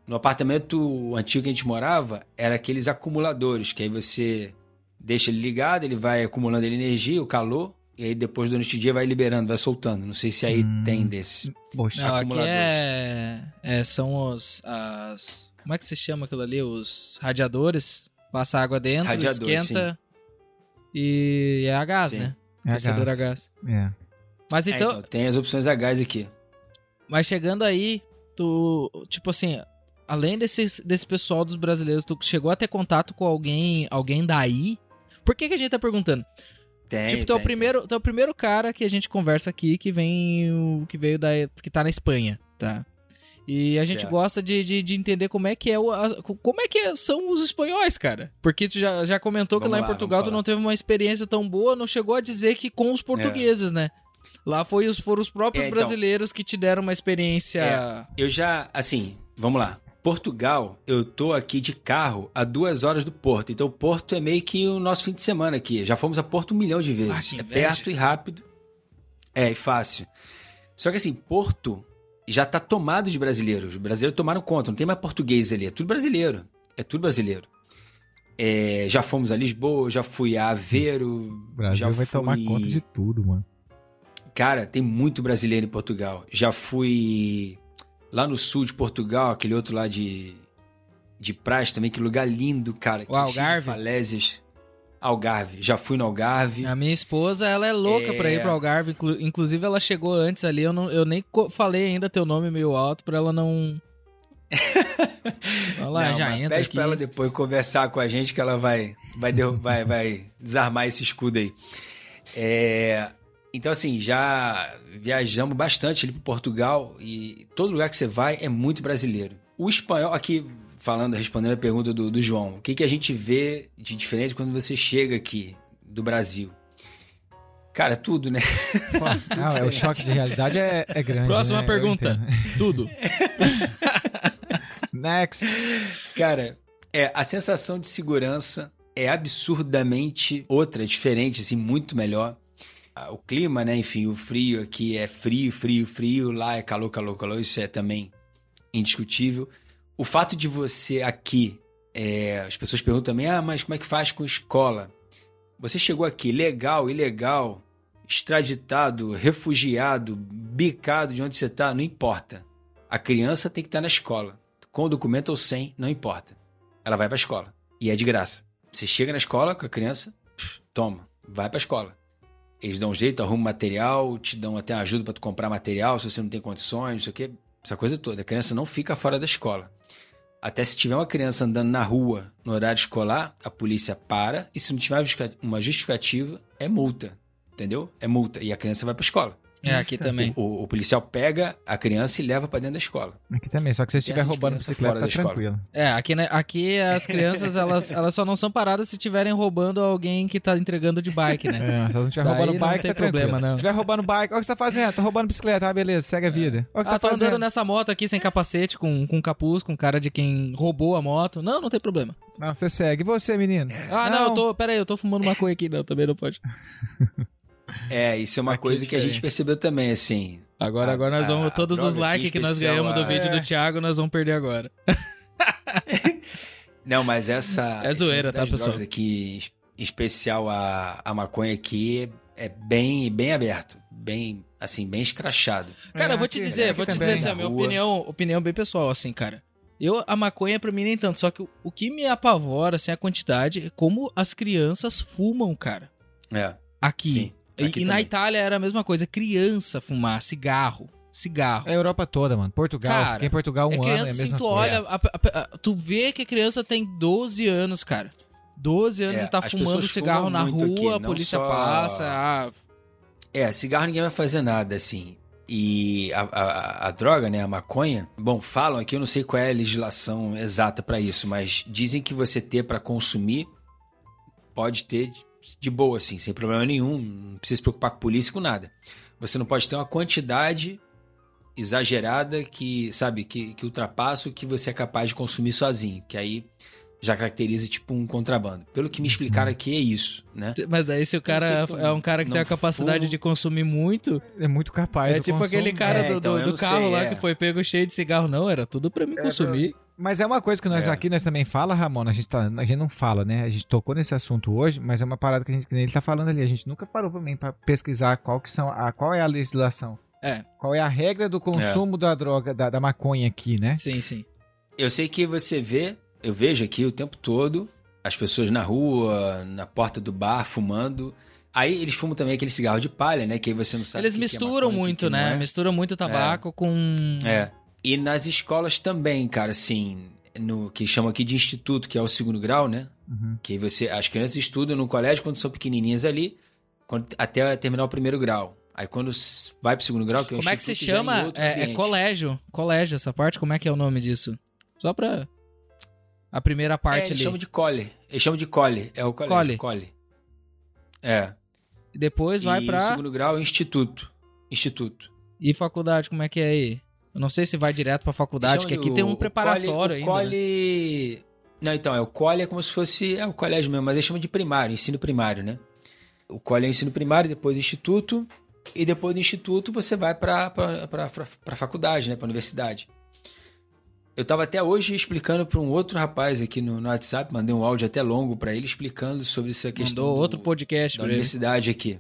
No apartamento antigo que a gente morava, era aqueles acumuladores, que aí você deixa ele ligado, ele vai acumulando ele energia, o calor, e aí depois durante o dia vai liberando, vai soltando. Não sei se aí Hum. tem desse. Poxa. Não, aqui acumuladores. é, é- São os. As, como é que se chama aquilo ali? Os radiadores. Passa água dentro, Radiador, esquenta. E é a gás, Sim. né? É a Aquecedor a gás. gás. É. Mas É, então, então, tem as opções a gás aqui. mas chegando aí, tu. Tipo assim, além desses, desse pessoal dos brasileiros, tu chegou a ter contato com alguém, alguém daí? Por que, que a gente tá perguntando? Tem, tipo, tu é, o tem, primeiro, tu é o primeiro cara que a gente conversa aqui que vem. que veio da. que tá na Espanha, tá? E a gente Certo. gosta de, de, de entender como é que é o. a- como é que são os espanhóis, cara. Porque tu já, já comentou que Vamos lá em lá, Portugal vamos tu não teve uma experiência tão boa, não chegou a dizer que com os portugueses, né? Lá foi os, foram os próprios É, então. brasileiros que te deram uma experiência. É. Eu já, assim, vamos lá. Portugal, eu tô aqui de carro a duas horas do Porto. Então, o Porto é meio que o nosso fim de semana aqui. Já fomos a Porto um milhão de vezes. Ah, é perto e rápido. É, e fácil. Só que assim, Porto já tá tomado de brasileiros. Os brasileiros tomaram conta, não tem mais português ali. É tudo brasileiro. É tudo brasileiro. É, já fomos a Lisboa, já fui a Aveiro. O Brasil já vai tomar fui- conta de tudo, mano. Cara, tem muito brasileiro em Portugal. Já fui lá no sul de Portugal, aquele outro lá de, de Praz também, que lugar lindo, cara. O que de Algarve? Falésias. Algarve. Já fui no Algarve. A minha esposa, ela é louca É. pra ir pro Algarve. inclu- Inclusive, ela chegou antes ali. Eu, não, eu nem falei ainda teu nome meio alto pra ela não. [laughs] Olha lá, Não, já entra Pede aqui. pra ela depois conversar com a gente que ela vai, vai, vai, vai desarmar esse escudo aí. É, então, assim, já viajamos bastante ali para Portugal e todo lugar que você vai é muito brasileiro. O espanhol, aqui falando, respondendo a pergunta do, do João, o que, que a gente vê de diferente quando você chega aqui do Brasil. Cara, tudo, né? Pô, [laughs] não, é, o choque de realidade é, é grande. Próxima né? pergunta. Tudo. [laughs] Next. Cara, é, a sensação de segurança é absurdamente outra, diferente, assim, muito melhor. O clima, né? Enfim, o frio aqui é frio, frio, frio. Lá é calor, calor, calor. Isso é também indiscutível. O fato de você aqui, é, as pessoas perguntam também, ah, mas como é que faz com escola? Você chegou aqui, legal, ilegal, extraditado, refugiado, bicado de onde você está, não importa. A criança tem que estar na escola. Com documento ou sem, não importa. Ela vai para a escola. E é de graça. Você chega na escola com a criança, toma, vai para a escola. Eles dão jeito, arrumam material, te dão até ajuda para tu comprar material se você não tem condições, não sei o quê. Essa coisa toda. A criança não fica fora da escola. Até se tiver uma criança andando na rua no horário escolar, a polícia para e se não tiver uma justificativa, é multa. Entendeu? É multa. E a criança vai pra escola. É, aqui também. O, o policial pega a criança e leva pra dentro da escola. Aqui também, só que se você estiver roubando bicicleta, fora tá da escola. tranquilo. É, aqui, né, aqui as crianças, elas, elas só não são paradas se estiverem roubando alguém que tá entregando de bike, né? É, se elas não estiver Daí roubando não bike, tem tá tranquilo. problema, não. Se estiver roubando bike, olha o que você tá fazendo. Tô roubando bicicleta, ah, beleza, segue a vida. Olha o que Ah, tá andando fazendo. nessa moto aqui sem capacete, com, com capuz, com cara de quem roubou a moto. Não, não tem problema. Não, você segue. E você, menino? Ah, não, eu tô. Pera aí, eu tô fumando maconha aqui. Não, também não pode. [laughs] É, isso é uma Aqui coisa é que a gente diferente. percebeu também, assim. Agora, A- agora nós a- vamos. a Todos os likes que nós ganhamos do a- vídeo do Thiago, nós vamos perder agora. [laughs] Não, mas essa. É zoeira, tá, pessoal? aqui, em especial a, a maconha aqui, é bem, bem aberto. Bem, assim, bem escrachado. Cara, eu vou aqui- te dizer, aqui vou te dizer assim, a minha opinião, opinião bem pessoal, assim, cara. Eu, a maconha pra mim nem tanto, só que o, o que me apavora, assim, a quantidade é como as crianças fumam, cara. É. Aqui. Sim, aqui e na. Itália era a mesma coisa, criança fumar, cigarro, cigarro. É a Europa toda, mano. Portugal, Cara, fiquei em Portugal um é ano, é a criança, assim, mesma tu coisa. olha, a- a- a- tu vê que a criança tem 12 anos, cara. 12 anos É, e tá fumando cigarro na muito aqui, rua, a polícia só- passa, ah, É, cigarro ninguém vai fazer nada, assim. E a, a, a droga, né, a maconha, bom, falam aqui, eu não sei qual é a legislação exata pra isso, mas dizem que você ter pra consumir pode ter de, boa, assim, sem problema nenhum, não precisa se preocupar com polícia, com nada. Você não pode ter uma quantidade exagerada que, sabe, que, que ultrapassa o que você é capaz de consumir sozinho, que aí já caracteriza tipo um contrabando. Pelo que me explicaram aqui é isso, né? Mas daí se o cara é um cara que tem a capacidade fumo. de consumir muito, É muito capaz. é tipo consumo. aquele cara É, do, então, do- carro sei, lá é. que foi pego cheio de cigarro. Não, era tudo pra mim consumir. Mas é uma coisa que nós É. aqui nós também fala, Ramon, a gente, tá, a gente não fala, né? A gente tocou nesse assunto hoje, mas é uma parada que a gente, que nem ele tá falando ali, a gente nunca parou pra mim pra pesquisar qual que são, a, qual é a legislação, É, qual é a regra do consumo da droga, da, da maconha aqui, né? sim, sim. Eu sei que você vê, eu vejo aqui o tempo todo as pessoas na rua, na porta do bar, fumando. Aí eles fumam também aquele cigarro de palha, né? Que aí você não sabe. Eles o que que é misturam que muito, que né? é. Misturam muito tabaco com. É. E nas escolas também, cara, assim, no que chamam aqui de instituto, que é o segundo grau, né? Uhum. Que você, as crianças estudam no colégio quando são pequenininhas ali, quando- até terminar o primeiro grau. Aí quando vai pro segundo grau, que é o Como é que se em chama? É, é colégio. Colégio, essa parte, como é que é o nome disso? Só pra. A primeira É, parte eles ali. chamam de cole. Eles chamam de cole. É o colégio. Cole. Cole. É. E Depois vai o segundo grau é instituto. Instituto. E faculdade, como é que é aí? Eu não sei se vai direto pra faculdade, Eles que aqui de- tem um o- o preparatório cole, ainda. O né? cole... Não, então, é o cole é como se fosse... É o colégio mesmo, mas eles chamam de primário, ensino primário, né? O cole é o ensino primário, depois instituto, e depois do instituto você vai pra, pra faculdade, né? Pra universidade. Eu tava até hoje explicando pra um outro rapaz aqui no, no WhatsApp, mandei um áudio até longo pra ele, explicando sobre essa questão Mandou do- outro podcast da ele. universidade aqui.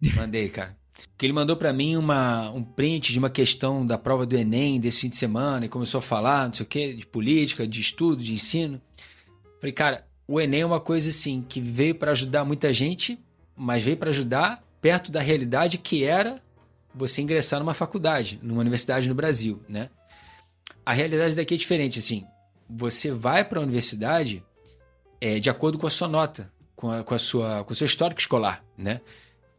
[laughs] Mandei, cara. Porque ele mandou pra mim uma, um print de uma questão da prova do Enem desse fim de semana e começou a falar, não sei o quê, de política, de estudo, de ensino. Falei, cara, o Enem é uma coisa assim que veio pra ajudar muita gente, mas veio pra ajudar perto da realidade que era você ingressar numa faculdade, numa universidade no Brasil, né? A realidade daqui é diferente, assim. Você vai pra universidade é, de acordo com a sua nota, com, a, com, a sua, com o seu histórico escolar, né?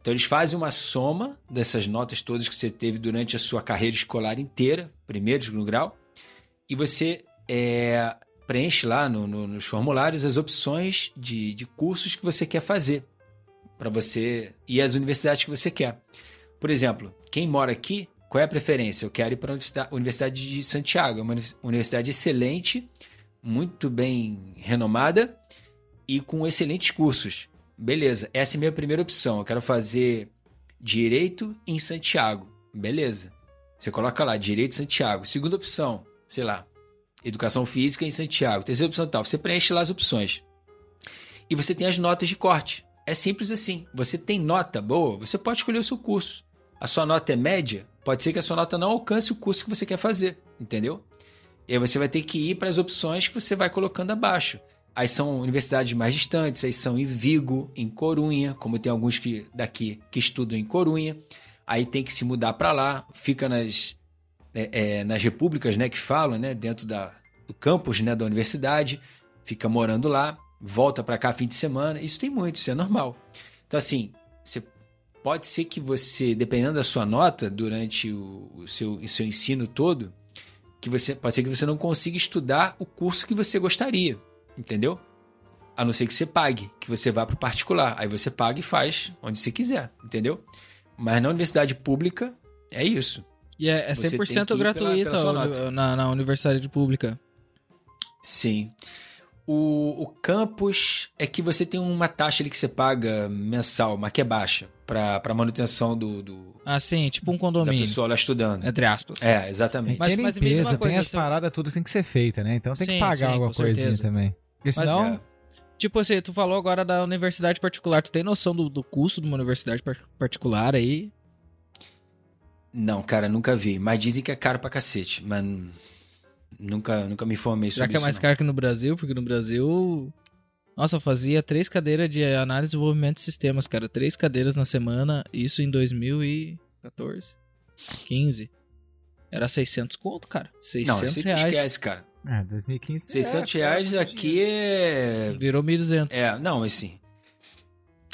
Então eles fazem uma soma dessas notas todas que você teve durante a sua carreira escolar inteira, primeiro, segundo grau, e você é, preenche lá no- no- nos formulários as opções de, de cursos que você quer fazer. para você ir às universidades que você quer. Por exemplo, quem mora aqui, qual é a preferência? Eu quero ir para a Universidade de Santiago, é uma universidade excelente, muito bem renomada e com excelentes cursos. Beleza, essa é a minha primeira opção. Eu quero fazer direito em Santiago. Beleza. Você coloca lá, direito em Santiago. Segunda opção, sei lá, educação física em Santiago. Terceira opção tal. Você preenche lá as opções. E você tem as notas de corte. É simples assim. Você tem nota boa, você pode escolher o seu curso. A sua nota é média, pode ser que a sua nota não alcance o curso que você quer fazer, entendeu? E aí você vai ter que ir para as opções que você vai colocando abaixo. Aí são universidades mais distantes, aí são em Vigo, em Corunha, como tem alguns que, daqui que estudam em Corunha. Aí tem que se mudar para lá, fica nas, é, é, nas repúblicas né, que falam, né, dentro da, do campus né, da universidade, fica morando lá, volta para cá fim de semana. Isso tem muito, isso é normal. Então, assim, pode ser que você, dependendo da sua nota durante o, o seu, o seu ensino todo, que você pode ser que você não consiga estudar o curso que você gostaria entendeu? A não ser que você pague, que você vá para o particular. Aí você paga e faz onde você quiser, entendeu? Mas na universidade pública, é isso. E é, é 100% gratuito na, na universidade pública. Sim. O, o campus é que você tem uma taxa ali que você paga mensal, mas que é baixa, para manutenção do, do. Ah, sim, tipo um condomínio. Da pessoa lá estudando. Entre aspas. É, exatamente. Mas, tem mas limpeza, coisa, tem as paradas, tudo tem que ser feita, né? Então tem sim, que pagar sim, alguma coisinha certeza. também. Porque senão. Mas, é. Tipo assim, tu falou agora da universidade particular. Tu tem noção do, do custo de uma universidade particular aí? Não, cara, nunca vi. Mas dizem que é caro pra cacete. Mas Nunca, nunca me informei sobre isso. Já que é mais não. caro que no Brasil? Porque no Brasil. Nossa, eu fazia três cadeiras de análise e desenvolvimento de sistemas, cara. Três cadeiras na semana, isso em 2014. 15. Era 600 conto, cara. 600 não, esse reais. esquece, cara. É, 2015. 600 é, reais aqui é. Virou 1.200. É, não, assim.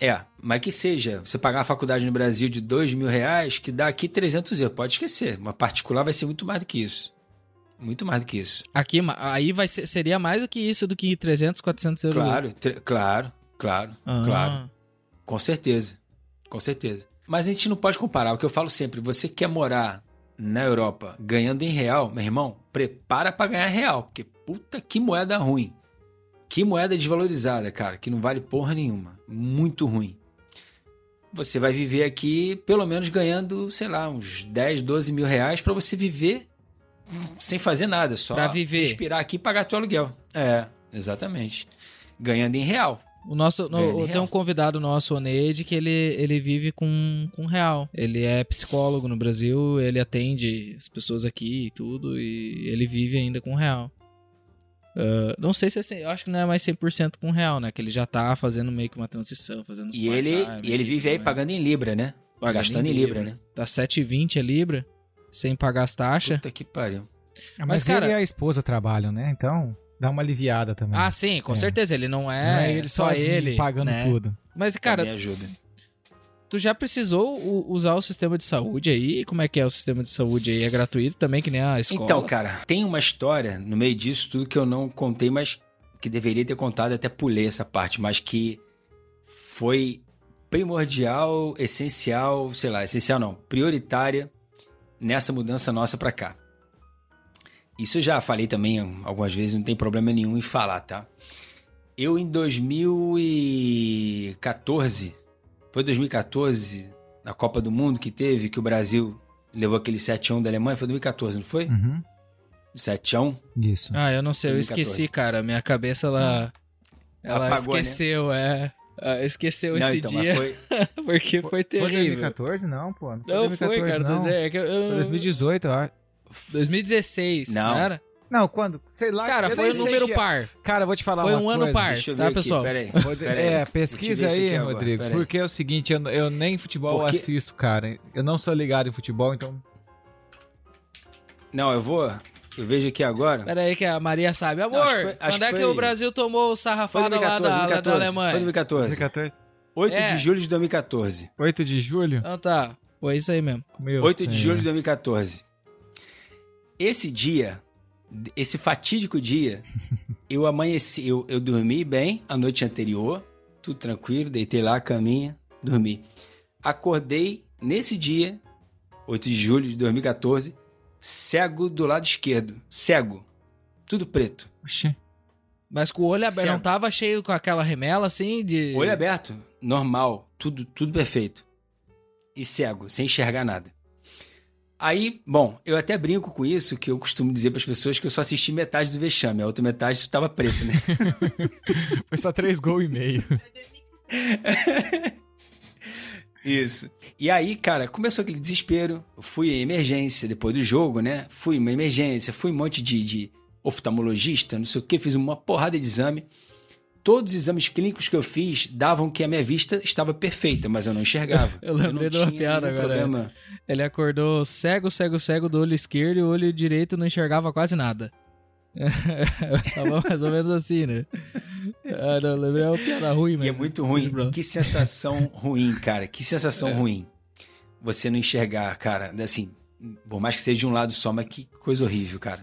É, mas que seja, você pagar uma faculdade no Brasil de 2 mil reais, que dá aqui 300 euros. Pode esquecer. Uma particular vai ser muito mais do que isso. Muito mais do que isso. Aqui, aí vai ser, seria mais do que isso, do que 300, 400 euros. Claro, claro, claro, ah. claro. Com certeza. Com certeza. Mas a gente não pode comparar. O que eu falo sempre, você quer morar na Europa ganhando em real, meu irmão, prepara para ganhar real, porque puta que moeda ruim. Que moeda desvalorizada, cara, que não vale porra nenhuma. Muito ruim. Você vai viver aqui pelo menos ganhando, sei lá, uns 10, 12 mil reais para você viver sem fazer nada, só pra viver. respirar aqui e pagar teu aluguel. É, exatamente. Ganhando em real. O nosso, no, tem um convidado nosso, o Neide, que ele, ele vive com, com real. Ele é psicólogo no Brasil, ele atende as pessoas aqui e tudo, e ele vive ainda com real. Uh, não sei se é, assim, eu acho que não é mais 100% com real, né? Que ele já tá fazendo meio que uma transição, fazendo E ele, e ele vive aí pagando em libra, né? Pagando Gastando em libra, libra, né? Tá 7,20 a libra sem pagar as taxas. Puta que pariu. Ah, mas, mas cara, ele e a esposa trabalham, né? Então dá uma aliviada também. Ah, sim, com é. certeza. Ele não é, não é ele só ele pagando né? tudo. Mas, cara. Me ajuda. Tu já precisou usar o sistema de saúde aí? Como é que é o sistema de saúde aí? É gratuito também, que nem a escola? Então, cara, tem uma história no meio disso tudo que eu não contei, mas que deveria ter contado, até pulei essa parte, mas que foi primordial, essencial, sei lá, essencial não, prioritária nessa mudança nossa para cá. Isso eu já falei também algumas vezes, não tem problema nenhum em falar, tá? Eu em 2014, foi 2014, na Copa do Mundo que teve, que o Brasil levou aquele 7x1 da Alemanha, foi 2014, não foi? Uhum. 7x1? Isso. Ah, eu não sei, 2014. eu esqueci, cara. Minha cabeça, ela. Ela Apagou, né? esqueceu, né? é. Ah, esqueceu não, esse então, dia. Foi... [laughs] porque foi terrível. Foi 2014? Não, pô. Não foi, não 2014, foi cara. Não. É que eu, eu... Foi 2018, eu acho. 2016, não. não era? Não, quando? Sei lá. Cara, foi um número que... par. Cara, vou te falar foi uma coisa. Foi um ano par, tá, aqui, pessoal? Peraí, peraí. É, pesquisa aí, Rodrigo. Porque é o seguinte, eu, eu nem futebol porque... assisto, cara. Eu não sou ligado em futebol, então... Não, eu vou... Eu vejo aqui agora. Pera aí que a Maria sabe. Amor, não, foi, quando é que, que o Brasil tomou o sarrafada 2014, lá da, 2014, da Alemanha? Foi 2014. 2014. 8 é. de julho de 2014. 8 de julho? Então tá. Foi isso aí mesmo. Meu 8 senhor. de julho de 2014. Esse dia, esse fatídico dia, [laughs] eu amanheci, eu, eu dormi bem a noite anterior, tudo tranquilo, deitei lá a caminha, dormi. Acordei nesse dia, 8 de julho de 2014, cego do lado esquerdo. Cego. Tudo preto. Oxê. Mas com o olho aberto, Cego. não tava cheio com aquela remela assim de. Olho aberto, normal, tudo, tudo perfeito. E cego, sem enxergar nada. Aí, bom, eu até brinco com isso, que eu costumo dizer para as pessoas que eu só assisti metade do vexame, a outra metade estava preto, né? [laughs] Foi só três gols e meio. [laughs] Isso. E aí, cara, começou aquele desespero. Eu fui em emergência depois do jogo, né? Fui em uma emergência, fui um monte de, de oftalmologista, não sei o que, fiz uma porrada de exame. Todos os exames clínicos que eu fiz davam que a minha vista estava perfeita, mas eu não enxergava. [laughs] Eu lembrei de uma piada agora. Problema. Ele acordou cego, cego, cego do olho esquerdo e o olho direito não enxergava quase nada. [laughs] Tava mais ou menos assim, né? Ah, não, lembrei uma piada ruim, mas. E é muito ruim. Que sensação ruim, cara. Que sensação ruim. Você não enxergar, cara. Assim, por mais que seja de um lado só, mas que coisa horrível, cara.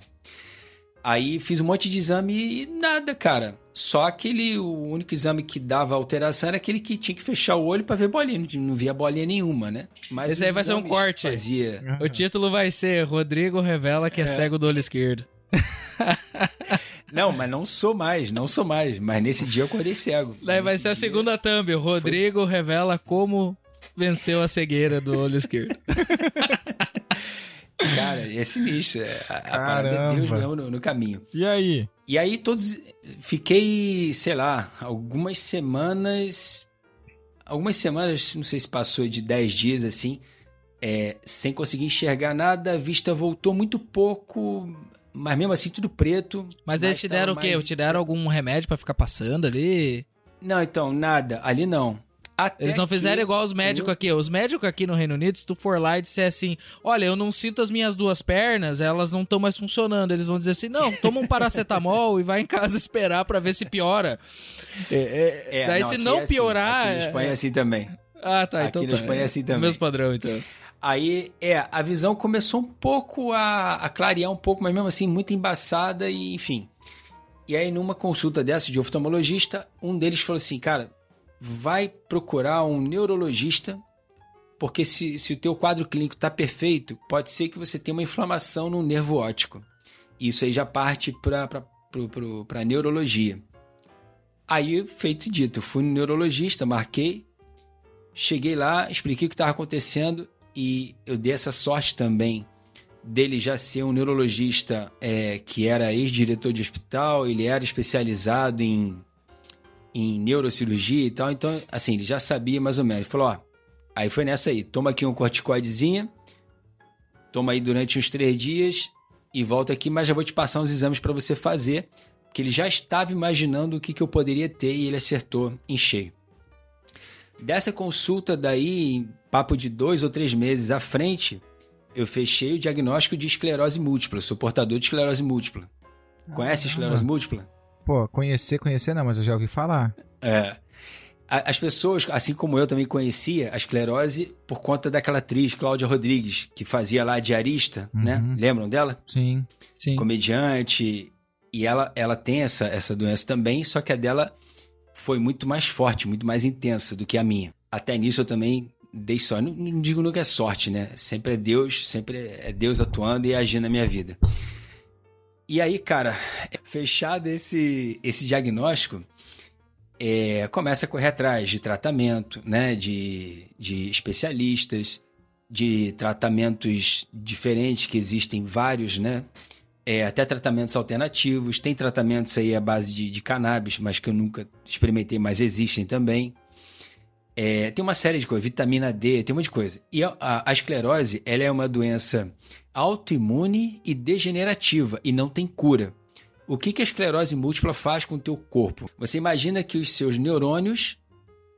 Aí fiz um monte de exame e nada, cara. Só aquele, o único exame que dava alteração era aquele que tinha que fechar o olho pra ver bolinha. Não, via bolinha nenhuma, né? Mas Esse aí vai ser um corte. Fazia... O título vai ser Rodrigo revela que é, cego do olho esquerdo. [laughs] Não, mas não sou mais, não sou mais. Mas nesse dia eu acordei cego. Daí vai ser a dia- segunda thumb. O Rodrigo revela como venceu a cegueira do olho esquerdo. [laughs] Cara, é sinistro. é- A, a parada é Deus Caramba. mesmo no- no caminho. E aí? E aí todos fiquei, sei lá, algumas semanas, algumas semanas, não sei se passou de 10 dias assim, é, sem conseguir enxergar nada, a vista voltou muito pouco, mas mesmo assim tudo preto. Mas eles te deram o quê? mais- Te deram algum remédio pra ficar passando ali? Não, então, nada, ali não. Até Eles não fizeram que igual os médicos eu- aqui. Os médicos aqui no Reino Unido, se tu for lá e disser assim: Olha, eu não sinto as minhas duas pernas, elas não estão mais funcionando. Eles vão dizer assim: Não, toma um paracetamol e vai em casa esperar pra ver se piora. É, é, É, daí, se aqui não é assim, piorar. Aqui na Espanha é assim também. Ah, tá. aqui então na tá. Espanha é assim o também. Mesmo padrão, então. Aí, é, a visão começou um pouco a, a clarear um pouco, mas mesmo assim muito embaçada e enfim. E aí, numa consulta dessa de oftalmologista, um deles falou assim, cara, vai procurar um neurologista, porque se, se o teu quadro clínico tá perfeito, pode ser que você tenha uma inflamação no nervo óptico. Isso aí já parte para para neurologia. Aí, feito dito, fui no neurologista, marquei, cheguei lá, expliquei o que estava acontecendo e eu dei essa sorte também dele já ser um neurologista é, que era ex-diretor de hospital, ele era especializado em, em neurocirurgia e tal, então, assim, ele já sabia mais ou menos. Ele falou: ó, aí foi nessa aí, toma aqui um corticoidezinha, toma aí durante uns três dias e volta aqui, mas já vou te passar uns exames para você fazer, porque ele já estava imaginando o que, que eu poderia ter e ele acertou em cheio. Dessa consulta daí, papo de dois ou três meses à frente, eu fechei o diagnóstico de esclerose múltipla, sou portador de esclerose múltipla. Conhece esclerose múltipla? Pô, conhecer, conhecer não, mas eu já ouvi falar. É. As pessoas, assim como eu também conhecia a esclerose por conta daquela atriz, Cláudia Rodrigues, que fazia lá a diarista, né? Uhum. Lembram dela? Sim. Sim. comediante. E ela, ela tem essa, essa doença também, só que a dela foi muito mais forte, muito mais intensa do que a minha. Até nisso eu também dei sorte. Não, não digo nunca é sorte, né? Sempre é Deus, sempre é Deus atuando e agindo na minha vida. E aí, cara, fechado esse, esse diagnóstico, é, começa a correr atrás de tratamento, né? De, de especialistas, de tratamentos diferentes, que existem vários, né? É, até tratamentos alternativos. Tem tratamentos aí à base de, de cannabis, mas que eu nunca experimentei, mas existem também. É, tem uma série de coisas, vitamina D, tem um monte de coisa. E a, a- a esclerose, ela é uma doença autoimune e degenerativa e não tem cura. O que, que a esclerose múltipla faz com o teu corpo? Você imagina que os seus neurônios,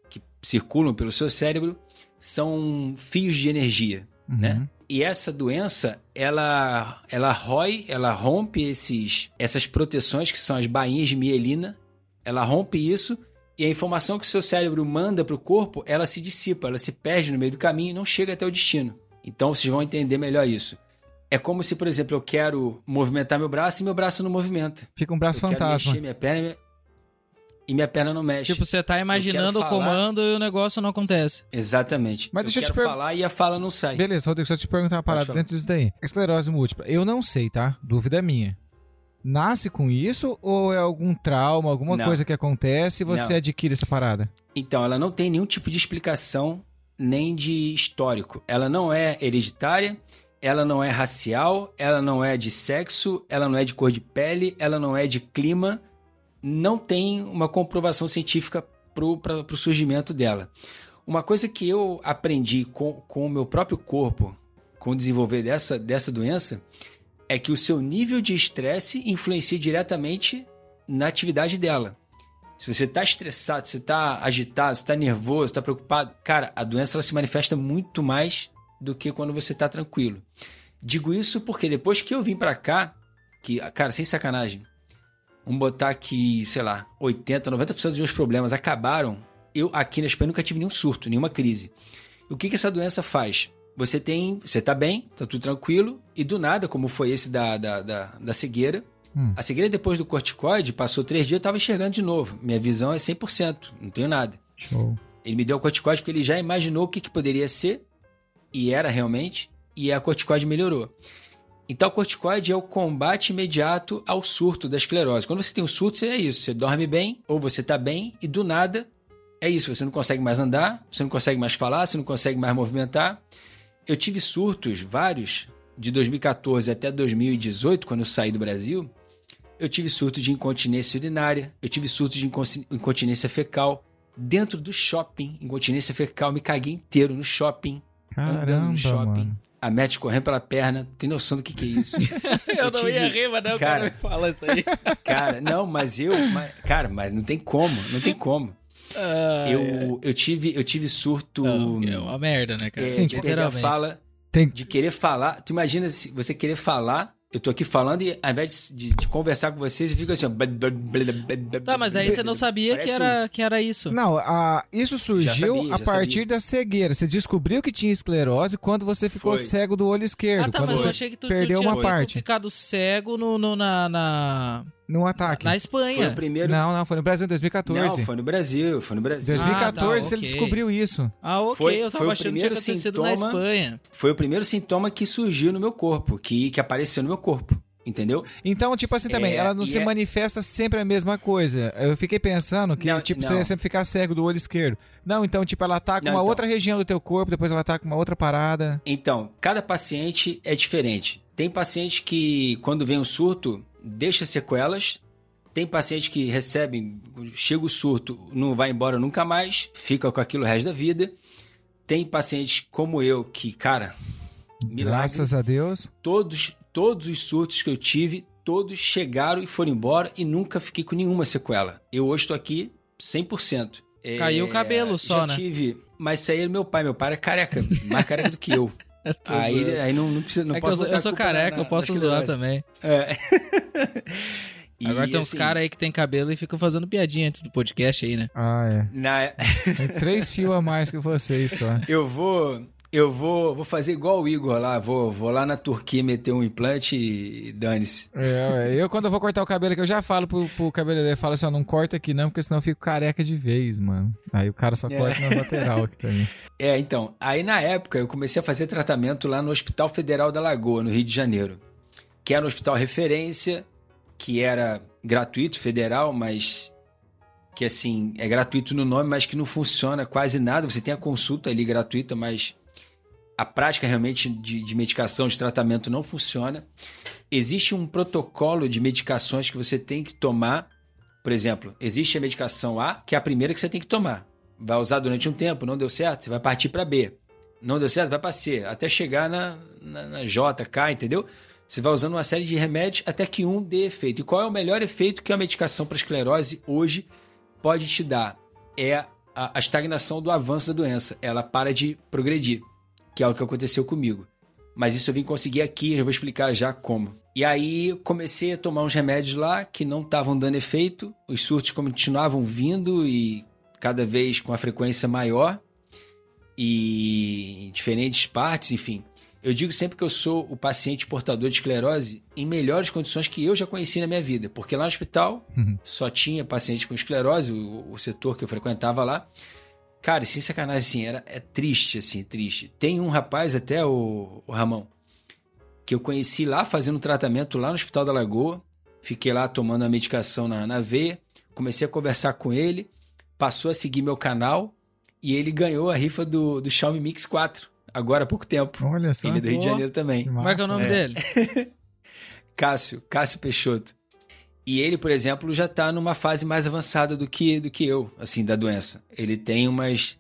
que circulam pelo seu cérebro, são fios de energia, Uhum. né? E essa doença, ela, ela rói, ela rompe esses, essas proteções que são as bainhas de mielina, ela rompe isso e a informação que o seu cérebro manda para o corpo, ela se dissipa, ela se perde no meio do caminho e não chega até o destino. Então vocês vão entender melhor isso. É como se, por exemplo, eu quero movimentar meu braço e meu braço não movimenta. Fica um braço eu quero fantasma. mexer minha perna. e minha- e minha perna não mexe. Tipo, você tá imaginando o falar... comando e o negócio não acontece. Exatamente. Mas deixa eu, eu te quero per... falar e a fala não sai. Beleza, Rodrigo, só te perguntar uma parada dentro disso daí. Esclerose múltipla, eu não sei, tá? Dúvida minha. Nasce com isso ou é algum trauma, alguma Não. coisa que acontece e você Não. adquire essa parada? Então, ela não tem nenhum tipo de explicação nem de histórico. Ela não é hereditária, ela não é racial, ela não é de sexo, ela não é de cor de pele, ela não é de clima. Não tem uma comprovação científica para o surgimento dela. Uma coisa que eu aprendi com, com o meu próprio corpo, com o desenvolver dessa, dessa doença, é que o seu nível de estresse influencia diretamente na atividade dela. Se você está estressado, se está agitado, se está nervoso, está preocupado, cara, a doença ela se manifesta muito mais do que quando você está tranquilo. Digo isso porque depois que eu vim para cá, que, cara, sem sacanagem, vamos botar que, sei lá, 80, 90% dos meus problemas acabaram, eu aqui na Espanha nunca tive nenhum surto, nenhuma crise. O que, que essa doença faz? Você tem, você tá bem, tá tudo tranquilo, e do nada, como foi esse da, da, da, da cegueira, Hum. a cegueira depois do corticoide, passou três dias, eu tava enxergando de novo. Minha visão é 100%, não tenho nada. Show. Ele me deu o corticoide porque ele já imaginou o que, que poderia ser, e era realmente, e a corticoide melhorou. Então, o corticoide é o combate imediato ao surto da esclerose. Quando você tem um surto, é isso. Você dorme bem, ou você tá bem, e do nada, é isso. Você não consegue mais andar, você não consegue mais falar, você não consegue mais movimentar. Eu tive surtos, vários, de 2014 até 2018, quando eu saí do Brasil. Eu tive surto de incontinência urinária, eu tive surto de incontinência fecal. Dentro do shopping, incontinência fecal, me caguei inteiro no shopping, andando Caramba, no shopping. mano. A Matt correndo pela perna, tem noção do que, que é isso? [laughs] Eu, não tive- ia rir, mas não, cara- cara, me fala isso aí. Cara, não, mas eu. mas- cara, mas não tem como, não tem como. Eu, eu, tive, eu tive surto. Não, é uma merda, né, cara? é, Sim, de perder a literalmente. fala, Tem... de querer falar. Tu imagina se você querer falar, eu tô aqui falando e ao invés de, de- de conversar com vocês, eu fico assim, ó. Tá, mas daí você não sabia que era, que era isso. Não, a, isso surgiu sabia, a já partir sabia. da cegueira. Você descobriu que tinha esclerose quando você ficou Foi. cego do olho esquerdo. Ah, tá, quando mas eu achei que tu, perdeu tu tinha uma parte ficado cego no, no- na, na, num ataque. na Foi Espanha. o primeiro. Não, não, foi no Brasil em 2014. Não, foi no Brasil, foi no Brasil. 2014 Ah, tá, ele descobriu isso. Ah, ok. Foi- eu foi tava o achando que tinha primeiro acontecido na sintoma- Espanha. Foi o primeiro sintoma que surgiu no meu corpo, que, que apareceu no meu corpo. Entendeu? Então, tipo assim também, É, ela não se é- manifesta sempre a mesma coisa. Eu fiquei pensando que, Não, tipo, não. você ia sempre ficar cego do olho esquerdo. Não, então, tipo, ela tá com Não, uma então. outra região do teu corpo, depois ela tá com uma outra parada. Então, cada paciente é diferente. Tem paciente que, quando vem um surto, deixa sequelas. Tem paciente que recebe, chega o surto, não vai embora nunca mais, fica com aquilo o resto da vida. Tem pacientes como eu que, cara, milagre. Graças a Deus. Todos, todos os surtos que eu tive, todos chegaram e foram embora e nunca fiquei com nenhuma sequela. Eu hoje estou aqui 100%. É, Caiu o cabelo só, já né? tive, mas isso aí é meu pai. Meu pai é careca, mais careca do que eu. [laughs] [laughs] aí, aí não, não precisa, não é que eu, posso sou- botar eu sou careca, na- eu posso zoar também. É. [laughs] E, Agora tem uns assim, caras aí que tem cabelo e ficam fazendo piadinha antes do podcast aí, né? Ah, é. na- Tem três [laughs] fios a mais que vocês só. eu vou, eu vou, vou fazer igual o Igor lá. Vou, vou lá na Turquia meter um implante e dane-se. É, eu quando eu vou cortar o cabelo que eu já falo pro, pro cabeleireiro, eu falo assim, ó, não corta aqui não, porque senão eu fico careca de vez, mano. Aí o cara só É. corta na lateral aqui também. [laughs] É, então, aí na época eu comecei a fazer tratamento lá no Hospital Federal da Lagoa, no Rio de Janeiro, que era um hospital referência, que era gratuito, federal, mas que assim, é gratuito no nome, mas que não funciona quase nada. Você tem a consulta ali gratuita, mas a prática realmente de, de medicação, de tratamento não funciona. Existe um protocolo de medicações que você tem que tomar. Por exemplo, existe a medicação A, que é a primeira que você tem que tomar. Vai usar durante um tempo, não deu certo, você vai partir para B. Não deu certo, vai para C, até chegar na, na, na J, K, entendeu? Você vai usando uma série de remédios até que um dê efeito. E qual é o melhor efeito que a medicação para esclerose hoje pode te dar? É a, a estagnação do avanço da doença. Ela para de progredir, que é o que aconteceu comigo. Mas isso eu vim conseguir aqui, eu vou explicar já como. E aí comecei a tomar uns remédios lá que não estavam dando efeito, os surtos continuavam vindo e cada vez com a frequência maior e em diferentes partes, enfim. Eu digo sempre que eu sou o paciente portador de esclerose em melhores condições que eu já conheci na minha vida, porque lá no hospital uhum. só tinha paciente com esclerose, o, o, setor que eu frequentava lá. Cara, sem sacanagem, assim, era, é triste, assim, triste. Tem um rapaz até, o, o Ramon, que eu conheci lá fazendo tratamento lá no Hospital da Lagoa. Fiquei lá tomando a medicação na, na veia, comecei a conversar com ele, passou a seguir meu canal e ele ganhou a rifa do, do Xiaomi Mix 4 agora há pouco tempo. Olha só. Ele é do Rio de Janeiro também. Como é que é o nome é. dele? [laughs] Cássio, Cássio Peixoto. E ele, por exemplo, já está numa fase mais avançada do que, do que eu, assim, da doença. Ele tem umas,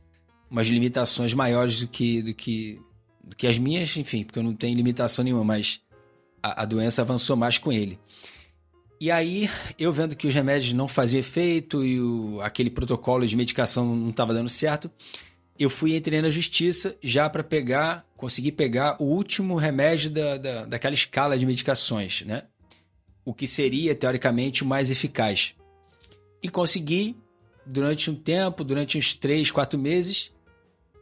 umas limitações maiores do que, do, que, do que as minhas, enfim, porque eu não tenho limitação nenhuma, mas a, a doença avançou mais com ele. E aí, eu vendo que os remédios não faziam efeito e o, aquele protocolo de medicação não estava dando certo, eu fui entrei na justiça já para pegar, conseguir pegar o último remédio da, da, daquela escala de medicações, né? O que seria, teoricamente, o mais eficaz. E consegui, durante um tempo, durante uns três, quatro meses.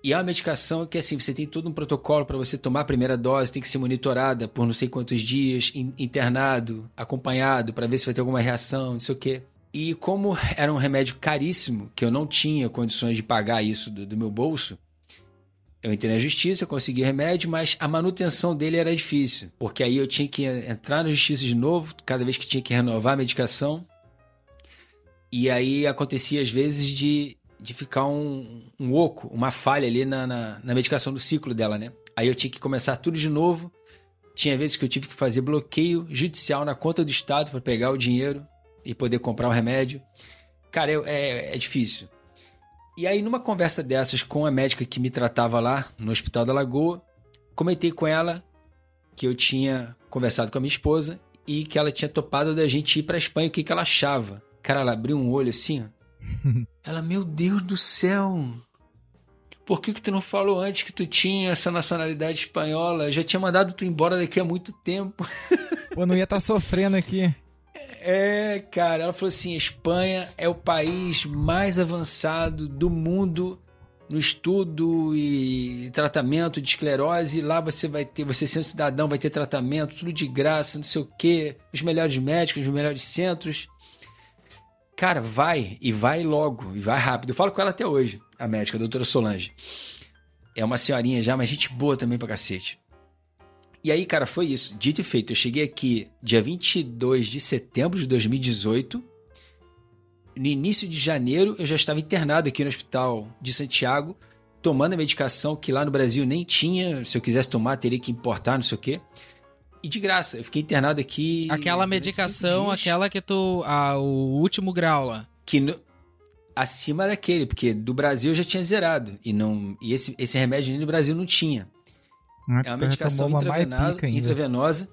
E é uma medicação que, assim, você tem todo um protocolo para você tomar a primeira dose, tem que ser monitorada por não sei quantos dias, internado, acompanhado, para ver se vai ter alguma reação, não sei o quê. E como era um remédio caríssimo, que eu não tinha condições de pagar isso do, do meu bolso, eu entrei na justiça, consegui remédio, mas a manutenção dele era difícil, porque aí eu tinha que entrar na justiça de novo, cada vez que tinha que renovar a medicação. E aí acontecia às vezes de, de ficar um, um oco, uma falha ali na, na, na medicação do ciclo dela, né? Aí eu tinha que começar tudo de novo. Tinha vezes que eu tive que fazer bloqueio judicial na conta do Estado para pegar o dinheiro e poder comprar o remédio. Cara, é, é difícil. E aí, numa conversa dessas com a médica que me tratava lá no Hospital da Lagoa, comentei com ela que eu tinha conversado com a minha esposa e que ela tinha topado da gente ir para Espanha, o que, que ela achava. Cara, ela abriu um olho assim, [laughs] ela, meu Deus do céu, por que, que tu não falou antes que tu tinha essa nacionalidade espanhola? Eu já tinha mandado tu embora daqui há muito tempo. Pô, não ia estar tá sofrendo aqui. É, cara, ela falou assim: Espanha é o país mais avançado do mundo no estudo e tratamento de esclerose. Lá você vai ter, você sendo cidadão, vai ter tratamento, tudo de graça, não sei o quê, os melhores médicos, os melhores centros. Cara, vai e vai logo, e vai rápido. Eu falo com ela até hoje, a médica, a doutora Solange. É uma senhorinha já, mas gente boa também pra cacete. E aí, cara, foi isso. Dito e feito, eu cheguei aqui dia 22 de setembro de 2018. No início de janeiro, eu já estava internado aqui no hospital de Santiago, tomando a medicação que lá no Brasil nem tinha. Se eu quisesse tomar, teria que importar, não sei o quê. E de graça, eu fiquei internado aqui. Aquela medicação, aquela que tu. Ah, o último grau lá. Que no, acima daquele, porque do Brasil eu já tinha zerado. E, não, e esse, esse remédio no Brasil não tinha. É uma medicação intravenosa, intravenosa.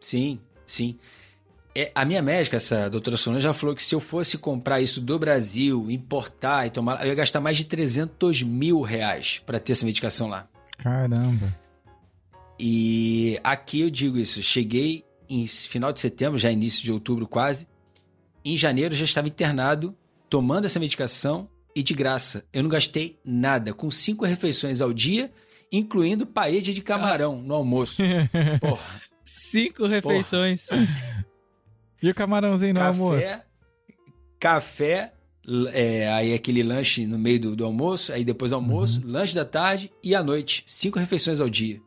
Sim, sim. É, a minha médica, essa doutora Solange, já falou que se eu fosse comprar isso do Brasil, importar e tomar, eu ia gastar mais de 300 mil reais para ter essa medicação lá. Caramba. E aqui eu digo isso, cheguei em final de setembro, já início de outubro quase. Em janeiro já estava internado, tomando essa medicação e de graça. Eu não gastei nada, com cinco refeições ao dia incluindo paella de camarão no almoço. [laughs] Porra. Cinco refeições. Porra. E o camarãozinho no café, almoço? Café, é, aí aquele lanche no meio do, do almoço, aí depois do almoço, uhum. lanche da tarde e à noite. Cinco refeições ao dia.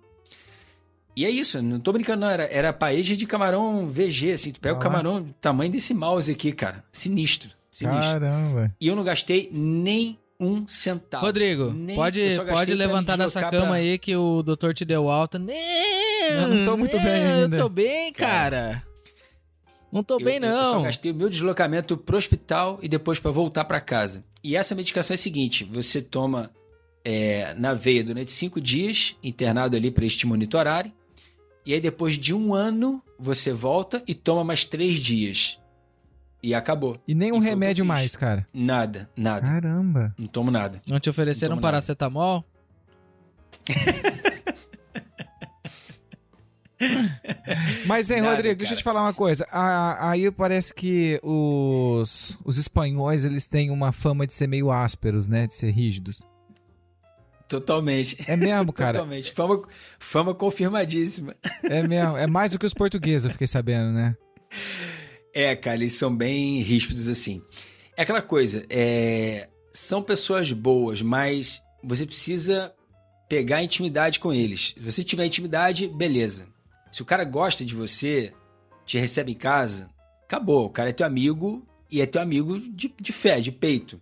E é isso, não tô brincando, não. Era, era paella de camarão VG, assim. Tu pega ah. o camarão do tamanho desse mouse aqui, cara. Sinistro. Sinistro. Caramba. E eu não gastei nem um centavo. Rodrigo, Nem, pode, pode levantar dessa cama pra... aí que o doutor te deu alta. Não, eu não tô muito bem ainda. Eu tô bem, cara. Não tô eu, bem, não. Eu só gastei o meu deslocamento pro hospital e depois para voltar para casa. E essa medicação é a seguinte: você toma é, na veia durante cinco dias, internado ali para eles te monitorarem. E aí, depois de um ano, você volta e toma mais três dias. E acabou. E nem um e remédio mais, cara? Nada, nada. Caramba. Não tomo nada. Não te ofereceram Não paracetamol? [laughs] Mas, hein, Nada, Rodrigo, cara. deixa eu te falar uma coisa. Aí parece que os, os espanhóis, eles têm uma fama de ser meio ásperos, né? De ser rígidos. Totalmente. É mesmo, [laughs] cara. Totalmente. Fama, fama confirmadíssima. É mesmo. É mais do que os portugueses, eu fiquei sabendo, né? [laughs] É, cara, eles são bem ríspidos assim. É aquela coisa, é... são pessoas boas, mas você precisa pegar intimidade com eles. Se você tiver intimidade, beleza. Se o cara gosta de você, te recebe em casa, acabou. O cara é teu amigo e é teu amigo de, de fé, de peito.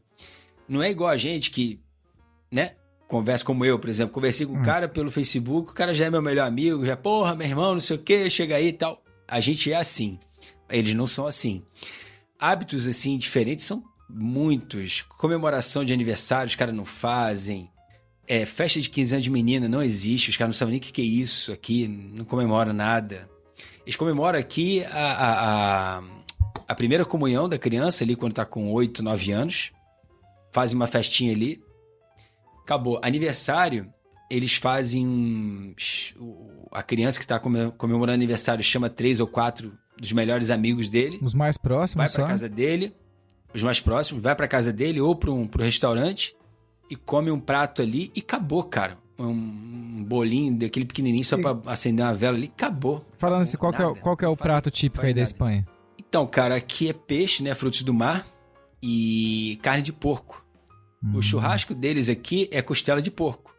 Não é igual a gente que, né? Conversa como eu, por exemplo. Conversei com o hum. cara pelo Facebook, o cara já é meu melhor amigo, já, porra, meu irmão, não sei o que, chega aí e tal. A gente é assim. Eles não são assim. Hábitos, assim, diferentes são muitos. Comemoração de aniversário, os caras não fazem. É, festa de 15 anos de menina não existe, os caras não sabem nem o que, que é isso aqui, não comemora nada. Eles comemoram aqui a, a, a, a primeira comunhão da criança ali quando tá com 8, 9 anos. Fazem uma festinha ali. Acabou. Aniversário, eles fazem. A criança que está comemorando aniversário chama três ou quatro dos melhores amigos dele. Os mais próximos, Vai pra só? casa dele. Os mais próximos, vai pra casa dele ou pro, um, pro restaurante e come um prato ali e acabou, cara. Um bolinho daquele pequenininho só pra acender uma vela ali, acabou. Falando assim, qual, que é, qual que é o prato típico aí da Espanha? Então, cara, aqui é peixe, né? Frutos do mar e carne de porco. Hum. O churrasco deles aqui é costela de porco.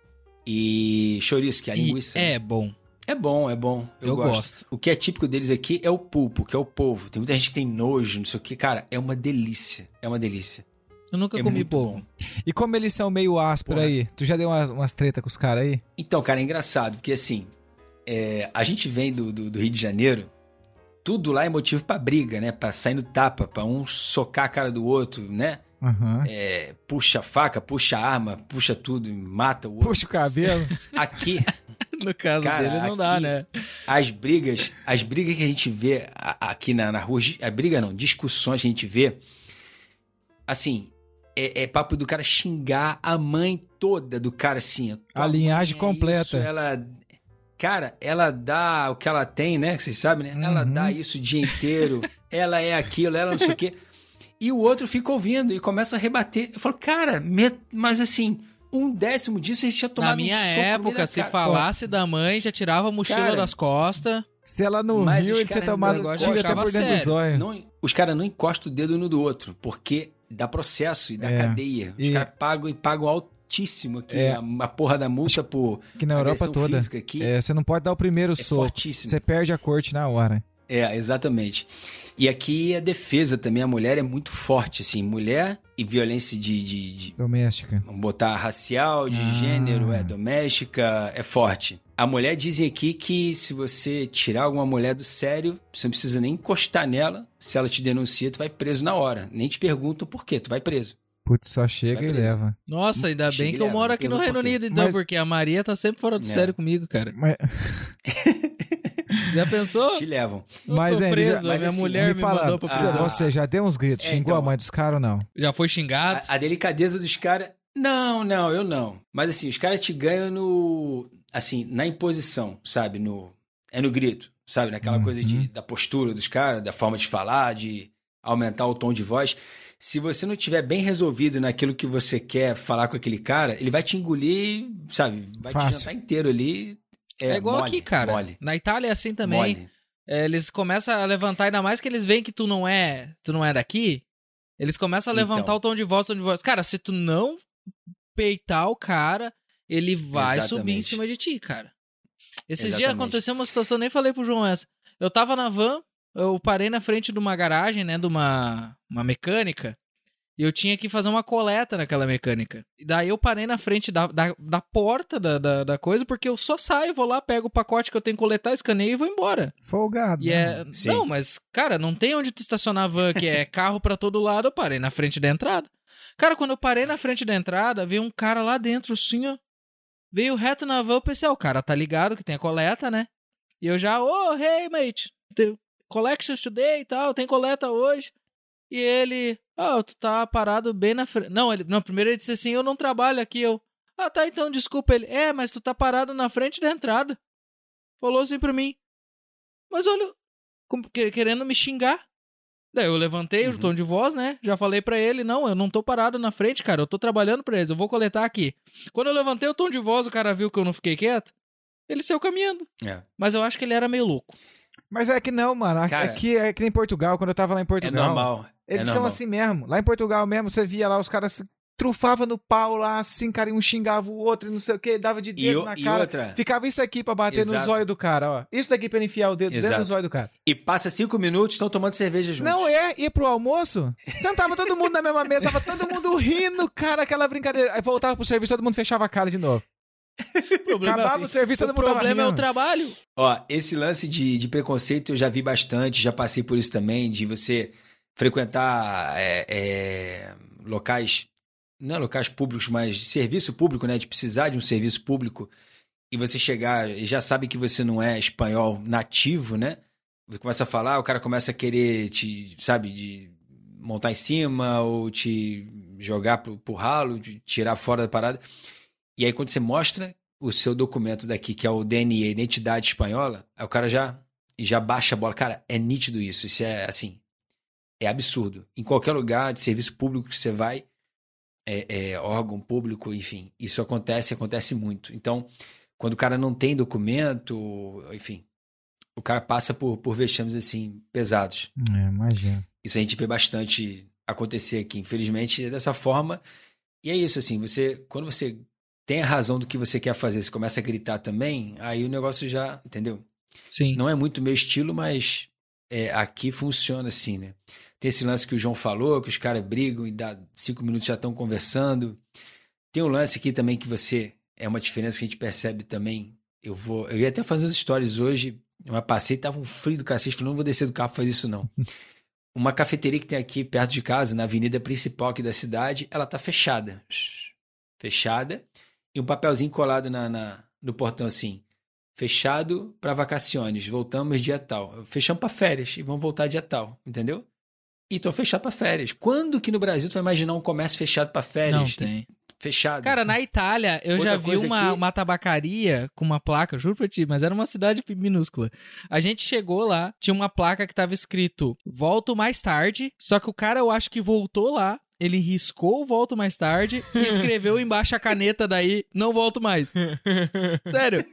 E chouriço, que é a linguiça. E é bom. É bom, é bom. Eu, eu gosto. gosto. O que é típico deles aqui é o pulpo, que é o polvo. Tem muita gente que tem nojo, não sei o que. Cara, é uma delícia. É uma delícia. Eu nunca é comi polvo. Bom. E como eles são meio ásperos aí? Tu já deu umas, umas treta com os caras aí? Então, cara, é engraçado, porque assim, é, a gente vem do, do, do, Rio de Janeiro, tudo lá é motivo para briga, né? Pra sair no tapa, pra um socar a cara do outro, né? Uhum. É, puxa a faca, puxa a arma, puxa tudo, mata o outro. Puxa o cabelo. Aqui, no caso Cara, dele não dá, né? As brigas, as brigas que a gente vê aqui na, na rua, a briga não, discussões que a gente vê, assim, é, é papo do cara xingar a mãe toda do cara assim. A linhagem é completa. Isso, ela, cara, ela dá o que ela tem, né? Vocês sabem, né? Uhum. Ela dá isso o dia inteiro. [laughs] ela é aquilo, ela não sei o quê. E o outro fica ouvindo e começa a rebater. Eu falo, cara, mas assim, um décimo disso a gente tinha tomado Na minha um época, se falasse da mãe, já tirava a mochila cara, das costas. Se ela não Mas riu, ele tinha tomado tiro até por dentro do zóio. Não, os caras não encostam o dedo no do outro, porque dá processo e dá é. cadeia. Os e... caras pagam e pagam altíssimo aqui é. a, a, porra da multa por que na Europa toda aqui, é, você não pode dar o primeiro é soco. Fortíssimo. Você perde a corte na hora. É, exatamente. E aqui a defesa também, a mulher é muito forte, assim, mulher e violência de... de, de doméstica. Vamos botar racial, de ah. gênero, é doméstica, é forte. A mulher dizem aqui que se você tirar alguma mulher do sério, você não precisa nem encostar nela. Se ela te denuncia, tu vai preso na hora. Nem te perguntam por quê, tu vai preso. Putz, só chega e leva. Nossa, ainda chega bem que eu moro aqui no Reino Unido, então, Mas... porque a Maria tá sempre fora do é. sério comigo, cara. Mas... [laughs] [laughs] Já pensou? Te levam. mas, tô preso, mas, minha assim, mulher me, fala, mandou pra prisão. Você já deu uns gritos, é, xingou então, a mãe dos caras ou não? Já foi xingado? A, a delicadeza dos caras... Não, não, eu não. Mas assim, os caras te ganham no... Assim, na imposição, sabe? No... É no grito, sabe? Naquela uhum. coisa de, da postura dos caras, da forma de falar, de aumentar o tom de voz. Se você não tiver bem resolvido naquilo que você quer falar com aquele cara, ele vai te engolir, sabe? Vai Fácil. te jantar inteiro ali é, é igual mole, aqui, cara. Mole. Na Itália é assim também. É, eles começam a levantar, ainda mais que eles veem que tu não é, tu não é daqui. Eles começam a levantar então. o tom de voz, tom de voz. Cara, se tu não peitar o cara, ele vai Exatamente. subir em cima de ti, cara. Esses Exatamente. dias aconteceu uma situação, nem falei pro João essa. Eu tava na van, eu parei na frente de uma garagem, né, de uma, uma mecânica. E eu tinha que fazer uma coleta naquela mecânica. E daí eu parei na frente da, da, da porta da, da, da, coisa, porque eu só saio, vou lá, pego o pacote que eu tenho que coletar, escaneio e vou embora. Folgado. E é... Não, mas, cara, não tem onde tu estacionar a van, que é [laughs] carro para todo lado, eu parei na frente da entrada. Cara, quando eu parei na frente da entrada, veio um cara lá dentro, assim, ó. Veio reto na van, eu pensei, ah, o cara tá ligado que tem a coleta, né? E eu já, oh, hey, mate, collections today e tal, tem coleta hoje. E ele, ah, tu tá parado bem na frente. Não, ele, não, primeiro ele disse assim: eu não trabalho aqui. Eu, ah, tá, então desculpa ele. É, mas tu tá parado na frente da entrada. Falou assim pra mim. Mas olha, como, querendo me xingar. Daí eu levantei Uhum. o tom de voz, né? Já falei pra ele, não, eu não tô parado na frente, cara, eu tô trabalhando pra eles, eu vou coletar aqui. Quando eu levantei o tom de voz, o cara viu que eu não fiquei quieto, ele saiu caminhando. É. Mas eu acho que ele era meio louco. Mas é que não, mano. Cara, Aqui é que nem Portugal, quando eu tava lá em É Portugal. normal. é Eles são normal. assim mesmo. Lá em Portugal mesmo, você via lá os caras se trufavam no pau lá, assim, cara, e um xingava o outro e não sei o que, dava de E, dedo o- na e cara. outra, Ficava isso aqui pra bater no Exato. zóio do cara, ó. Isso daqui pra ele enfiar o dedo dentro do Exato. zóio do cara. e passa cinco minutos, estão tomando cerveja juntos. Não é ir pro almoço? Sentava todo mundo na mesma mesa, tava todo mundo rindo, cara, aquela brincadeira. Aí voltava pro serviço, todo mundo fechava a cara de novo. O problema, Acabava o serviço, todo o problema é o trabalho. Ó, esse lance de, de preconceito eu já vi bastante, já passei por isso também, de você frequentar é, é, locais, não é locais públicos, mas serviço público, né? De precisar de um serviço público e você chegar e já sabe que você não é espanhol nativo, né? Você começa a falar, o cara começa a querer te, sabe, de montar em cima ou te jogar pro, pro ralo, de tirar fora da parada. E aí quando você mostra o seu documento daqui, que é o DNI, Identidade Espanhola, aí o cara já, já baixa a bola. Cara, é nítido isso. Isso é assim. É absurdo. Em qualquer lugar de serviço público que você vai, é, é, órgão público, enfim, isso acontece, acontece muito. Então, quando o cara não tem documento, enfim, o cara passa por, por vexames assim pesados. É, imagina. Isso a gente vê bastante acontecer aqui, infelizmente, é dessa forma. E é isso, assim, você, quando você tem a razão do que você quer fazer, você começa a gritar também, aí o negócio já, entendeu? Sim. Não é muito meu estilo, mas é, aqui funciona assim, né? Tem esse lance que o João falou, que os caras brigam e dá cinco minutos já estão conversando. Tem um lance aqui também que você, é uma diferença que a gente percebe também. Eu vou, eu ia até fazer uns stories hoje, mas passei, tava um frio do cacete, falei, não vou descer do carro pra fazer isso não. [laughs] Uma cafeteria que tem aqui perto de casa, na avenida principal aqui da cidade, ela tá fechada. Fechada. E um papelzinho colado na, na- no portão assim. Fechado para vacaciones. Voltamos dia tal. Fechamos para férias e vamos voltar dia tal. Entendeu? E tô fechado para férias. Quando que no Brasil tu vai imaginar um comércio fechado para Não férias? tem. Fechado. Cara, na Itália, eu Outra já vi uma, que- uma tabacaria com uma placa, juro pra ti, mas era uma cidade minúscula. A gente chegou lá, tinha uma placa que tava escrito volto mais tarde, só que o cara eu acho que voltou lá, ele riscou o volto mais tarde e [laughs] escreveu embaixo a caneta daí, não volto mais. [laughs] Sério.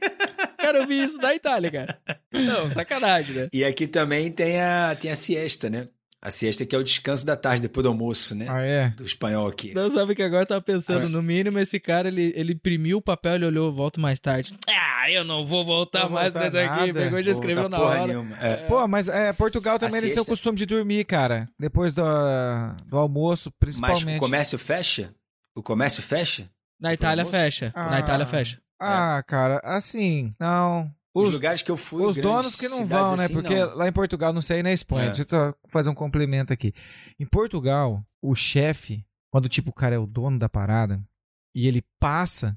Cara, eu vi isso da Itália, cara. Não, sacanagem, né? E aqui também tem a, tem a siesta, né? A siesta que é o descanso da tarde, depois do almoço, né? Ah, é? Do espanhol aqui. Não, sabe que agora eu tava pensando, Mas- no mínimo esse cara, ele, ele imprimiu o papel, ele olhou, volto mais tarde. Ah, eu não vou voltar Não mais voltar isso aqui, pegou e já escreveu na porra hora. nenhuma. É. Pô, mas é, Portugal também eles têm o costume de dormir, cara. Depois do, do almoço, Mas principalmente. o comércio fecha? O comércio fecha? Na Itália almoço? fecha. Ah. Na Itália fecha. Ah, cara, assim, não. Os, Os, lugares que eu fui. os donos que não vão, né? assim, Porque não. lá em Portugal, não sei, na Espanha. É. Deixa eu só fazer um complemento aqui. Em Portugal, o chefe, quando tipo o cara é o dono da parada e ele passa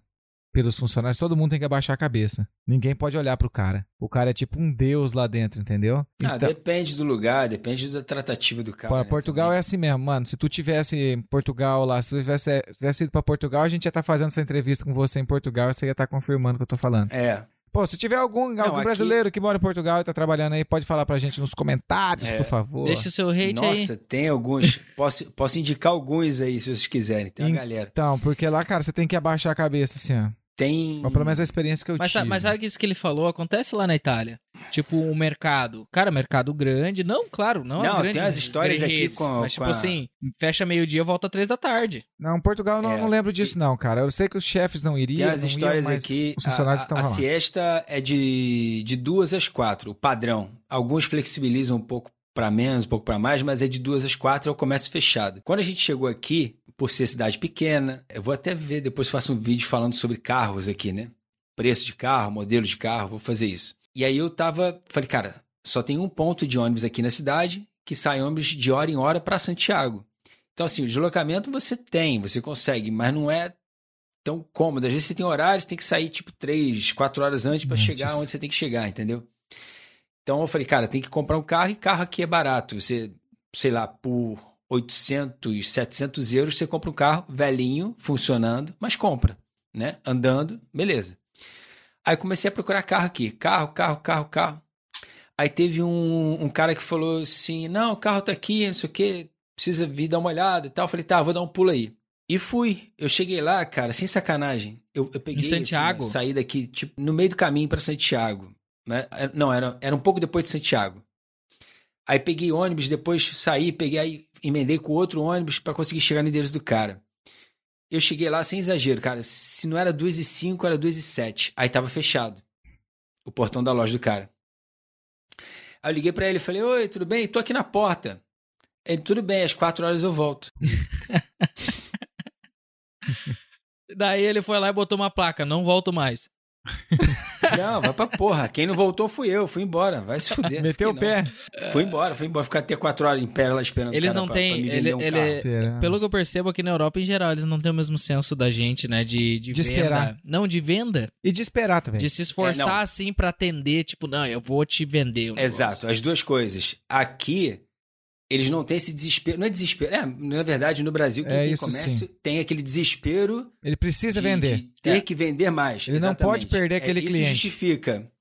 pelos funcionários, todo mundo tem que abaixar a cabeça. Ninguém pode olhar pro cara. O cara é tipo um deus lá dentro, entendeu? Ah, Então- depende do lugar, depende da tratativa do cara. Pô, né, Portugal também. é assim mesmo, mano. Se tu tivesse em Portugal lá, se tu tivesse, tivesse ido pra Portugal, a gente ia estar fazendo essa entrevista com você em Portugal e você ia estar confirmando o que eu tô falando. É. Pô, se tiver algum, algum aqui- brasileiro que mora em Portugal e tá trabalhando aí, pode falar pra gente nos comentários, É. por favor. Deixa o seu hate aí. Nossa, tem alguns. [laughs] posso, posso indicar alguns aí, se vocês quiserem. Tem uma Em- galera. Então, porque lá, cara, você tem que abaixar a cabeça, assim, ó. Tem. Mas pelo menos a experiência que eu Mas, tive. mas sabe que isso que ele falou acontece lá na Itália? Tipo, o mercado. Cara, mercado grande. Não, claro, não, as Não, grandes. tem as histórias aqui redes, com- Mas, tipo com a- assim, fecha meio-dia, volta três da tarde. Não, Portugal eu não, É, não lembro disso, não, cara. Eu sei que os chefes não iriam. Tem as não iam, histórias mas aqui. Os funcionários a, estão a, a siesta é de, de duas às quatro, o padrão. Alguns flexibilizam um pouco para menos, um pouco para mais, mas é de duas às quatro, é o comércio fechado. Quando a gente chegou aqui, por ser cidade pequena, eu vou até ver, depois faço um vídeo falando sobre carros aqui, né? Preço de carro, modelo de carro, vou fazer isso. E aí eu tava, falei, cara, só tem um ponto de ônibus aqui na cidade que sai ônibus de hora em hora para Santiago. Então, assim, o deslocamento você tem, você consegue, mas não é tão cômodo. Às vezes você tem horários, tem que sair tipo três, quatro horas antes para chegar onde você tem que chegar, entendeu? Então eu falei, cara, tem que comprar um carro e carro aqui é barato. Você, sei lá, por 800, 700 euros você compra um carro velhinho, funcionando, mas compra, né? Andando, beleza. Aí comecei a procurar carro aqui. Carro, carro, carro, carro. Aí teve um, um cara que falou assim: não, o carro tá aqui, não sei o quê, precisa vir dar uma olhada e tal. Eu falei, tá, vou dar um pulo aí. E fui. Eu cheguei lá, cara, sem sacanagem. Eu, eu peguei. Em Santiago? Assim, saí daqui, tipo, no meio do caminho para Santiago. Né? Não, era, era um pouco depois de Santiago. Aí peguei ônibus, depois saí, peguei aí, emendei com outro ônibus para conseguir chegar no endereço do cara. Eu cheguei lá sem exagero, cara. Se não era 2 e 5, era 2 e 7. Aí tava fechado. O portão da loja do cara. Aí eu liguei para ele e falei: Oi, tudo bem? Tô aqui na porta. Ele, tudo bem, às 4 horas eu volto. [laughs] Daí ele foi lá e botou uma placa: Não volto mais. Não, vai pra porra. Quem não voltou fui eu, fui embora. Vai se fuder. [laughs] Meteu o pé. Fui embora, fui embora. Ficar até quatro horas em pé lá esperando. Eles cara não têm. ele- um ele- pelo que eu percebo aqui na Europa em geral, eles não têm o mesmo senso da gente, né? De, de, De venda. esperar. Não, de venda. E de esperar também. De se esforçar É, assim pra atender, tipo, não, eu vou te vender. negócio. Exato, as duas coisas. Aqui, eles não têm esse desespero. Não é desespero. É, na verdade, no Brasil, quem É tem isso comércio tem aquele desespero Ele precisa de, vender. de ter É. que vender mais. Ele não Exatamente. pode perder aquele isso cliente. justifica.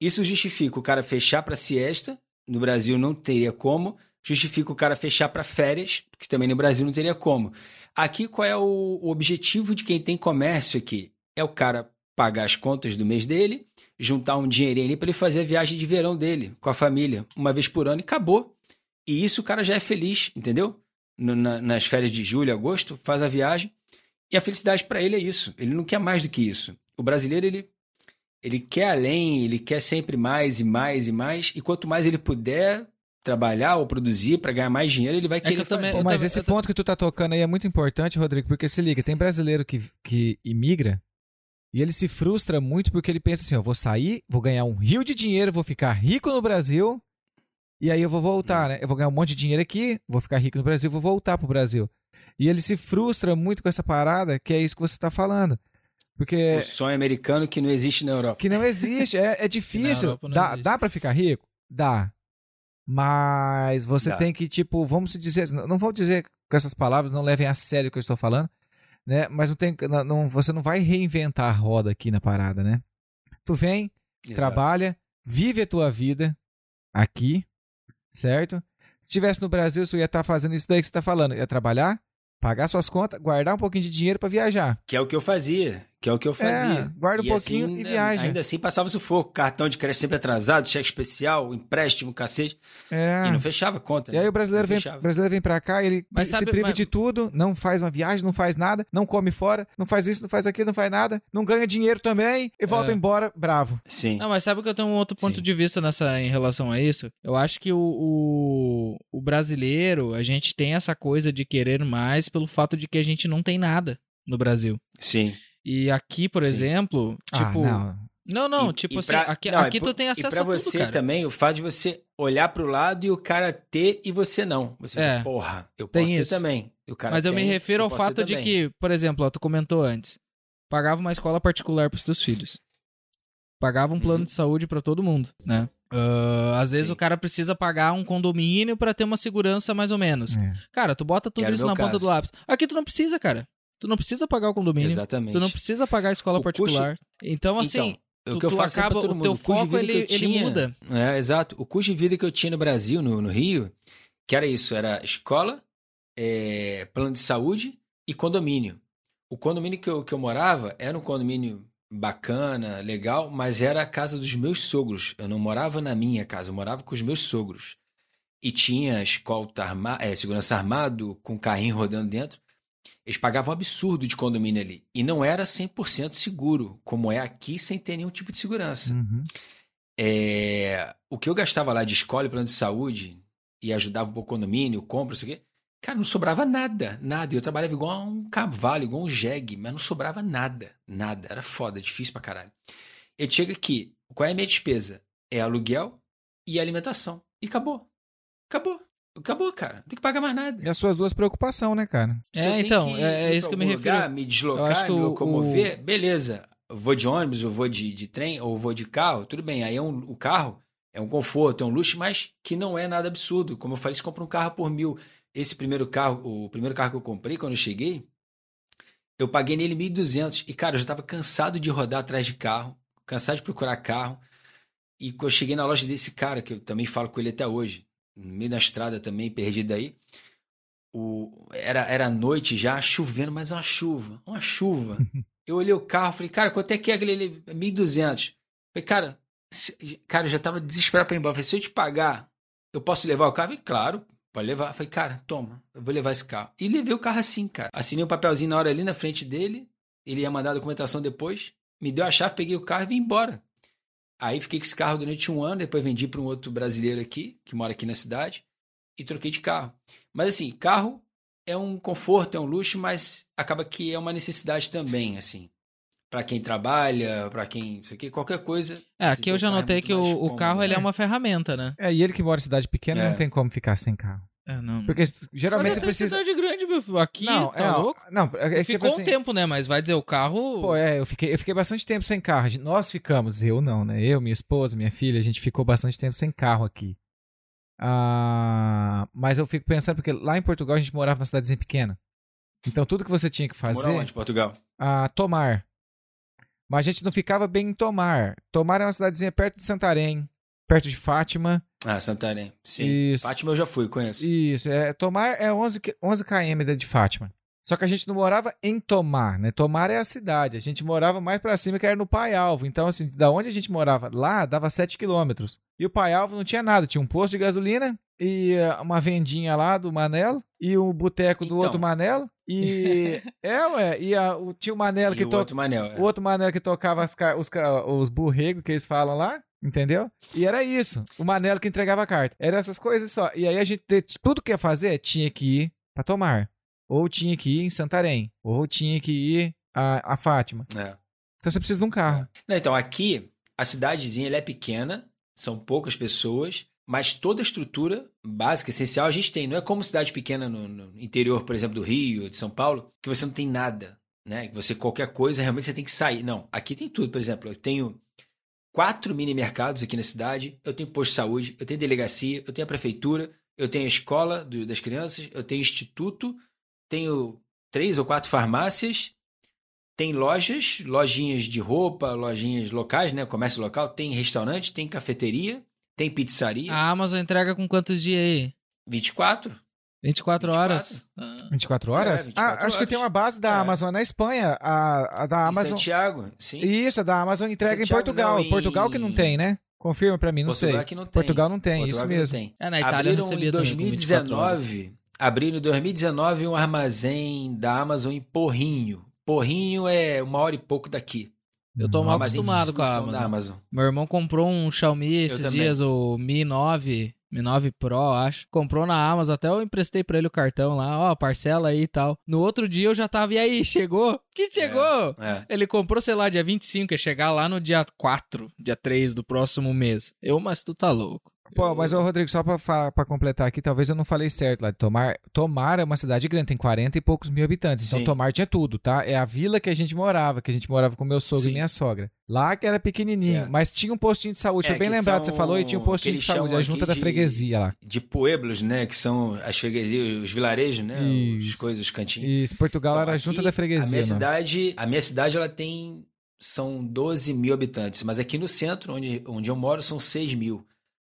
Isso justifica o cara fechar para siesta. No Brasil não teria como. Justifica o cara fechar para férias, que também no Brasil não teria como. Aqui, qual é o, o objetivo de quem tem comércio aqui? É o cara pagar as contas do mês dele, juntar um dinheirinho ali para ele fazer a viagem de verão dele com a família, uma vez por ano e acabou. E isso o cara já é feliz, entendeu? No- na- nas férias de julho, agosto, faz a viagem. E a felicidade para ele é isso. Ele não quer mais do que isso. O brasileiro, ele, ele quer além, ele quer sempre mais e mais e mais. E quanto mais ele puder trabalhar ou produzir para ganhar mais dinheiro, ele vai que querer eu também- fazer. Mas esse ponto que tu tá tocando aí é muito importante, Rodrigo, porque se liga, tem brasileiro que, que imigra e ele se frustra muito porque ele pensa assim, ó, vou sair, vou ganhar um rio de dinheiro, vou ficar rico no Brasil e aí eu vou voltar, né? Eu vou ganhar um monte de dinheiro aqui, vou ficar rico no Brasil, vou voltar pro Brasil. E ele se frustra muito com essa parada, que é isso que você tá falando. Porque O sonho americano que não existe na Europa. que não existe, é, é difícil. Dá, existe. dá para ficar rico? Dá. Mas você Dá. tem que, tipo, vamos dizer, não não vou dizer com essas palavras, não levem a sério o que eu estou falando, né? Mas não tem, não, não- você não vai reinventar a roda aqui na parada, né? Tu vem, Exato. trabalha, vive a tua vida aqui, certo? Se estivesse no Brasil, você ia estar fazendo isso daí que você está falando, ia trabalhar, pagar suas contas, guardar um pouquinho de dinheiro para viajar. Que é o que eu fazia. Que é o que eu fazia. É, guarda um pouquinho assim, e né, viaja. Ainda assim passava sufoco. Cartão de crédito sempre atrasado, cheque especial, empréstimo, cacete. É. E não fechava a conta. E aí né? o brasileiro Não vem, fechava. brasileiro vem pra cá, ele Mas se sabe- priva mas- de tudo, não faz uma viagem, não faz nada, não come fora, não faz isso, não faz aquilo, não faz nada, não ganha dinheiro também e volta É. embora bravo. Sim. Não, mas sabe que eu tenho um outro ponto Sim. de vista nessa em relação a isso? Eu acho que o, o, o brasileiro, a gente tem essa coisa de querer mais pelo fato de que a gente não tem nada no Brasil. Sim. E aqui, por Sim. exemplo, tipo. ah, não. não, E- tipo e assim, pra- aqui, não, aqui e tu tem acesso E pra a tudo, você cara. também, o fato de você olhar pro lado e o cara ter e você não. Você É. fala, porra, eu Tem posso ter isso. também. Mas eu me tem, refiro eu ao fato de que, por exemplo, ó, tu comentou antes, pagava uma escola particular pros teus filhos. Pagava um plano Uhum. de saúde pra todo mundo, né? Ah, às vezes Sim. o cara precisa pagar um condomínio pra ter uma segurança mais ou menos. é. Cara, tu bota tudo Era isso na ponta caso. do lápis. Aqui tu não precisa, cara. Tu não precisa pagar o condomínio. Exatamente. Tu não precisa pagar a escola O custo- particular. Então, assim, Então, tu, o que eu sempre acaba, todo o mundo, teu o custo de foco, vida ele, eu ele tinha- muda. É, exato. O custo de vida que eu tinha no Brasil, no, no Rio, que era isso, era escola, é, plano de saúde e condomínio. O condomínio que eu, que eu morava era um condomínio bacana, legal, mas era a casa dos meus sogros. Eu não morava na minha casa, eu morava com os meus sogros. E tinha escolta arma, é, segurança armado, com carrinho rodando dentro. Eles pagavam um absurdo de condomínio ali. E não era 100% seguro, como é aqui, sem ter nenhum tipo de segurança. Uhum. É, o que eu gastava lá de escola e plano de saúde e ajudava o condomínio, compra, isso aqui, cara, não sobrava nada, nada. E Eu trabalhava igual um cavalo, igual um jegue, mas não sobrava nada, nada. Era foda, difícil pra caralho. Ele chega aqui, qual é a minha despesa? É aluguel e alimentação. E acabou. Acabou. Acabou, cara. Não tem que pagar mais nada. E as suas duas preocupações, né, cara? Se É, então, que é- é isso que eu me algum lugar, refiro. me deslocar, me o- locomover, beleza. Eu vou de ônibus, eu vou de, de trem, ou vou de carro, tudo bem. Aí é um, o carro é um conforto, é um luxo, mas que não é nada absurdo. Como eu falei, você compra um carro por mil. Esse primeiro carro, o primeiro carro que eu comprei quando eu cheguei, eu paguei nele 1.200. E, cara, eu já estava cansado de rodar atrás de carro, cansado de procurar carro. E quando eu cheguei na loja desse cara, que eu também falo com ele até hoje, no meio da estrada também, perdido aí, o, era, era noite já, chovendo, mas uma chuva, uma chuva. eu olhei o carro, falei, cara, quanto é que é aquele 1.200? Falei, cara, se, cara, eu já tava desesperado pra ir embora. Falei, se eu te pagar, eu posso levar o carro? Falei, claro, pode levar. Falei, cara, toma, eu vou levar esse carro. E levei o carro assim, cara. Assinei um papelzinho na hora ali na frente dele, ele ia mandar a documentação depois, me deu a chave, peguei o carro e vim embora. Aí fiquei com esse carro durante um ano, depois vendi para um outro brasileiro aqui, que mora aqui na cidade, e troquei de carro. Mas assim, carro é um conforto, é um luxo, mas acaba que é uma necessidade também, assim. Para quem trabalha, para quem. Aqui, qualquer coisa. É, aqui eu já notei é que o, o carro ele é né? uma ferramenta, né? É, e ele que mora em cidade pequena é. não tem como ficar sem carro. É, não. Porque geralmente você precisa. cidade grande, meu. Aqui, não, tá é, louco? Não, é, tipo Ficou assim... um tempo, né? Mas vai dizer, o carro. Pô, é, eu fiquei, eu fiquei bastante tempo sem carro. Nós ficamos, eu não, né? Eu, minha esposa, minha filha, a gente ficou bastante tempo sem carro aqui. Ah, mas eu fico pensando, porque lá em Portugal a gente morava numa cidadezinha pequena. Então tudo que você tinha que fazer. Onde, Portugal? Ah, Tomar. Mas a gente não ficava bem em Tomar. Tomar é uma cidadezinha perto de Santarém, perto de Fátima. Ah, Santarém. Sim. Isso. Fátima eu já fui, conheço. Isso. É, Tomar é 11, 11 km de Fátima. Só que a gente não morava em Tomar, né? Tomar é a cidade. A gente morava mais para cima, que era no Pai Alvo. Então, assim, da onde a gente morava lá, dava 7 quilômetros. E o Pai Alvo não tinha nada. Tinha um posto de gasolina e eh, uma vendinha lá do Manelo e o boteco do então. outro Manelo. E [laughs] é, ué, e a, o tio Manelo que tocava. É. O outro Manelo que tocava as, os, os burregos que eles falam lá. Entendeu? E era isso. O Manelo que entregava a carta. Era essas coisas só. E aí a gente, tudo que ia fazer, tinha que ir pra tomar. Ou tinha que ir em Santarém. Ou tinha que ir a, a Fátima. É. Então você precisa de um carro. Não, então, aqui, a cidadezinha é pequena, são poucas pessoas, mas toda a estrutura básica, essencial, a gente tem. Não é como cidade pequena no, no interior, por exemplo, do Rio, de São Paulo, que você não tem nada. Né? Que você, qualquer coisa, realmente você tem que sair. Não, aqui tem tudo. Por exemplo, eu tenho quatro mini mercados aqui na cidade, eu tenho posto de saúde, eu tenho delegacia, eu tenho a prefeitura, eu tenho a escola do, das crianças, eu tenho instituto, tenho três ou quatro farmácias, tem lojas, lojinhas de roupa, lojinhas locais, né? Comércio local, tem restaurante, tem cafeteria, tem pizzaria. A Amazon entrega com quantos dias aí? 24. 24 horas? 24 horas? É, 24 ah, acho horas. que tem uma base da é. Amazon na Espanha. A, a da Amazon. Em Santiago, sim. Isso, a da Amazon entrega Santiago, em Portugal. Não, em... Portugal que não tem, né? Confirma pra mim, não Portugal sei. É que não tem. Portugal não tem, Portugal isso mesmo. Tem. É, na Itália Abriram em 2019, abriram em 2019 um armazém da Amazon em Porrinho. Porrinho é uma hora e pouco daqui. Eu tô mal acostumado com a Amazon. Amazon. Meu irmão comprou um Xiaomi esses dias, o Mi 9. Mi 9 Pro, acho. Comprou na Amazon, até eu emprestei pra ele o cartão lá, ó, parcela aí e tal. No outro dia eu já tava, e aí, chegou? Que chegou? É, é. Ele comprou, sei lá, dia 25, ia chegar lá no dia 4, dia 3 do próximo mês. Eu, mas tu tá louco. Pô, mas o Rodrigo, só pra, pra completar aqui, talvez eu não falei certo lá. Tomar, Tomar é uma cidade grande, tem 40 e poucos mil habitantes. Então Sim. Tomar tinha tudo, tá? É a vila que a gente morava, que a gente morava com meu sogro Sim. e minha sogra. Lá que era pequenininho, certo. mas tinha um postinho de saúde. É, Foi bem lembrado, você falou, e tinha um postinho de saúde, a junta da freguesia lá. De pueblos, né? Que são as freguesias, os vilarejos, né? Isso. As coisas, os cantinhos. Isso, Portugal então, era a junta da freguesia. A minha cidade, a minha cidade, ela tem são 12 mil habitantes, mas aqui no centro, onde, onde eu moro, são 6 mil.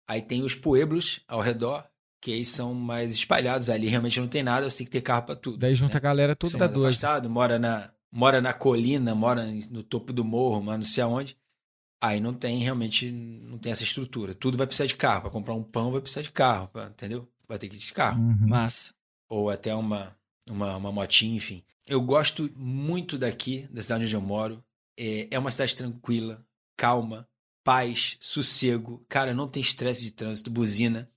Aí tem os pueblos ao redor, que aí são mais espalhados. Ali realmente não tem nada, você tem que ter carro pra tudo. Daí junta né? a galera tudo da duas. Afastado, mora na, mora na colina, mora no topo do morro, mas não sei aonde. Aí não tem realmente, não tem essa estrutura. Tudo vai precisar de carro. Para comprar um pão vai precisar de carro, pra, entendeu? Vai ter que ir de carro. Uhum. Massa. Ou até uma, uma, uma motinha, enfim. Eu gosto muito daqui, da cidade onde eu moro. É, é uma cidade tranquila, calma paz, sossego. Cara, não tem estresse de trânsito, buzina.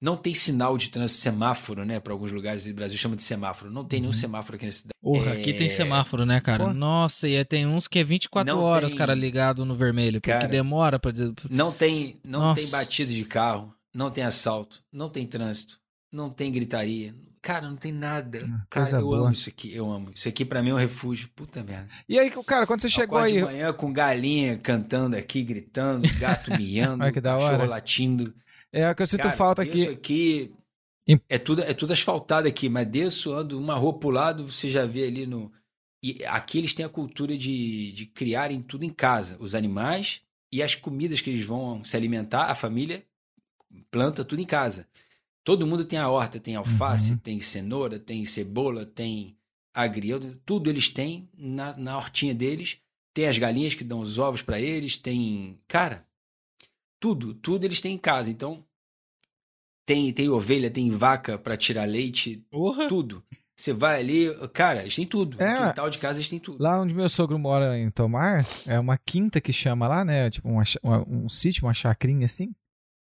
Não tem sinal de trânsito, semáforo, né? Para alguns lugares do Brasil chama de semáforo. Não tem uhum. nenhum semáforo aqui na cidade. Porra, é... aqui tem semáforo, né, cara? Pô. Nossa, e tem uns que é 24 não horas, tem... cara, ligado no vermelho. Porque cara, demora para dizer. Não tem, não tem batido de carro, não tem assalto, não tem trânsito, não tem gritaria, Cara, não tem nada. Hum, cara, eu boa. amo isso aqui, eu amo. Isso aqui para mim é um refúgio. Puta merda. E aí, cara, quando você chegou aí. de manhã com galinha cantando aqui, gritando, gato [laughs] miando, que da hora. latindo. É o que eu sinto cara, falta aqui. Isso aqui é tudo, é tudo asfaltado aqui, mas desço, ando uma rua pro lado, você já vê ali no. E aqui eles têm a cultura de, de criarem tudo em casa. Os animais, E as comidas que eles vão se alimentar, a família planta tudo em casa. Todo mundo tem a horta, tem alface, uhum. tem cenoura, tem cebola, tem agrião, tudo eles têm na, na hortinha deles. Tem as galinhas que dão os ovos para eles, tem. Cara, tudo, tudo eles têm em casa. Então, tem, tem ovelha, tem vaca para tirar leite, Porra. tudo. Você vai ali, cara, eles têm tudo. É, no quintal de casa eles têm tudo. Lá onde meu sogro mora em Tomar, é uma quinta que chama lá, né? Tipo uma, uma, um sítio, uma chacrinha assim.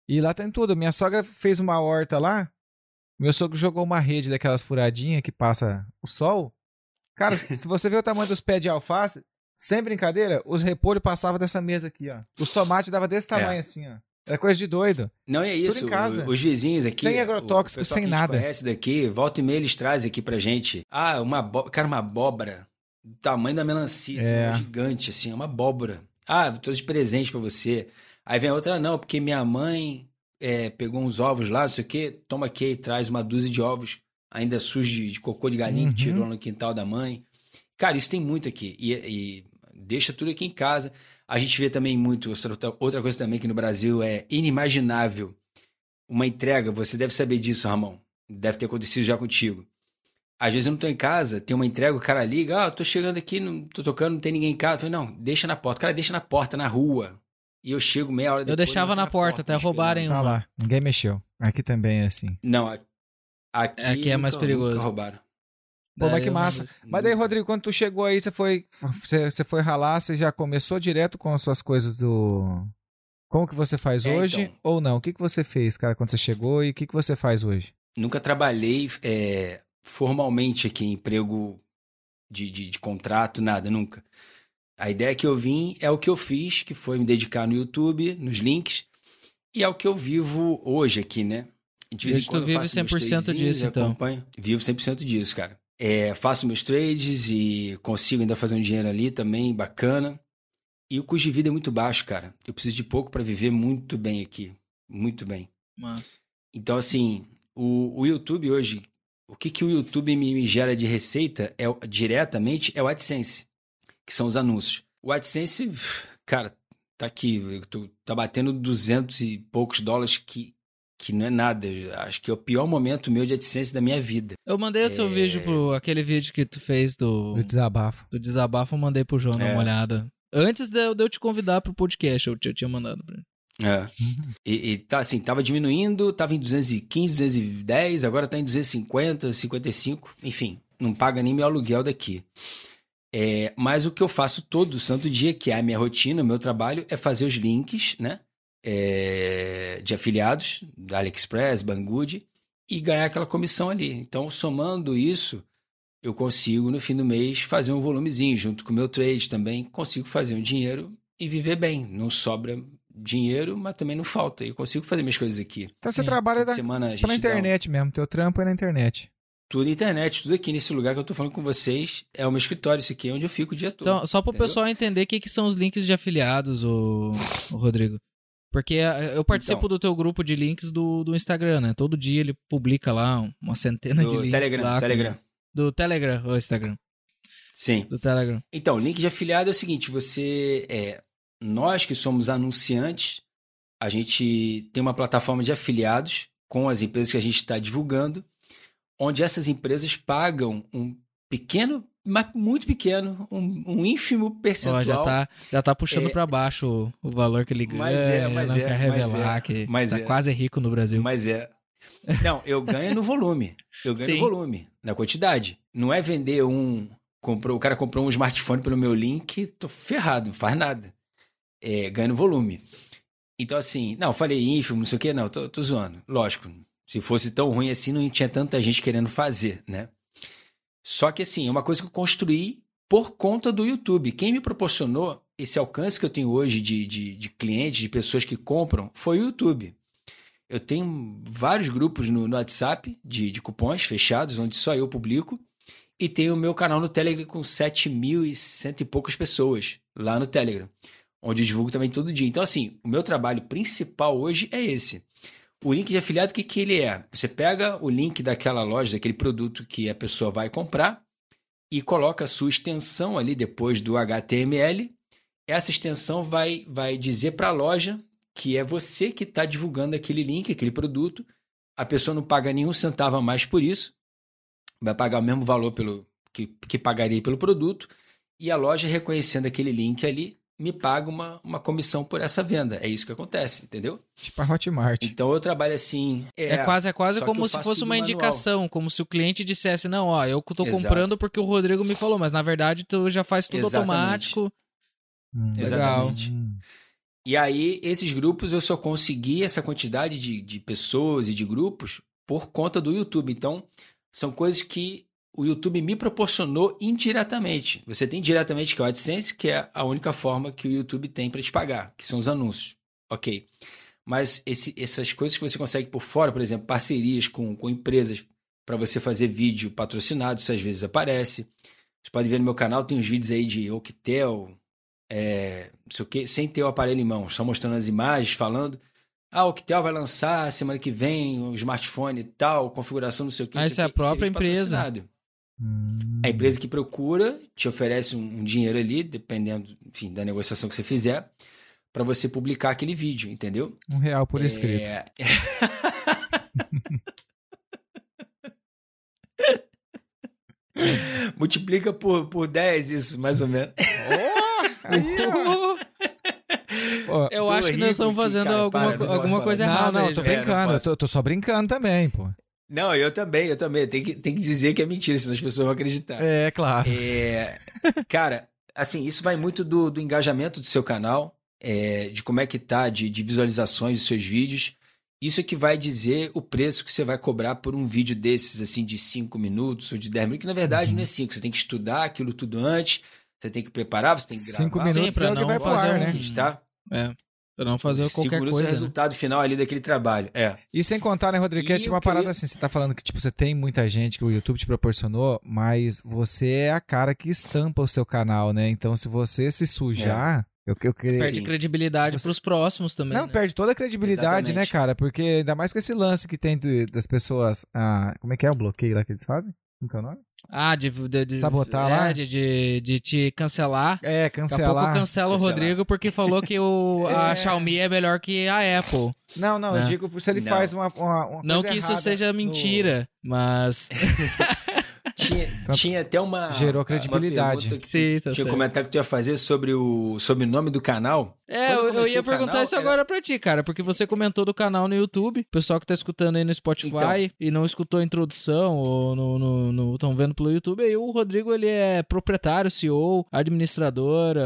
E lá tem tudo. Minha sogra fez uma horta lá. Meu sogro jogou uma rede daquelas furadinhas que passa o sol. Cara, se você vê o tamanho dos pés de alface, sem brincadeira, os repolhos passavam dessa mesa aqui, ó. Os tomates dava desse tamanho é. assim, ó. Era coisa de doido. Não é isso. Casa. Os vizinhos aqui. Sem agrotóxicos, sem nada. conhece daqui, volta e meia eles trazem aqui pra gente. Ah, uma cara, uma abóbora. Do tamanho da melancia, assim, é. gigante, assim, uma abóbora. Ah, trouxe de presente para você. Aí vem a outra, não, porque minha mãe é, pegou uns ovos lá, não sei o quê, toma aqui e traz uma dúzia de ovos, ainda sujos de, de, cocô de galinha uhum. que tirou no quintal da mãe. Cara, isso tem muito aqui. E, e deixa tudo aqui em casa. A gente vê também muito, outra coisa também que no Brasil é inimaginável. Uma entrega, você deve saber disso, Ramon. Deve ter acontecido já contigo. Às vezes eu não tô em casa, tem uma entrega, o cara liga, ah, tô chegando aqui, não tô tocando, não tem ninguém em casa. Eu falei, não, deixa na porta. O cara deixa na porta, na rua. E eu chego meia hora depois. Eu deixava na, porta, porta, até roubarem tá uma. lá, ninguém mexeu. Aqui também é assim. Não, aqui, aqui é mais perigoso. roubaram. Pô, mas que massa. Mas daí, Rodrigo, quando tu chegou aí, você foi, você, você foi ralar, você já começou direto com as suas coisas do. Como que você faz é, hoje então... ou não? O que, que você fez, cara, quando você chegou e o que, que você faz hoje? Nunca trabalhei é, formalmente aqui em emprego de, de, de, contrato, nada, nunca. A ideia que eu vim é o que eu fiz, que foi me dedicar no YouTube, nos links, e é o que eu vivo hoje aqui, né? De vez em quando tu vive 100% disso, então. Acompanho. Vivo 100% disso, cara. É, faço meus trades e consigo ainda fazer um dinheiro ali também, bacana. E o custo de vida é muito baixo, cara. Eu preciso de pouco para viver muito bem aqui. Muito bem. Mas... Então, assim, o, o YouTube hoje, o que, que o YouTube me, me gera de receita é diretamente é o AdSense, que são os anúncios. O AdSense, cara, tá aqui, tô, tá batendo 200 e poucos dólares que que não é nada. Acho que é o pior momento meu de AdSense da minha vida. Eu mandei o seu é... vídeo pro aquele vídeo que tu fez do. Do desabafo. Do desabafo, eu mandei pro João é... dar uma olhada. Antes de eu, te convidar pro podcast, eu, eu tinha mandado pra ele. É. E, e, tá assim, tava diminuindo, tava em 215, 210, agora tá em 250, 55, enfim, não paga nem meu aluguel daqui. É, mas o que eu faço todo santo dia, que é a minha rotina, o meu trabalho, é fazer os links, né? é, de afiliados da AliExpress, Banggood, e ganhar aquela comissão ali. Então, somando isso, eu consigo, no fim do mês, fazer um volumezinho. Junto com o meu trade também, consigo fazer um dinheiro e viver bem. Não sobra dinheiro, mas também não falta. Eu consigo fazer minhas coisas aqui. Então você Sim. trabalha da, semana, pela internet um... mesmo. Teu trampo é na internet. Tudo internet, tudo aqui nesse lugar que eu tô falando com vocês. É o meu escritório, isso aqui é onde eu fico o dia todo. Então, só para o pessoal entender o que, que são os links de afiliados, o, o Rodrigo. Porque eh, eu participo então, do teu grupo de links do, do Instagram, né? Todo dia ele publica lá uma centena de links. Telegram, lá Telegram. do Telegram ou Instagram. Sim. Do Telegram. Então, link de afiliado é o seguinte: você. É, nós que somos anunciantes, a gente tem uma plataforma de afiliados com as empresas que a gente está divulgando, onde essas empresas pagam um pequeno mas muito pequeno, um, um ínfimo percentual. Oh, já tá, já tá puxando é, para baixo o, o, valor que ele ganha. Mas é, mas não é, quer revelar é, que mas tá é. quase rico no Brasil. Mas é. [laughs] Não, eu ganho no volume. Eu ganho Sim. no volume, na quantidade. Não é vender um. Comprou, o cara comprou um smartphone pelo meu link, tô ferrado, não faz nada. É, ganho no volume. Então, assim, não, falei ínfimo, não sei o quê, não, tô, tô zoando. Lógico, se fosse tão ruim assim, não tinha tanta gente querendo fazer, né? Só que assim, é uma coisa que eu construí por conta do YouTube. Quem me proporcionou esse alcance que eu tenho hoje de, de, de clientes, de pessoas que compram, foi o YouTube. Eu tenho vários grupos no, no WhatsApp de, de cupons fechados, onde só eu publico. E tenho o meu canal no Telegram com 7.100 e poucas pessoas lá no Telegram, onde eu divulgo também todo dia. Então, assim, o meu trabalho principal hoje é esse. O link de afiliado, o que, que ele é? Você pega o link daquela loja, daquele produto que a pessoa vai comprar e coloca a sua extensão ali depois do HTML. essa extensão vai, vai dizer para a loja que é você que está divulgando aquele link, aquele produto. A pessoa não paga nenhum centavo a mais por isso, vai pagar o mesmo valor pelo que, que pagaria pelo produto, e a loja reconhecendo aquele link ali, me paga uma, uma comissão por essa venda. É isso que acontece, entendeu? Tipo a Hotmart. Então eu trabalho assim. É, é quase, é quase como se fosse uma indicação, manual. como se o cliente dissesse: Não, ó, eu tô Exato. comprando porque o Rodrigo me falou, mas na verdade tu já faz tudo Exatamente. automático. Hum, Exatamente. Hum. E aí, esses grupos eu só consegui essa quantidade de, de pessoas e de grupos por conta do YouTube. Então, são coisas que o YouTube me proporcionou indiretamente. Você tem diretamente que é o AdSense, que é a única forma que o YouTube tem para te pagar, que são os anúncios. Ok. Mas esse, essas coisas que você consegue por fora, por exemplo, parcerias com, com empresas para você fazer vídeo patrocinado, isso às vezes aparece. Você pode ver no meu canal, tem uns vídeos aí de Octel, é, não sei o quê, sem ter o aparelho em mãos, só mostrando as imagens, falando. Ah, o Octel vai lançar semana que vem o smartphone e tal, configuração não sei o que. Ah, isso é a própria empresa. A empresa que procura te oferece um, dinheiro ali, dependendo, enfim, da negociação que você fizer, para você publicar aquele vídeo, entendeu? Um real por escrito. É... [laughs] Multiplica por, por 10 isso, mais ou menos. Oh, [laughs] Pô, eu acho que nós estamos fazendo cara, alguma, para, alguma coisa errada. Não, não, tô brincando. É, tô, tô, só brincando também, pô. Não, eu também, eu também. Tem que, tem que dizer que é mentira, senão as pessoas vão acreditar. É, claro. É, cara, assim, isso vai muito do, do engajamento do seu canal, é, de como é que tá, de, de visualizações dos seus vídeos. Isso é que vai dizer o preço que você vai cobrar por um vídeo desses, assim, de 5 minutos ou de 10 minutos, que na verdade uhum. não é 5. Você tem que estudar aquilo tudo antes, você tem que preparar, você tem que gravar. 5 minutos é o que vai fazer, né? Tá? É. Pra não fazer qualquer coisa. é o resultado né? final ali daquele trabalho. É. E sem contar, né, Rodrigo, que é tipo uma parada assim, você tá falando que tipo, você tem muita gente que o YouTube te proporcionou, mas você é a cara que estampa o seu canal, né? Então se você se sujar. É. Eu, eu queria... Perde credibilidade você... pros próximos também. Não, né? perde toda a credibilidade, né, Exatamente. né, cara? Porque ainda mais com esse lance que tem das pessoas. Ah, como é que é o bloqueio lá que eles fazem? Como é o nome? Ah, de, de, de sabotar é, lá? De, de, de, te cancelar. É, cancelar. Daqui a pouco cancela o Rodrigo porque falou que o, a [laughs] é. Xiaomi é melhor que a Apple. Não, não, né? eu digo se ele não. faz uma, uma, uma Não que isso seja mentira, no... mas. [laughs] tinha, tinha até uma. Gerou credibilidade. Uma que Sim, tá tinha um comentário que tu ia fazer sobre o, sobre o nome do canal. É, eu, eu, ia perguntar canal, isso era... agora pra ti, cara, porque você comentou do canal no YouTube. O pessoal que tá escutando aí no Spotify então, e não escutou a introdução ou no, no, no, estão vendo pelo YouTube, aí o Rodrigo ele é proprietário, CEO, administrador.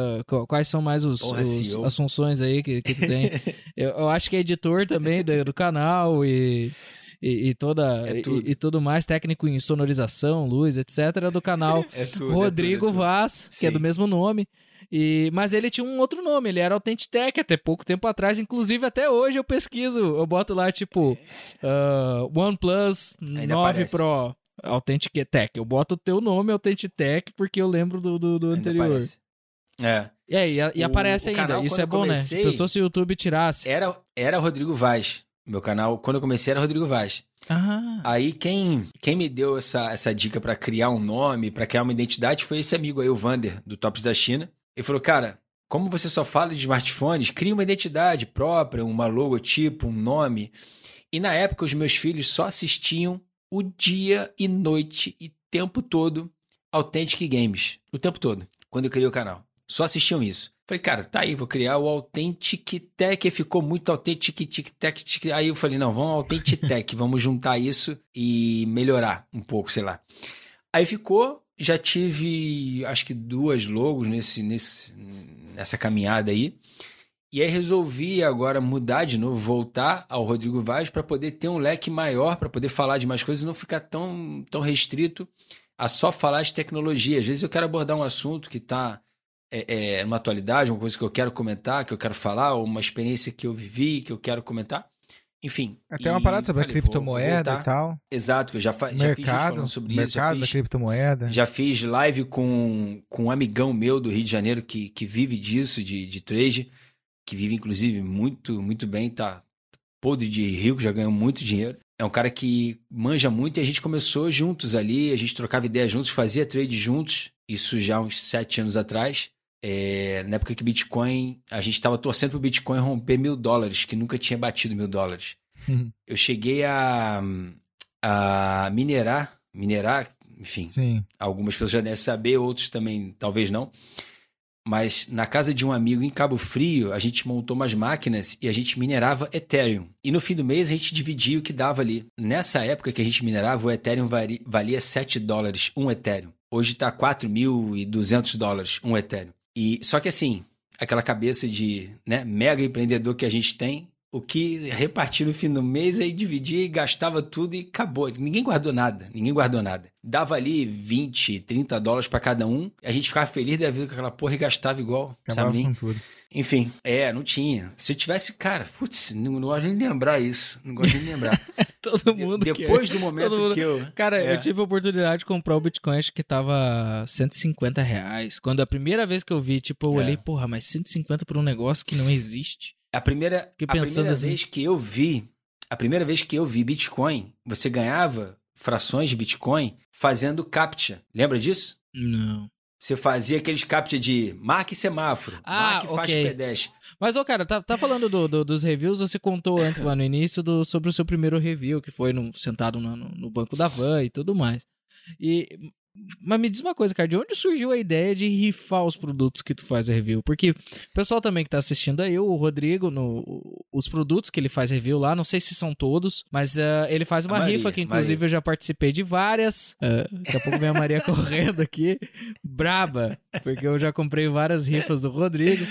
Quais são mais os, Porra, os as funções aí que, que tu tem? [laughs] eu, eu, acho que é editor também do, do canal e e, e toda é e, e, tudo mais, técnico em sonorização, luz, etc, do canal [laughs] é tudo, Rodrigo é tudo, Vaz, que é do mesmo nome. E, mas ele tinha um outro nome, ele era Authentic até pouco tempo atrás. Inclusive, até hoje eu pesquiso, eu boto lá tipo uh, OnePlus Ainda 9 aparece. Pro Authentic Tech. Eu boto o teu nome Authentic Tech porque eu lembro do, do, do anterior. Aparece. É. E aí, e, o, aparece o ainda. Canal, Isso é bom, né? comecei, né? Pensou se o YouTube tirasse. Era, era Rodrigo Vaz. Meu canal, quando eu comecei, era Rodrigo Vaz. Ah. Aí quem, quem me deu essa, essa dica para criar um nome, para criar uma identidade, foi esse amigo aí, o Vander, do Tops da China. Ele falou, cara, como você só fala de smartphones, cria uma identidade própria, uma logotipo, um nome. E na época os meus filhos só assistiam o dia e noite e tempo todo Authentic Games. O tempo todo, quando eu criei o canal. Só assistiam isso. Falei, cara, tá aí, vou criar o Authentic Tech. Ficou muito Authentic Tic Tech. Aí eu falei, não, vamos Authentic Tech, [laughs] vamos juntar isso e melhorar um pouco, sei lá. Aí ficou, já tive acho que duas logos nesse, nesse, nessa caminhada aí. E aí resolvi agora mudar de novo, voltar ao Rodrigo Vaz para poder ter um leque maior, para poder falar de mais coisas e não ficar tão, tão restrito a só falar de tecnologia. Às vezes eu quero abordar um assunto que está é, é, uma atualidade, uma coisa que eu quero comentar, que eu quero falar, ou uma experiência que eu vivi, que eu quero comentar. Enfim. Até uma parada sobre falei, a criptomoeda e tal. Exato, que eu já, fa mercado, já fiz falando sobre mercado isso. Mercado da criptomoeda. Já fiz live com, com um amigão meu do Rio de Janeiro que, que vive disso, de, de trade, que vive, inclusive, muito, muito bem, tá podre de rico, já ganhou muito dinheiro. É um cara que manja muito e a gente começou juntos ali, a gente trocava ideias juntos, fazia trade juntos, isso já uns sete anos atrás. É, na época que Bitcoin, a gente estava torcendo pro Bitcoin romper mil dólares, que nunca tinha batido mil dólares. Uhum. Eu cheguei a, a minerar, minerar, enfim, Sim. algumas pessoas já devem saber, outros também talvez não. Mas na casa de um amigo em Cabo Frio, a gente montou umas máquinas e a gente minerava Ethereum. E no fim do mês a gente dividia o que dava ali. Nessa época que a gente minerava, o Ethereum valia 7 dólares, um Ethereum. Hoje tá 4.200 dólares, um Ethereum. E só que assim, aquela cabeça de né, mega empreendedor que a gente tem, o que repartia no fim do mês, aí dividia e gastava tudo e acabou. Ninguém guardou nada, ninguém guardou nada. Dava ali 20, 30 dólares pra cada um, a gente ficava feliz da vida com aquela porra e gastava igual, Acabava sabe com tudo. Enfim, é, não tinha. Se eu tivesse, cara, putz, não, não gosto nem de lembrar isso. Não gosto nem de lembrar. [laughs] Todo De- mundo Depois quer. do momento mundo- que eu. Cara, É. eu tive a oportunidade de comprar o Bitcoin, acho que tava 150 reais. Quando a primeira vez que eu vi, tipo, eu É. olhei, porra, mas 150 por um negócio que não existe. A primeira, Fiquei a primeira assim. vez que eu vi, a primeira vez que eu vi Bitcoin, você ganhava frações de Bitcoin fazendo captcha. Lembra disso? Não. Você fazia aqueles captcha de marque semáforo, Ah, marque faixa ok. pedestre. Mas, ô, cara, tá, tá falando do- do- dos reviews, você contou antes lá no início do- sobre o seu primeiro review, que foi no- sentado no, no- no banco da van e tudo mais. E. Mas me diz uma coisa, cara, de onde surgiu a ideia de rifar os produtos que tu faz review? Porque o pessoal também que tá assistindo aí, o Rodrigo, no, os produtos que ele faz review lá, não sei se são todos, mas ah, ele faz uma Maria, rifa que inclusive Maria. eu já participei de várias. Ah, daqui a pouco vem a Maria [laughs] correndo aqui, braba, porque eu já comprei várias rifas do Rodrigo.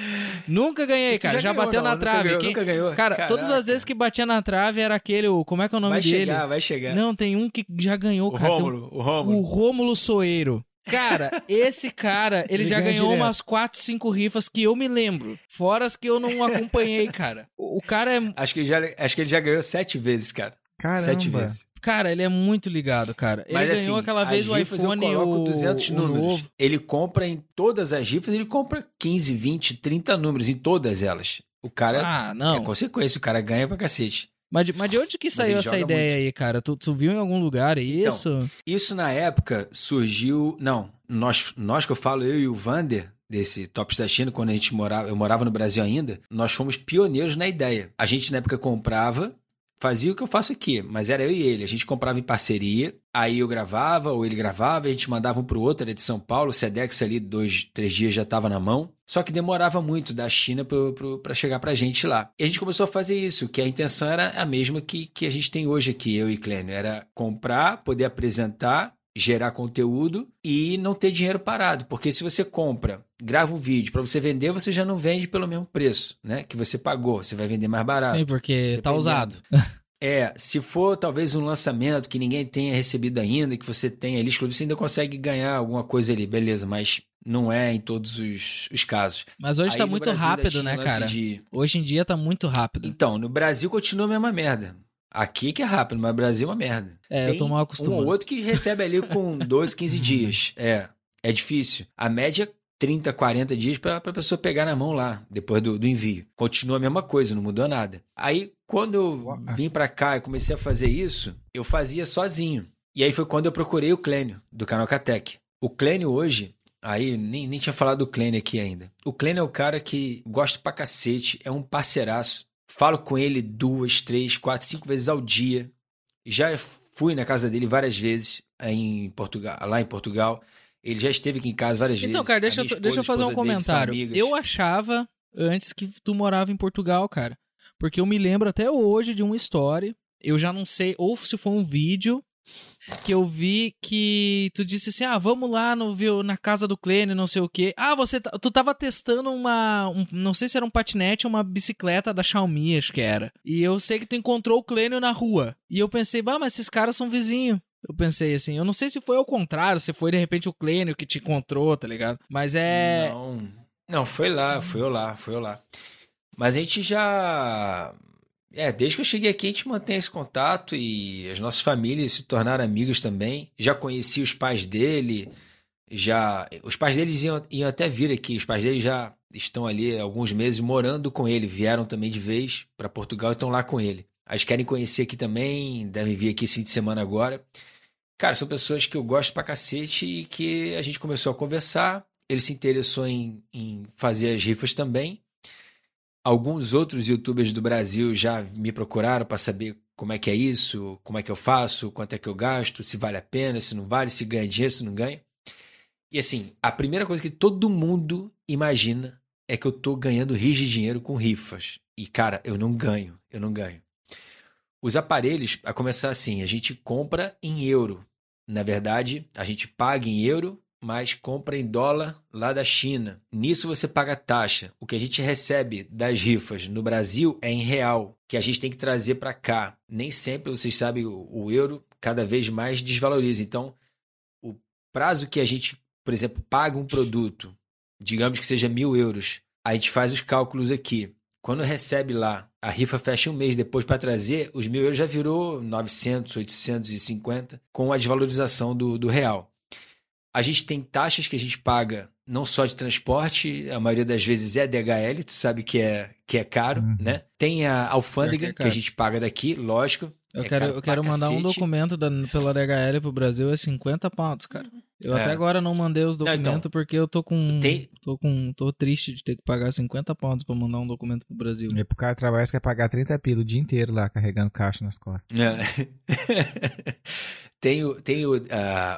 Nunca ganhei, cara, já, ganhou, bateu não, na trave. ganhou, Quem- nunca ganhou. Cara, todas Caraca. as vezes que batia na trave era aquele, como é que é o nome Vai dele? chegar, vai chegar. Não, tem um que já ganhou, o cara. um- Rômulo, o Rômulo. o Rômulo Soeiro. Cara, esse cara, ele, Ele já ganhou direto. umas 4, 5 rifas que eu me lembro. Fora as que eu não acompanhei, cara. O o cara é. Acho que, ele já, acho que ele já ganhou sete vezes, cara. Caramba. Sete vezes. Cara, ele é muito ligado, cara. Ele Mas ganhou assim, aquela as vez o rifas iPhone eu coloco o, 200 o números. novo. Ele compra em todas as rifas, ele compra 15, 20, 30 números em todas elas. O cara Ah, é não. consequência, o cara ganha pra cacete. Mas de, mas de onde que saiu essa ideia muito. aí, cara? Tu, tu viu em algum lugar Então, isso? Isso na época surgiu. Não, nós, nós que eu falo, eu e o Vander, desse Tops da China, quando a gente morava, eu morava no Brasil ainda, nós fomos pioneiros na ideia. A gente na época comprava, fazia o que eu faço aqui, mas era eu e ele. A gente comprava em parceria, aí eu gravava, ou ele gravava, a gente mandava um pro outro, era de São Paulo, o Sedex ali, dois, três dias já estava na mão. Só que demorava muito da China para chegar pra gente lá. E a gente começou a fazer isso, que a intenção era a mesma que, que a gente tem hoje aqui, eu e Clênio. Era comprar, poder apresentar, gerar conteúdo e não ter dinheiro parado. Porque se você compra, grava um vídeo para você vender, você já não vende pelo mesmo preço, né? Que você pagou. Você vai vender mais barato. Sim, porque tá Dependendo. usado. [laughs] É, se for talvez um lançamento que ninguém tenha recebido ainda, que você tenha ali exclusivo, você ainda consegue ganhar alguma coisa ali, beleza, mas não é em todos os, os casos. Mas hoje Aí tá muito Brasil rápido, né, cara? de- Hoje em dia tá muito rápido. Então, no Brasil continua a mesma merda. Aqui que é rápido, mas no Brasil é uma merda. É, eu tô mal um acostumado. ou outro que recebe ali com [laughs] 12, 15 dias. É, é difícil. A média é 30, 40 dias para a pessoa pegar na mão lá, depois do, do envio. Continua a mesma coisa, não mudou nada. Aí, quando eu vim para cá e comecei a fazer isso, eu fazia sozinho. E aí foi quando eu procurei o Clênio, do canal Catec. O Clênio hoje, aí nem, nem tinha falado do Clênio aqui ainda. O Clênio é o cara que gosta pra cacete, é um parceiraço. Falo com ele duas, três, quatro, cinco vezes ao dia. Já fui na casa dele várias vezes em Portugal, lá em Portugal. Ele já esteve aqui em casa várias vezes. Então, cara, deixa, A eu, minha deixa eu esposa, fazer um esposa dele comentário. amigas. Eu achava antes que tu morava em Portugal, cara. Porque eu me lembro até hoje de uma história. Eu já não sei, ou se foi um vídeo que eu vi que tu disse assim: ah, vamos lá no, viu, na casa do Clênio, não sei o quê. Ah, você tu tava testando uma. um- não sei se era um patinete ou uma bicicleta da Xiaomi, acho que era. E eu sei que tu encontrou o Clênio na rua. E eu pensei, bah, mas esses caras são vizinhos. Eu pensei assim, eu não sei se foi ao contrário, se foi de repente o Clênio que te encontrou, tá ligado? Mas é. Não, não, foi lá, foi eu lá, foi eu lá. Mas a gente já. É, desde que eu cheguei aqui a gente mantém esse contato e as nossas famílias se tornaram amigas também. Já conheci os pais dele, já. Os pais deles iam, iam até vir aqui, os pais dele já estão ali alguns meses morando com ele, vieram também de vez para Portugal e estão lá com ele. Eles querem conhecer aqui também, devem vir aqui esse fim de semana agora. Cara, são pessoas que eu gosto pra cacete e que a gente começou a conversar. ele se interessou em, em fazer as rifas também. Alguns outros youtubers do Brasil já me procuraram para saber como é que é isso, como é que eu faço, quanto é que eu gasto, se vale a pena, se não vale, se ganha dinheiro, se não ganha. E assim, a primeira coisa que todo mundo imagina é que eu tô ganhando rios de dinheiro com rifas. E cara, eu não ganho, eu não ganho. Os aparelhos, a começar assim, a gente compra em euro. Na verdade, a gente paga em euro mas compra em dólar lá da China. Nisso você paga taxa. O que a gente recebe das rifas no Brasil é em real, que a gente tem que trazer para cá. Nem sempre, vocês sabem, o, euro cada vez mais desvaloriza. Então, o prazo que a gente, por exemplo, paga um produto, digamos que seja mil euros, a gente faz os cálculos aqui. Quando recebe lá, a rifa fecha um mês depois para trazer, os mil euros já virou 900, 850 com a desvalorização do, do real. A gente tem taxas que a gente paga não só de transporte, a maioria das vezes é DHL, tu sabe que é, que é caro, uhum. né? Tem a alfândega, que, é que, a gente paga daqui, lógico. Eu é quero, eu quero mandar cacete. um documento da, pela DHL pro Brasil, é 50 pounds, cara. Eu é. até agora não mandei os documentos não, então, porque eu tô com, tem... tô com. tô triste de ter que pagar 50 pounds pra mandar um documento pro Brasil. E pro cara trabalhar, você quer pagar 30 pila o dia inteiro lá, carregando caixa nas costas. É. [laughs] tem o, tem o, uh,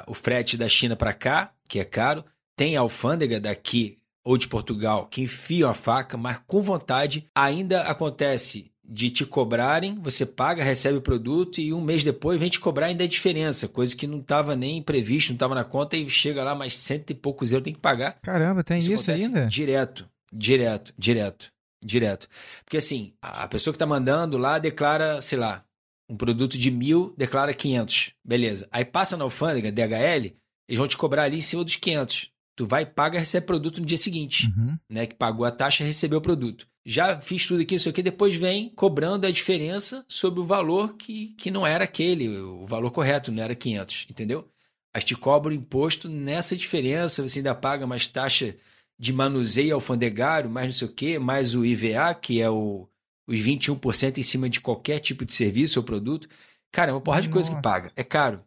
o frete da China para cá, que é caro. Tem a alfândega daqui ou de Portugal que enfiam a faca, mas com vontade ainda acontece de te cobrarem, você paga, recebe o produto e um mês depois vem te cobrar ainda a diferença, coisa que não estava nem previsto, não estava na conta e chega lá mais cento e poucos euros tem que pagar. Caramba, tem isso, isso ainda? Direto, direto, direto, direto. Porque assim, a pessoa que está mandando lá declara, sei lá, um produto de mil, declara 500, beleza. Aí passa na alfândega, DHL, eles vão te cobrar ali em cima dos 500. Tu vai, paga, recebe produto no dia seguinte, uhum. né? Que pagou a taxa, recebeu o produto já fiz tudo aqui, não sei o que, depois vem cobrando a diferença sobre o valor que, que não era aquele, o valor correto, não era 500, entendeu? Aí te cobra o imposto nessa diferença, você ainda paga mais taxa de manuseio alfandegário, mais não sei o que, mais o IVA, que é o, os 21% em cima de qualquer tipo de serviço ou produto. Cara, é uma porrada de coisa que paga. É caro.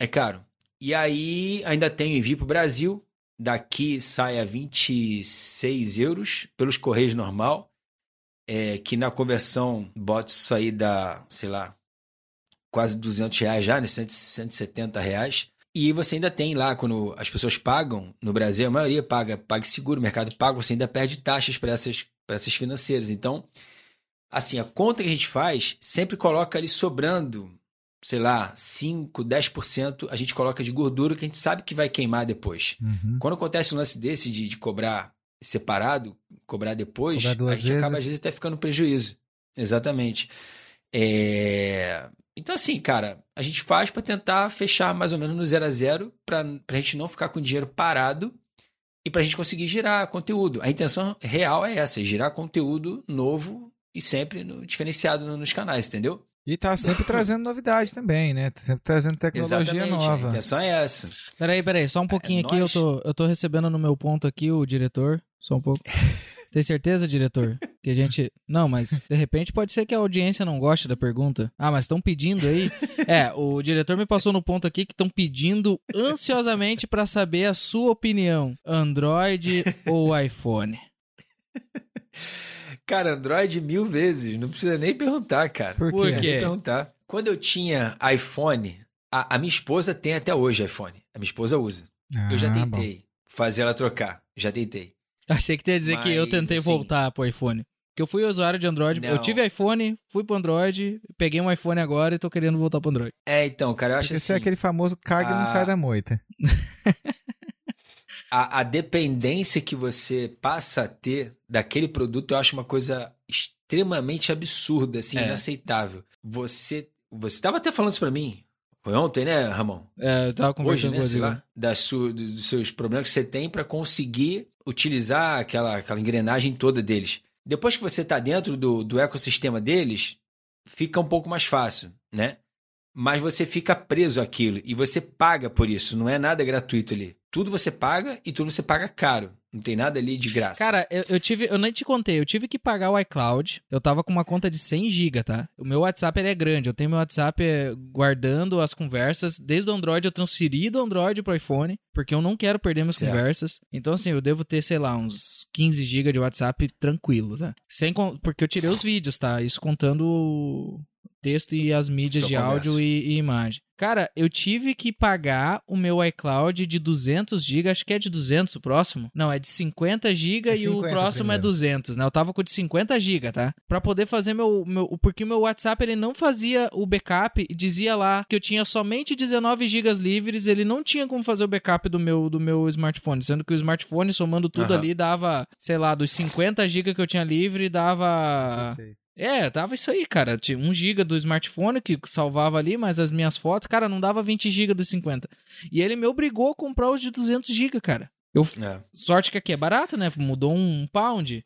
É caro. E aí ainda tem o envio para o Brasil, daqui sai a 26 euros pelos Correios normal, é, que na conversão bota isso aí da, sei lá, quase 200 reais já, né? 170 reais. E você ainda tem lá, quando as pessoas pagam, no Brasil a maioria paga, paga seguro, mercado pago, você ainda perde taxas para essas, essas financeiras. Então, assim, a conta que a gente faz sempre coloca ali sobrando sei lá, 5, 10% a gente coloca de gordura que a gente sabe que vai queimar depois. Uhum. Quando acontece um lance desse de, de cobrar separado, cobrar depois, cobrar a gente vezes. acaba às vezes até ficando prejuízo. Exatamente. É... Então, assim, cara, a gente faz para tentar fechar mais ou menos no zero a zero, para a gente não ficar com o dinheiro parado e para a gente conseguir girar conteúdo. A intenção real é essa, é girar conteúdo novo e sempre no, diferenciado nos canais, entendeu? E tá sempre trazendo novidade também, né? Tá sempre trazendo tecnologia Exatamente, nova. A intenção é essa. Peraí, peraí, só um pouquinho é aqui. Eu tô, eu tô recebendo no meu ponto aqui o diretor. Só um pouco. [laughs] Tem certeza, diretor? Que a gente. Não, mas de repente pode ser que a audiência não goste da pergunta. Ah, mas estão pedindo aí. É, o diretor me passou no ponto aqui que estão pedindo ansiosamente para saber a sua opinião: Android ou iPhone? [laughs] Cara, Android mil vezes. Não precisa nem perguntar, cara. Por quê? Não nem perguntar. Quando eu tinha iPhone, a, a, minha esposa tem até hoje iPhone. A minha esposa usa. Ah, eu já tentei bom. fazer ela trocar. Já tentei. Achei que ia dizer Mas, que eu tentei assim, voltar pro iPhone. Porque eu fui usuário de Android. Não. Eu tive iPhone, fui pro Android, peguei um iPhone agora e tô querendo voltar pro Android. É, então, cara, eu acho Esse assim. é aquele famoso caga e não sai da moita. [laughs] a, a, dependência que você passa a ter daquele produto, eu acho uma coisa extremamente absurda, assim, é. inaceitável. Você você estava até falando isso para mim. Foi ontem, né, Ramon? É, eu tava conversando Hoje, né, com você. Da sua, dos seus problemas que você tem para conseguir utilizar aquela, aquela engrenagem toda deles. Depois que você está dentro do, do ecossistema deles, fica um pouco mais fácil, né? Mas você fica preso àquilo e você paga por isso, não é nada gratuito ali tudo você paga e tudo você paga caro. Não tem nada ali de graça. Cara, eu, eu tive, eu nem te contei, eu tive que pagar o iCloud. Eu tava com uma conta de 100 GB, tá? O meu WhatsApp ele é grande. Eu tenho meu WhatsApp é, guardando as conversas. Desde o Android eu transferi do Android pro iPhone, porque eu não quero perder minhas Certo. conversas. Então assim, eu devo ter, sei lá, uns 15 GB de WhatsApp tranquilo, tá? Sem porque eu tirei os vídeos, tá? Isso contando texto e as mídias Só de conversa. áudio e, e imagem. Cara, eu tive que pagar o meu iCloud de 200 GB, acho que é de 200 o próximo. Não, é de 50 GB É e o 50 próximo é primeiro. 200, né? Eu tava com o de 50 GB, tá? Pra poder fazer meu, meu... Porque o meu WhatsApp, ele não fazia o backup e dizia lá que eu tinha somente 19 GB livres, ele não tinha como fazer o backup do meu, do meu smartphone, sendo que o smartphone, somando tudo ali, dava, sei lá, dos 50 GB que eu tinha livre, dava... 16. É, dava isso aí, cara. Tinha 1 GB do smartphone que salvava ali, mas as minhas fotos, cara, não dava 20 GB dos 50. E ele me obrigou a comprar os de 200 GB, cara. Eu, É. sorte que aqui é barato, né? Mudou um pound.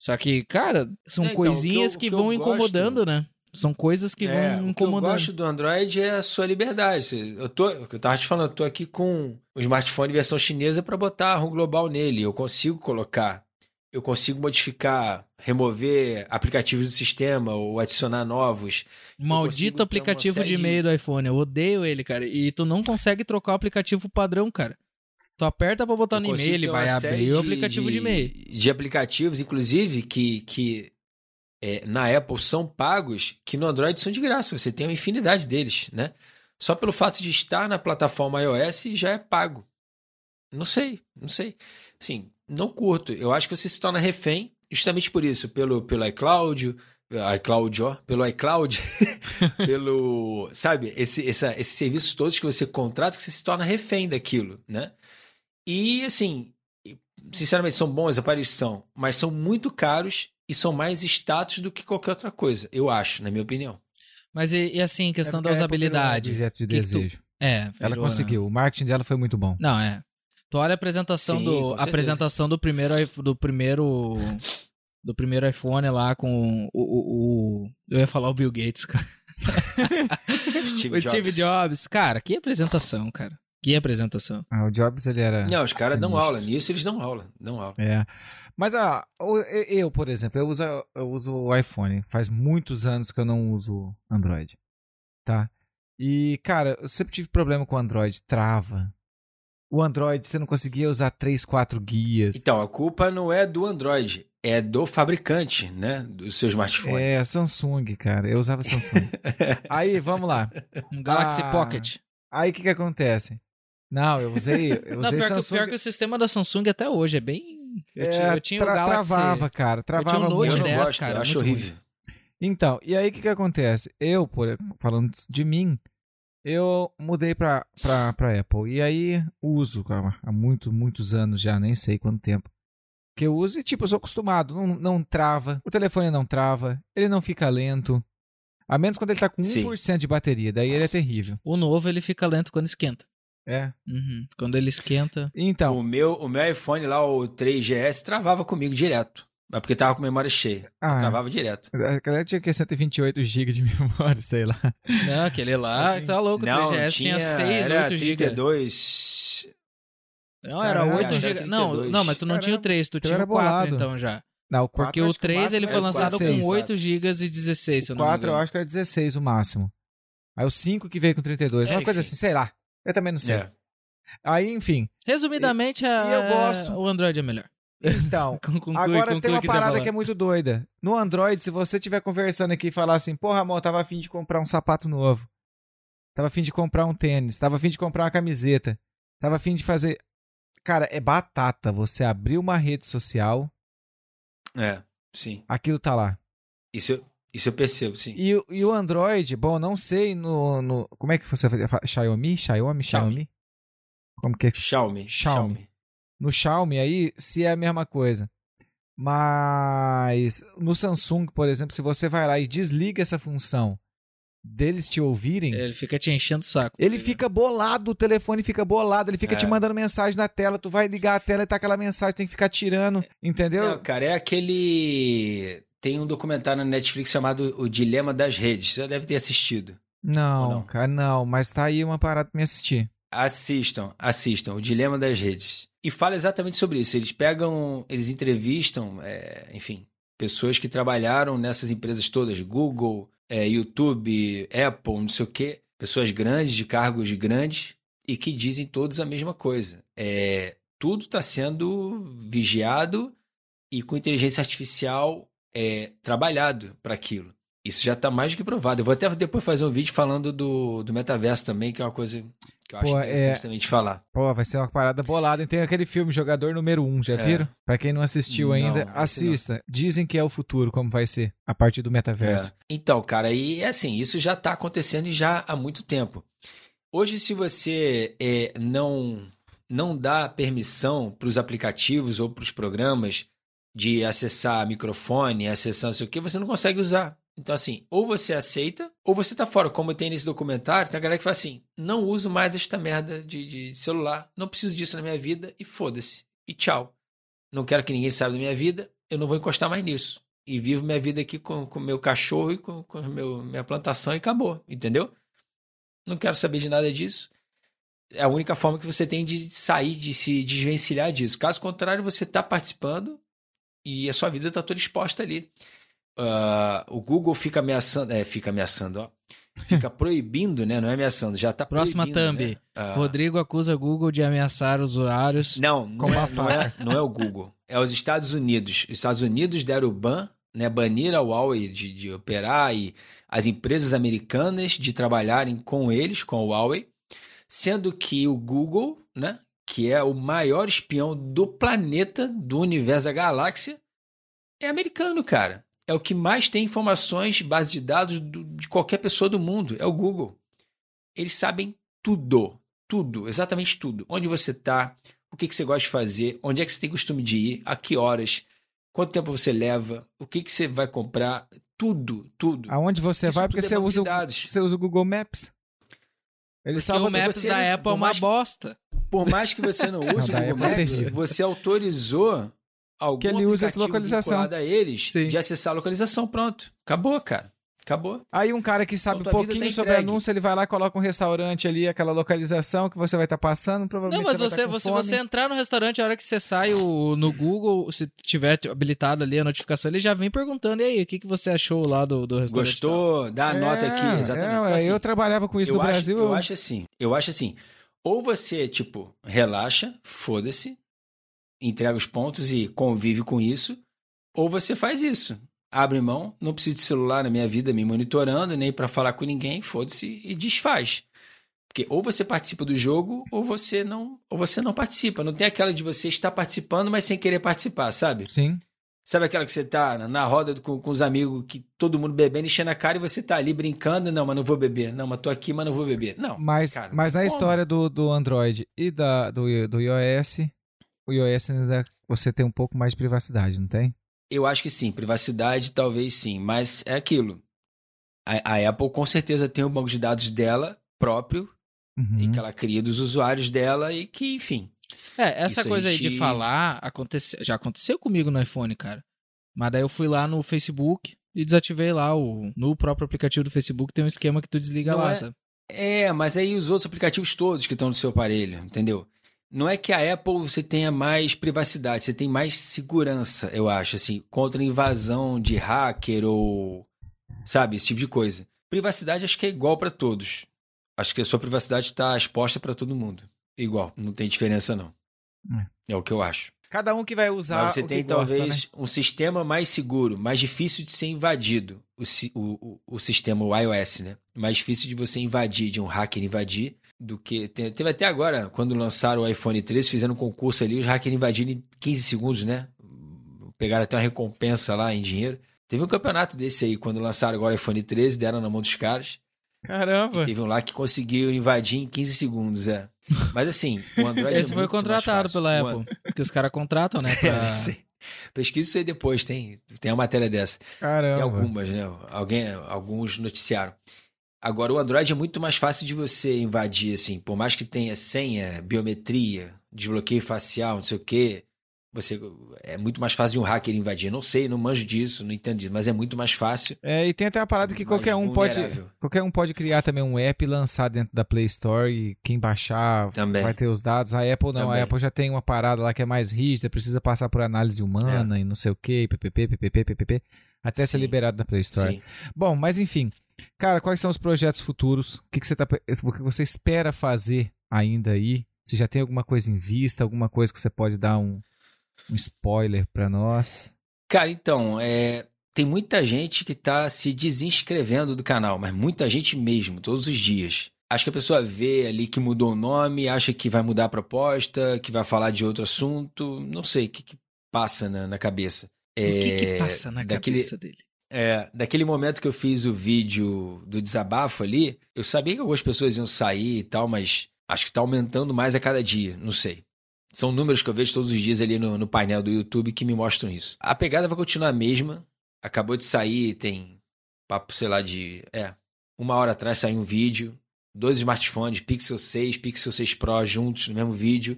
Só que, cara, são É, então, coisinhas que, que eu- o que vão eu gosto- incomodando, né? São coisas que É, vão o que eu incomodando. gosto do Android é a sua liberdade. Eu tô, o que eu tava te falando, eu tô aqui com o smartphone versão chinesa para botar a ROM global nele. Eu consigo colocar, eu consigo modificar, remover aplicativos do sistema ou adicionar novos. Maldito aplicativo de de- e-mail do iPhone. Eu odeio ele, cara. E tu não consegue trocar o aplicativo padrão, cara. Tu aperta pra botar Eu no e-mail, ele vai abrir o de- aplicativo de e-mail. De aplicativos, inclusive, que, que é, na Apple são pagos, que no Android são de graça. Você tem uma infinidade deles, né? Só pelo fato de estar na plataforma iOS já é pago. Não sei, não sei. Assim, não curto. Eu acho que você se torna refém, justamente por isso, pelo, pelo iCloud, iCloud, ó, pelo iCloud, [laughs] pelo, sabe, esse, essa, esses serviços todos que você contrata, que você se torna refém daquilo, né? E, assim, sinceramente, são bons aparelhos, são, mas são muito caros e são mais status do que qualquer outra coisa, eu acho, na minha opinião. Mas e, e assim, questão É da Apple virou usabilidade. Objeto de Que que tu- desejo. É, Ela virou, né? conseguiu. O marketing dela foi muito bom. Não, é. Tu olha a apresentação Sim, do apresentação do primeiro do primeiro do primeiro iPhone lá com o, o, o- eu ia falar o Bill Gates, cara. [laughs] Steve o Steve Jobs. Cara, que apresentação, cara. Que apresentação. Ah, o Jobs, ele era. Não, os caras dão aula, nisso eles dão aula, dão aula. É. Mas ah, eu, por exemplo, eu uso, eu uso o iPhone. Faz muitos anos que eu não uso Android. Tá? E, cara, eu sempre tive problema com o Android. Trava. O Android, você não conseguia usar 3, 4 guias. Então, a culpa não é do Android, é do fabricante, né, do seu smartphone. É, Samsung, cara. Eu usava Samsung. [laughs] Aí, vamos lá. Um Galaxy Ah, Pocket. Aí, o que que acontece? Não, eu usei, eu Não, usei pior, que, Samsung. pior que o sistema da Samsung até hoje é bem eu, É, tinha, eu tinha o Galaxy Travava, cara. Travava tinha um. Note eu não 10, gosto, cara, eu acho muito horrível. Então, e aí o que, que acontece? Eu, por, falando de mim, eu mudei pra, pra, pra Apple. E aí uso, cara, há muito, muitos anos já, nem sei quanto tempo. Que eu uso e, tipo, eu sou acostumado. Não, não trava. O telefone não trava. Ele não fica lento. A menos quando ele tá com Sim. 1% de bateria. Daí ele é terrível. O novo ele fica lento quando esquenta. É. Uhum. Quando ele esquenta. Então, O meu, o meu iPhone lá, o 3GS, travava comigo direto. Mas porque tava com memória cheia. ah, Travava direto. aquela tinha que 128 GB de [laughs] memória, sei lá. Não, aquele lá, Assim, tá louco, o Não, 3GS tinha 6, era 8 GB. 32... Não, era Caralho, 8 era GB. Não, 32. não, mas tu não tinha o Caramba, 3, tu então tinha o 4 bolado. então já. Não, o 4 Porque o acho que 3 ele máximo foi era lançado 16. com 8 GB e 16, se eu O não me 4 eu acho que era 16 o máximo. Aí o 5 que veio com 32. É, uma coisa enfim. assim, sei lá. Eu também não sei. É. Aí, enfim. Resumidamente, a- e eu gosto. o Android é melhor. Então, [laughs] Conclui- agora conclui tem uma que tá parada que é muito doida. No Android, se você estiver conversando aqui e falar assim, porra, amor, tava afim de comprar um sapato novo. Tava afim de comprar um tênis. Tava afim de comprar uma camiseta. Tava afim de fazer. Cara, é batata. Você abrir uma rede social, É, sim. aquilo tá lá. Isso, eu- isso eu percebo, sim. E, o- e o Android, bom, não sei no, no- Como é que você fala? Xiaomi? Xiaomi? Xiaomi? Como que é? Xiaomi. Xiaomi. No Xiaomi aí, se é a mesma coisa. Mas no Samsung, por exemplo, se você vai lá e desliga essa função deles te ouvirem, Ele fica te enchendo o saco. ele fica bolado, o telefone fica bolado, ele fica É. te mandando mensagem na tela, tu vai ligar a tela e tá aquela mensagem, tem que ficar tirando, entendeu? Não, cara, é aquele... Tem um documentário na Netflix chamado O Dilema das Redes. Você já deve ter assistido. Não, não? cara, não, mas tá aí uma parada pra me assistir. Assistam, assistam. O Dilema das Redes. E fala exatamente sobre isso. Eles pegam, eles entrevistam, é, enfim, pessoas que trabalharam nessas empresas todas, Google, é, YouTube, Apple, não sei o quê, pessoas grandes, de cargos grandes, e que dizem todos a mesma coisa. É, tudo está sendo vigiado e com inteligência artificial é, trabalhado para aquilo. Isso já está mais do que provado. Eu vou até depois fazer um vídeo falando do, do metaverso também, que é uma coisa que eu acho Pô, interessante é... também de falar. Pô, vai ser uma parada bolada. E tem aquele filme Jogador Número 1, já é. viram? Pra quem não assistiu não, ainda, assista. Não. Dizem que é o futuro, como vai ser, a partir do metaverso. É. Então, cara, e é assim, isso já está acontecendo já há muito tempo. Hoje, se você é, não, não dá permissão para os aplicativos ou para os programas de acessar microfone, acessar não sei o que, você não consegue usar. Então, assim, ou você aceita, ou você tá fora. Como tem nesse documentário, tem a galera que fala assim: não uso mais esta merda de, de celular, não preciso disso na minha vida e foda-se. E tchau. Não quero que ninguém saiba da minha vida, eu não vou encostar mais nisso. E vivo minha vida aqui com o meu cachorro e com, com meu, minha plantação e acabou, entendeu? Não quero saber de nada disso. É a única forma que você tem de sair, de se desvencilhar disso. Caso contrário, você está participando e a sua vida está toda exposta ali. Uh, o Google fica ameaçando, é, fica ameaçando, ó. Fica [laughs] proibindo, né? Não é ameaçando, já tá Próxima thumb. Né? Uh, Rodrigo acusa Google de ameaçar usuários. Não, não é, não, é, não é o Google. É os Estados Unidos. Os Estados Unidos deram o ban, né? Baniram a Huawei de, de operar e as empresas americanas de trabalharem com eles, com a Huawei, sendo que o Google, né? Que é o maior espião do planeta, do universo da galáxia, é americano, cara é o que mais tem informações, base de dados do, de qualquer pessoa do mundo. É o Google. Eles sabem tudo. Tudo, exatamente tudo. Onde você está, o que, que você gosta de fazer, onde é que você tem costume de ir, a que horas, quanto tempo você leva, o que, que você vai comprar, tudo, tudo. Aonde você Isso vai, porque você, é usa, o, você usa o Google Maps. Ele salva o Maps da Apple é uma bosta. Por mais que você não use não, [laughs] o Google é Maps, você autorizou algum que ele usa essa localização a eles Sim. de acessar a localização. Pronto. Acabou, cara. Acabou. Aí um cara que sabe um pouquinho tá sobre anúncio, ele vai lá e coloca um restaurante ali, aquela localização que você vai estar tá passando, provavelmente Não, mas você, você, você, você, entrar no restaurante, a hora que você sai o, no Google, se tiver habilitado ali a notificação, ele já vem perguntando, e aí, o que, que você achou lá do, do restaurante? Gostou? Dá a é, nota aqui, é, exatamente. É, assim, eu trabalhava com isso no acho, Brasil. Eu, eu acho assim, eu acho assim, ou você, tipo, relaxa, foda-se, entrega os pontos e convive com isso, ou você faz isso. Abre mão, não preciso de celular na minha vida me monitorando, nem para falar com ninguém, foda-se e desfaz. Porque ou você participa do jogo ou você não, ou você não participa. Não tem aquela de você estar participando, mas sem querer participar, sabe? Sim. Sabe aquela que você tá na roda com, com os amigos, que todo mundo bebendo, enchendo a cara e você tá ali brincando? Não, mas não vou beber. Não, mas tô aqui, mas não vou beber. Não. Mas, cara, mas na como? história do, do Android e da, do, do iOS, o iOS ainda você tem um pouco mais de privacidade, não tem? Eu acho que sim, privacidade talvez sim, mas é aquilo. A, a Apple com certeza tem um banco de dados dela próprio uhum. e que ela cria dos usuários dela e que, enfim. É, essa coisa gente... aí de falar acontece... já aconteceu comigo no iPhone, cara. Mas daí eu fui lá no Facebook e desativei lá o no próprio aplicativo do Facebook tem um esquema que tu desliga não lá, é... sabe? É, mas aí os outros aplicativos todos que estão no seu aparelho, entendeu? Não é que a Apple você tenha mais privacidade, você tem mais segurança, eu acho, assim, contra invasão de hacker ou sabe, esse tipo de coisa. Privacidade acho que é igual para todos. Acho que a sua privacidade está exposta para todo mundo. Igual, não tem diferença não. É. é o que eu acho. Cada um que vai usar. Mas você tem talvez gosta, né? um sistema mais seguro, mais difícil de ser invadido. O, o, o, sistema o iOS, né? Mais difícil de você invadir, de um hacker invadir, do que. Teve até agora, quando lançaram o iPhone 13, fizeram um concurso ali, os hackers invadiram em 15 segundos, né? Pegaram até uma recompensa lá em dinheiro. Teve um campeonato desse aí, quando lançaram agora o iPhone 13, deram na mão dos caras. Caramba! E teve um lá que conseguiu invadir em 15 segundos, é. Mas assim, o Android [laughs] Esse é foi contratado pela Apple. Porque os caras contratam, né? [laughs] Pra... [laughs] Pesquisa isso aí depois, tem, tem uma matéria dessa. Caramba. Tem algumas, né? Alguém, alguns noticiaram. Agora, o Android é muito mais fácil de você invadir, assim. Por mais que tenha senha, biometria, desbloqueio facial, não sei o quê. você é muito mais fácil de um hacker invadir. Não sei, não manjo disso, não entendo disso, mas é muito mais fácil. É, e tem até a parada que qualquer um pode qualquer um pode criar também um app e lançar dentro da Play Store e quem baixar também. vai ter os dados. A Apple não, também. a Apple já tem uma parada lá que é mais rígida, precisa passar por análise humana é. e não sei o que, ppp, ppp, ppp, até Sim. ser liberado da Play Store. Sim. Bom, mas enfim, cara, quais são os projetos futuros? O que, que você tá, o que você espera fazer ainda aí? Se já tem alguma coisa em vista, alguma coisa que você pode dar um um spoiler para nós? Cara, então, é, tem muita gente que tá se desinscrevendo do canal, mas muita gente mesmo, todos os dias. Acho que a pessoa vê ali que mudou o nome, acha que vai mudar a proposta, que vai falar de outro assunto. Não sei o que, que passa na, na cabeça. É, o que, que é, passa na daquele, cabeça dele? É, daquele momento que eu fiz o vídeo do desabafo ali, eu sabia que algumas pessoas iam sair e tal, mas acho que tá aumentando mais a cada dia, não sei. São números que eu vejo todos os dias ali no, no painel do YouTube que me mostram isso. A pegada vai continuar a mesma. Acabou de sair, tem papo, sei lá, de. É. Uma hora atrás saiu um vídeo. Dois smartphones, Pixel 6, Pixel 6 Pro juntos no mesmo vídeo.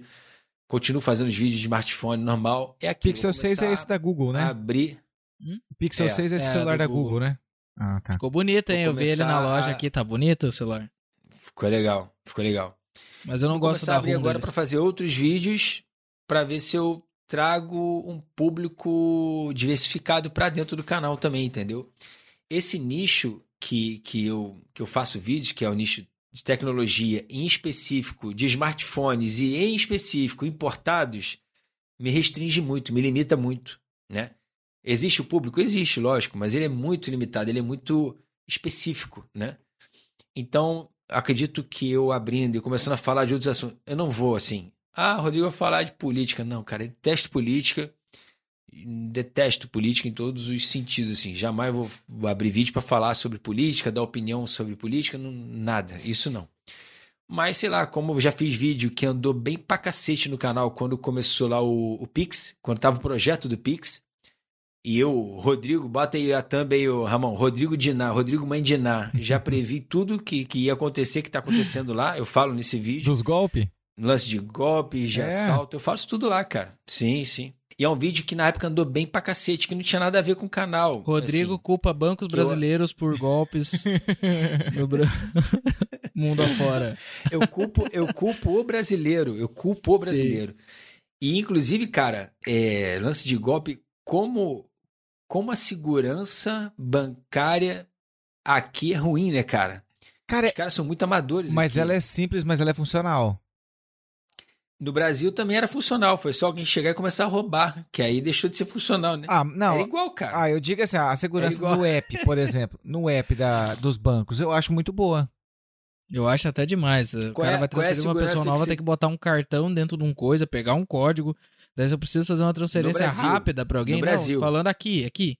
Continuo fazendo os vídeos de smartphone normal. É aqui. Pixel 6 é esse da Google, né? Abrir. Hum? Pixel é, 6 é esse é, celular da Google, Google né? Ah, tá. Ficou bonito, hein? eu vi ele na loja a... aqui, tá bonito o celular. Ficou legal, ficou legal. Mas eu não Vou gosto da abrir agora para fazer outros vídeos para ver se eu trago um público diversificado para dentro do canal também, entendeu? Esse nicho que, que, eu, que eu faço vídeos, que é o nicho de tecnologia, em específico de smartphones e em específico importados, me restringe muito, me limita muito, né? Existe o público? Existe, lógico, mas ele é muito limitado, ele é muito específico, né? Então, acredito que eu abrindo e começando a falar de outros assuntos, eu não vou assim. Ah, Rodrigo vai falar de política. Não, cara, eu detesto política. Detesto política em todos os sentidos, assim. Jamais vou, vou abrir vídeo para falar sobre política, dar opinião sobre política, não, nada. Isso não. Mas, sei lá, como eu já fiz vídeo que andou bem pra cacete no canal quando começou lá o, o Pix, quando tava o projeto do Pix. E eu, Rodrigo, bota aí a thumb aí, o Ramon, Rodrigo Diná, Rodrigo Mãe Diná, já [laughs] previ tudo que, que ia acontecer, que tá acontecendo lá, eu falo nesse vídeo. Dos golpes? Lance de golpes, de é. assalto, eu faço tudo lá, cara. Sim, sim. E é um vídeo que na época andou bem pra cacete, que não tinha nada a ver com o canal. Rodrigo assim, culpa bancos brasileiros eu... por golpes [laughs] no bra... [laughs] mundo afora. Eu culpo, eu culpo o brasileiro, eu culpo o brasileiro. Sim. E inclusive, cara, é, lance de golpe, como como a segurança bancária aqui é ruim, né, cara? Cara, Os caras são muito amadores. Mas aqui. ela é simples, mas ela é funcional. No Brasil também era funcional, foi só alguém chegar e começar a roubar, que aí deixou de ser funcional, né? Ah, não. Era igual, cara. Ah, eu digo assim, a segurança do app, por exemplo, no app da, dos bancos, eu acho muito boa. Eu acho até demais. O qual cara é, vai transferir é uma pessoa nova, vai ter que botar um cartão dentro de um coisa, pegar um código. Daí eu preciso fazer uma transferência rápida para alguém. No não, Brasil. falando aqui, aqui.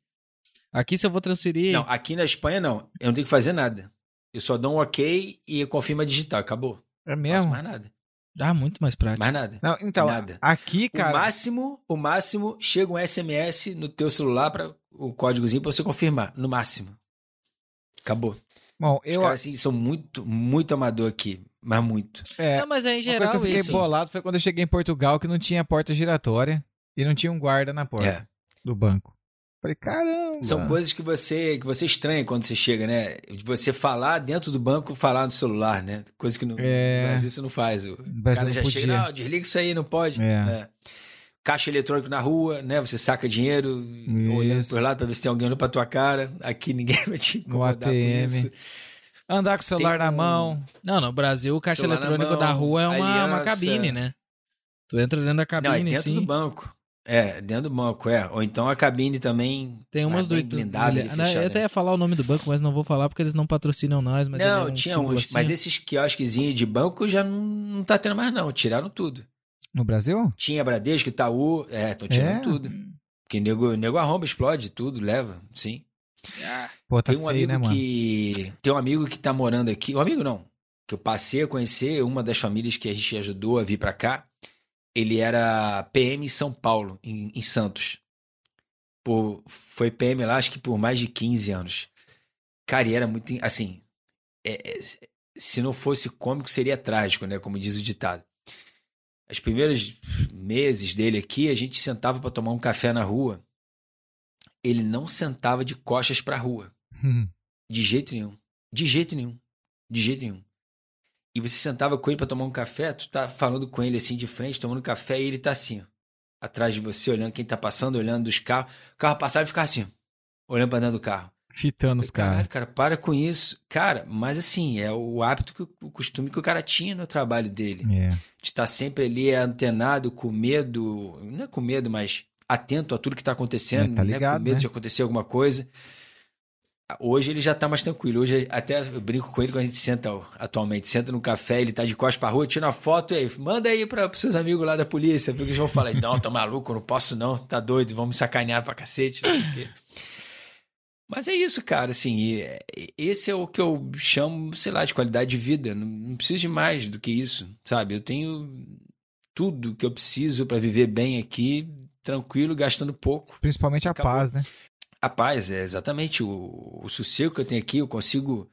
Aqui se eu vou transferir. Não, aqui na Espanha não. Eu não tenho que fazer nada. Eu só dou um ok e confirma digital. Acabou. É mesmo? Não faço mais nada. Ah, muito mais prático. Mais nada. Não, então, nada. aqui, cara. O máximo, o máximo, chega um SMS no teu celular para o códigozinho para você confirmar. No máximo. Acabou. Bom, eu. Os caras, assim, são muito, muito amador aqui. Mas muito. É. Não, mas é em geral. Uma coisa que eu fiquei isso. bolado foi quando eu cheguei em Portugal que não tinha porta giratória e não tinha um guarda na porta é. do banco. Falei, caramba. São coisas que você que você estranha quando você chega, né? De você falar dentro do banco, falar no celular, né? Coisa que no, é... no Brasil você não faz. O, o cara já podia. chega, não, desliga isso aí, não pode. É. É. Caixa eletrônico na rua, né? Você saca dinheiro, isso. olhando por lá pra ver se tem alguém olhando pra tua cara. Aqui ninguém [laughs] vai te incomodar com isso. Andar com o celular um... na mão. Não, no Brasil o caixa celular eletrônico da rua é uma, uma, cabine, né? Tu entra dentro da cabine, Não, é dentro sim. do banco. É, dentro do banco, é. Ou então a cabine também. Tem umas do blindada Eu até ia falar o nome do banco, mas não vou falar porque eles não patrocinam nós. Mas não, é um tinha uns. Assim. Mas esses quiosquezinhos de banco já não, não tá tendo mais, não. Tiraram tudo. No Brasil? Tinha Bradesco, Itaú. É, estão tirando é? tudo. Porque nego, nego arromba, explode tudo, leva, sim. Pô, tá tem um feio, amigo né, que. Tem um amigo que tá morando aqui. Um amigo não. Que eu passei a conhecer, uma das famílias que a gente ajudou a vir para cá ele era PM em São Paulo, em, em Santos. Por, foi PM lá, acho que por mais de 15 anos. Cara, e era muito. Assim. É, é, se não fosse cômico, seria trágico, né? Como diz o ditado. Os primeiros meses dele aqui, a gente sentava para tomar um café na rua. Ele não sentava de costas para a rua. De jeito nenhum. De jeito nenhum. De jeito nenhum. E você sentava com ele para tomar um café, tu tá falando com ele assim de frente, tomando café, e ele tá assim, ó, atrás de você, olhando quem tá passando, olhando dos carros. O carro passava e ficava assim, ó, olhando pra dentro do carro. Fitando os caras. Caralho, cara, para com isso. Cara, mas assim, é o hábito, que, o costume que o cara tinha no trabalho dele. É. De estar sempre ali antenado, com medo, não é com medo, mas atento a tudo que tá acontecendo, É, tá né? ligado, com medo né? de acontecer alguma coisa. Hoje ele já tá mais tranquilo. Hoje até eu brinco com ele quando a gente senta atualmente. Senta no café, ele tá de costas pra rua, tira uma foto e aí, manda aí para pros seus amigos lá da polícia. Porque eles vão falar, não, tá maluco, não posso não, tá doido, vamos me sacanear pra cacete, não sei o quê. Mas é isso, cara, assim, esse é o que eu chamo, sei lá, de qualidade de vida. Não, não preciso de mais do que isso, sabe? Eu tenho tudo que eu preciso para viver bem aqui, tranquilo, gastando pouco. Principalmente a Acabou. paz, né? A paz é exatamente o, o sossego que eu tenho aqui. Eu consigo,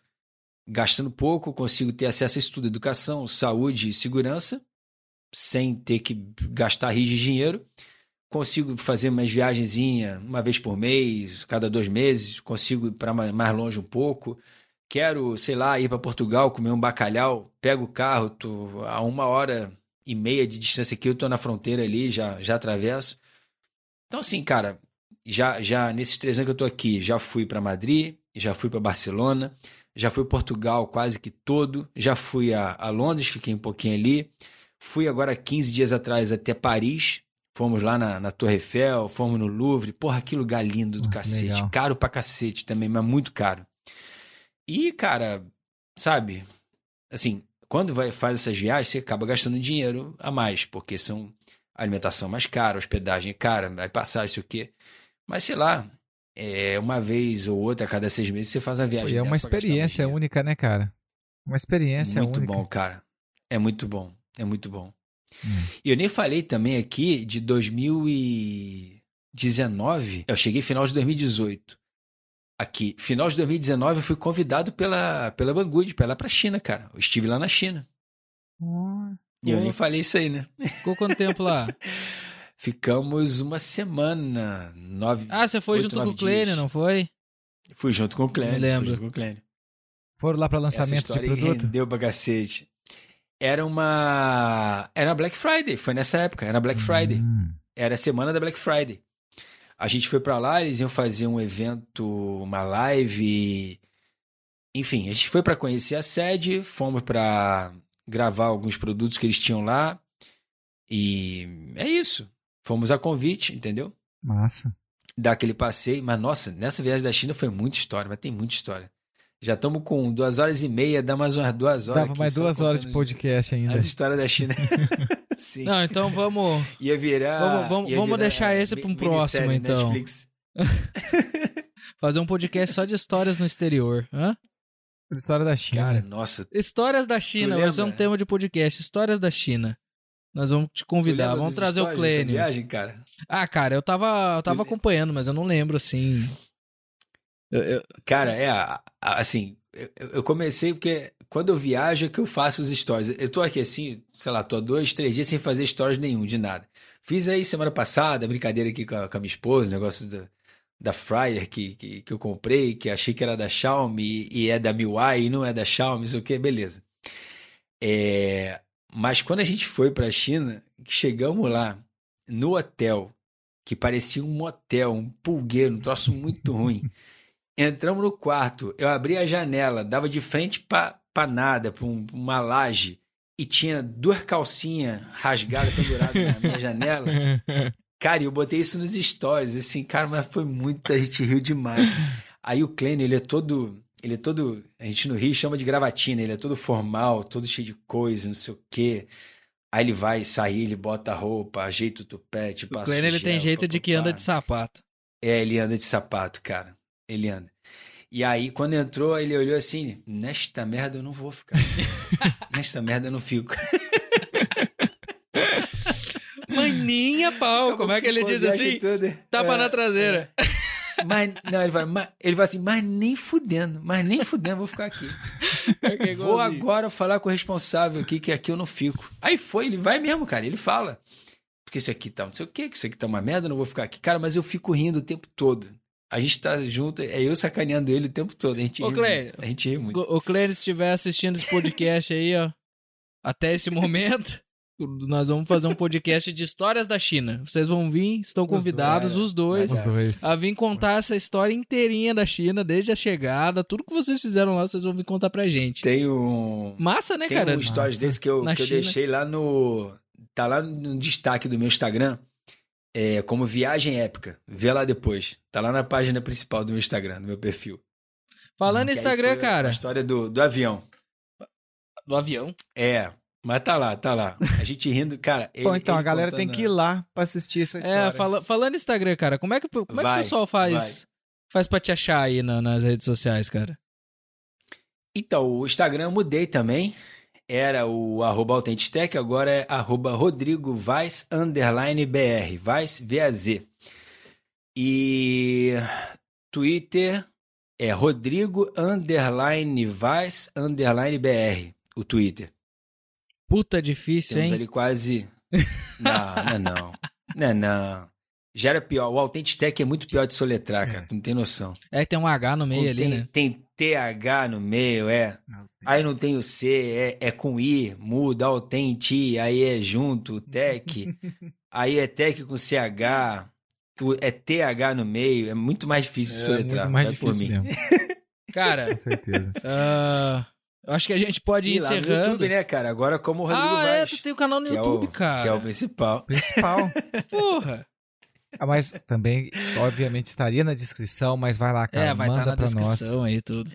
gastando pouco, eu consigo ter acesso a estudo, educação, saúde e segurança, sem ter que gastar rios de dinheiro. Consigo fazer umas viagenzinhas uma vez por mês, cada dois meses. Consigo ir para mais longe um pouco. Quero, sei lá, ir para Portugal, comer um bacalhau. Pego o carro, tô a uma hora e meia de distância aqui, eu tô na fronteira ali, já, já atravesso. Então, assim, cara, já, já nesses três anos que eu tô aqui, já fui para Madrid, já fui para Barcelona, já fui Portugal quase que todo, já fui a, a Londres, fiquei um pouquinho ali, fui agora 15 dias atrás até Paris, fomos lá na, na Torre Eiffel, fomos no Louvre, porra, que lugar lindo do Ah, cacete, legal. caro pra cacete também, mas muito caro. E, cara, sabe, assim, quando vai, faz essas viagens, você acaba gastando dinheiro a mais, porque são alimentação mais cara, hospedagem cara, vai passar isso o quê. Mas sei lá, é uma vez ou outra a cada seis meses você faz Pô, viagem. e é uma experiência única, né, cara? Uma experiência Muito única. bom, cara. É muito bom. É muito bom. Hum. E eu nem falei também aqui de 2019. Eu cheguei final de 2018. Aqui, final de 2019, eu fui convidado pela, pela Banggood pra ir lá pra China, cara. Eu estive lá na China. E eu Pô. nem falei isso aí, né? Ficou quanto tempo lá? [laughs] Ficamos uma semana, nove. Ah, você foi oito, junto com o Clênio, não foi? Fui junto com o Clênio. Me lembro. Fui junto com o Clênio. Foram lá para lançamento de produto? rendeu pra cacete. Era uma. Era Black Friday, foi nessa época, era Black Friday. Hum. Era a semana da Black Friday. A gente foi pra lá, eles iam fazer um evento, uma live. Enfim, a gente foi pra conhecer a sede, fomos pra gravar alguns produtos que eles tinham lá. E é isso. Fomos a convite, entendeu? Massa. dar aquele passeio. Mas, nossa, nessa viagem da China foi muita história, mas tem muita história. Já estamos com duas horas e meia, dá mais umas duas horas. Dava mais duas horas de podcast ainda. As histórias da China. [laughs] Sim. Não, então vamos. Ia virar. Vamos- vamos- ia vamos virar deixar esse pra um próximo, então. Netflix. [laughs] Fazer um podcast só de histórias no exterior. Hã? História da China. Cara, nossa. Histórias da China, vai ser um tema de podcast. Histórias da China. Nós vamos te convidar, vamos trazer o histórias Clênio. viagem, cara? Ah, cara, eu tava, eu tava Tu- acompanhando, mas eu não lembro assim. Eu- eu- Cara, é assim, eu, comecei porque quando eu viajo é que eu faço as stories. Eu tô aqui assim, sei lá, tô há dois, três dias sem fazer stories nenhum, de nada. Fiz aí semana passada, brincadeira aqui com a, com a minha esposa, negócio da, da Fryer que, que, que eu comprei, que achei que era da Xiaomi e é da MIUI e não é da Xiaomi, não sei o que, beleza. É, mas quando a gente foi pra China, chegamos lá no hotel, que parecia um motel, um pulgueiro, um troço muito ruim. [laughs] Entramos no quarto, eu abri a janela, dava de frente pra nada, pra, um- uma laje, e tinha duas calcinhas rasgadas penduradas na minha [laughs] janela. Cara, e eu botei isso nos stories, assim, cara, mas foi muito, a gente riu demais. [laughs] Aí o Clênio, ele é todo, ele é todo, a gente no Rio chama de gravatina, ele é todo formal, todo cheio de coisa, não sei o quê. Aí ele vai sair, ele bota a roupa, ajeita o tupete, o passa Clênio ele gel, tem jeito de que anda de sapato. É, ele anda de sapato, cara. Ele anda. E aí, quando entrou, ele olhou assim: nesta merda eu não vou ficar. [laughs] nesta merda eu não fico. [laughs] Maninha pau, como é que ele diz assim? toda. Tapa É, na traseira. mas, não, ele vai, mas, ele vai assim, mas nem fudendo, mas nem fudendo, vou ficar aqui. [laughs] É vou agora falar com o responsável aqui, que aqui eu não fico. Aí foi, ele vai mesmo, cara, ele fala. Porque isso aqui tá não sei o quê, que isso aqui tá uma merda, eu não vou ficar aqui. Cara, mas eu fico rindo o tempo todo. A gente tá junto, é eu sacaneando ele o tempo todo. A gente Ô, ri muito. A gente ri muito. O Clênis estiver assistindo esse podcast aí, ó, até esse momento, nós vamos fazer um podcast de histórias da China. Vocês vão vir, estão convidados, os dois, Os dois. a vir contar essa história inteirinha da China, desde a chegada, tudo que vocês fizeram lá, vocês vão vir contar pra gente. Tem um. Massa, né, Tem cara? um stories Massa. desse que eu, Na que eu deixei lá no. Tá lá no destaque do meu Instagram. É, como viagem épica. Vê lá depois. Tá lá na página principal do meu Instagram, no meu perfil. Falando aí Instagram, cara, A história do, do avião. do avião. É. Mas tá lá, tá lá. A gente rindo, cara. Bom, ele- então, a galera contando tem que ir lá pra assistir essa história. É, fala- falando Instagram, cara, como é que, como é que o Vai, pessoal faz, faz pra te achar aí na- nas redes sociais, cara? Então, o Instagram eu mudei também. Era o arroba Autentitec, agora é arroba Rodrigo Vaz underline BR. Vaz, V-A-Z. E Twitter é Rodrigo underline Vaz underline BR. O Twitter. Puta difícil, Temos hein? ali quase... [laughs] Não, não é não. Não é não. Já era pior. O Autentitec é muito pior de soletrar, cara. Tu não tem noção. É que tem um H no meio ali, tem, né? tem TH no meio, é. Aí não tem o C, é, é com I, muda, ti, aí é junto, tech. [laughs] aí é tech com CH, é TH no meio, é muito mais difícil de É soletrar. muito mais vai por difícil mim. mesmo, [laughs] Cara, com certeza. ah, eu acho que a gente pode ir E lá no encerrando. YouTube, né, cara? Agora como o Rodrigo ah, é, Vaz, tu tem o canal no que, é YouTube, o, cara. que é o principal. Principal. [laughs] Porra. Ah, mas também, obviamente, estaria na descrição, mas vai lá, cara. é, vai estar manda na pra nós. descrição aí tudo.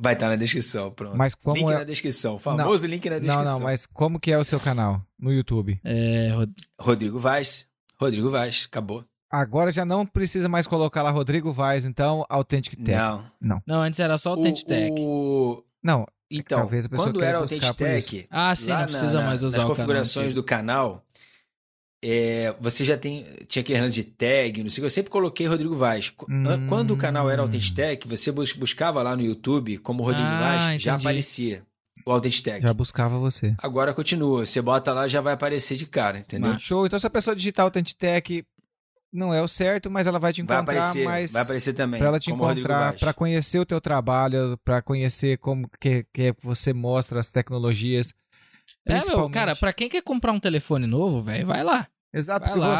Vai estar na descrição, pronto. Mas como link é... na descrição, o famoso link na Não, descrição. não, mas como que é o seu canal no YouTube? É, Rod- Rodrigo Vaz, Rodrigo Vaz, acabou. Agora já não precisa mais colocar lá Rodrigo Vaz, então, Authentic Tech. Não. não, antes era só o O- Tentitec. o- Não, Então, Talvez a pessoa quando era o Autentitec, Ah, sim, lá não precisa na- mais usar nas o canal. configurações antigo. do canal, é, você já tem tinha aquele lance de tag, não sei o que. Eu sempre coloquei Rodrigo Vaz. Hum. Quando o canal era Autentitec, você bus- buscava lá no YouTube como Rodrigo Ah, Vaz, já entendi. aparecia o Autentitec. já buscava você. Agora continua. Você bota lá, já vai aparecer de cara, entendeu? Massa. Show. Então, se a pessoa digitar Authentic Tech, não é o certo, mas ela vai te Vai encontrar aparecer, mais... vai aparecer também. Pra ela te encontrar, Vaz. pra conhecer o teu trabalho, pra conhecer como que, que você mostra as tecnologias. É, meu, cara, pra quem quer comprar um telefone novo, velho, vai lá. Exato, Vai porque lá,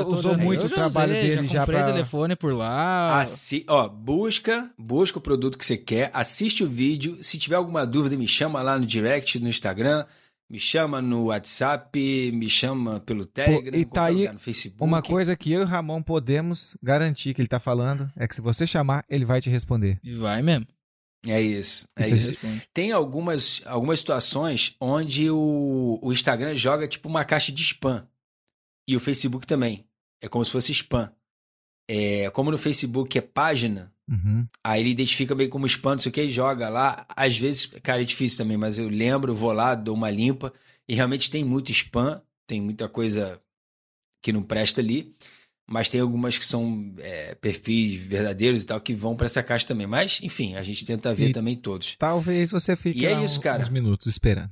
você usou, toda- muito Eu o trabalho usei, dele já já comprei pra... telefone por lá. Assi ó, busca, busca o produto que você quer, assiste o vídeo. Se tiver alguma dúvida, me chama lá no direct, no Instagram, me chama no WhatsApp, me chama pelo Telegram, e em tá aí lugar, no Facebook. Uma coisa que eu e o Ramon podemos garantir que ele tá falando é que se você chamar, ele vai te responder. E vai mesmo. É isso, é Isso isso. Tem algumas, algumas situações onde o, o Instagram joga tipo uma caixa de spam. E o Facebook também. É como se fosse spam. É, como no Facebook é página, Uhum. Aí ele identifica meio como spam, não sei o que, e joga lá. Às vezes, cara, é difícil também, mas eu lembro, vou lá, dou uma limpa. E realmente tem muito spam, tem muita coisa que não presta ali. Mas tem algumas que são é, perfis verdadeiros e tal, que vão pra essa caixa também. Mas, enfim, a gente tenta ver E- também todos. Talvez você fique E é isso, cara. uns minutos esperando.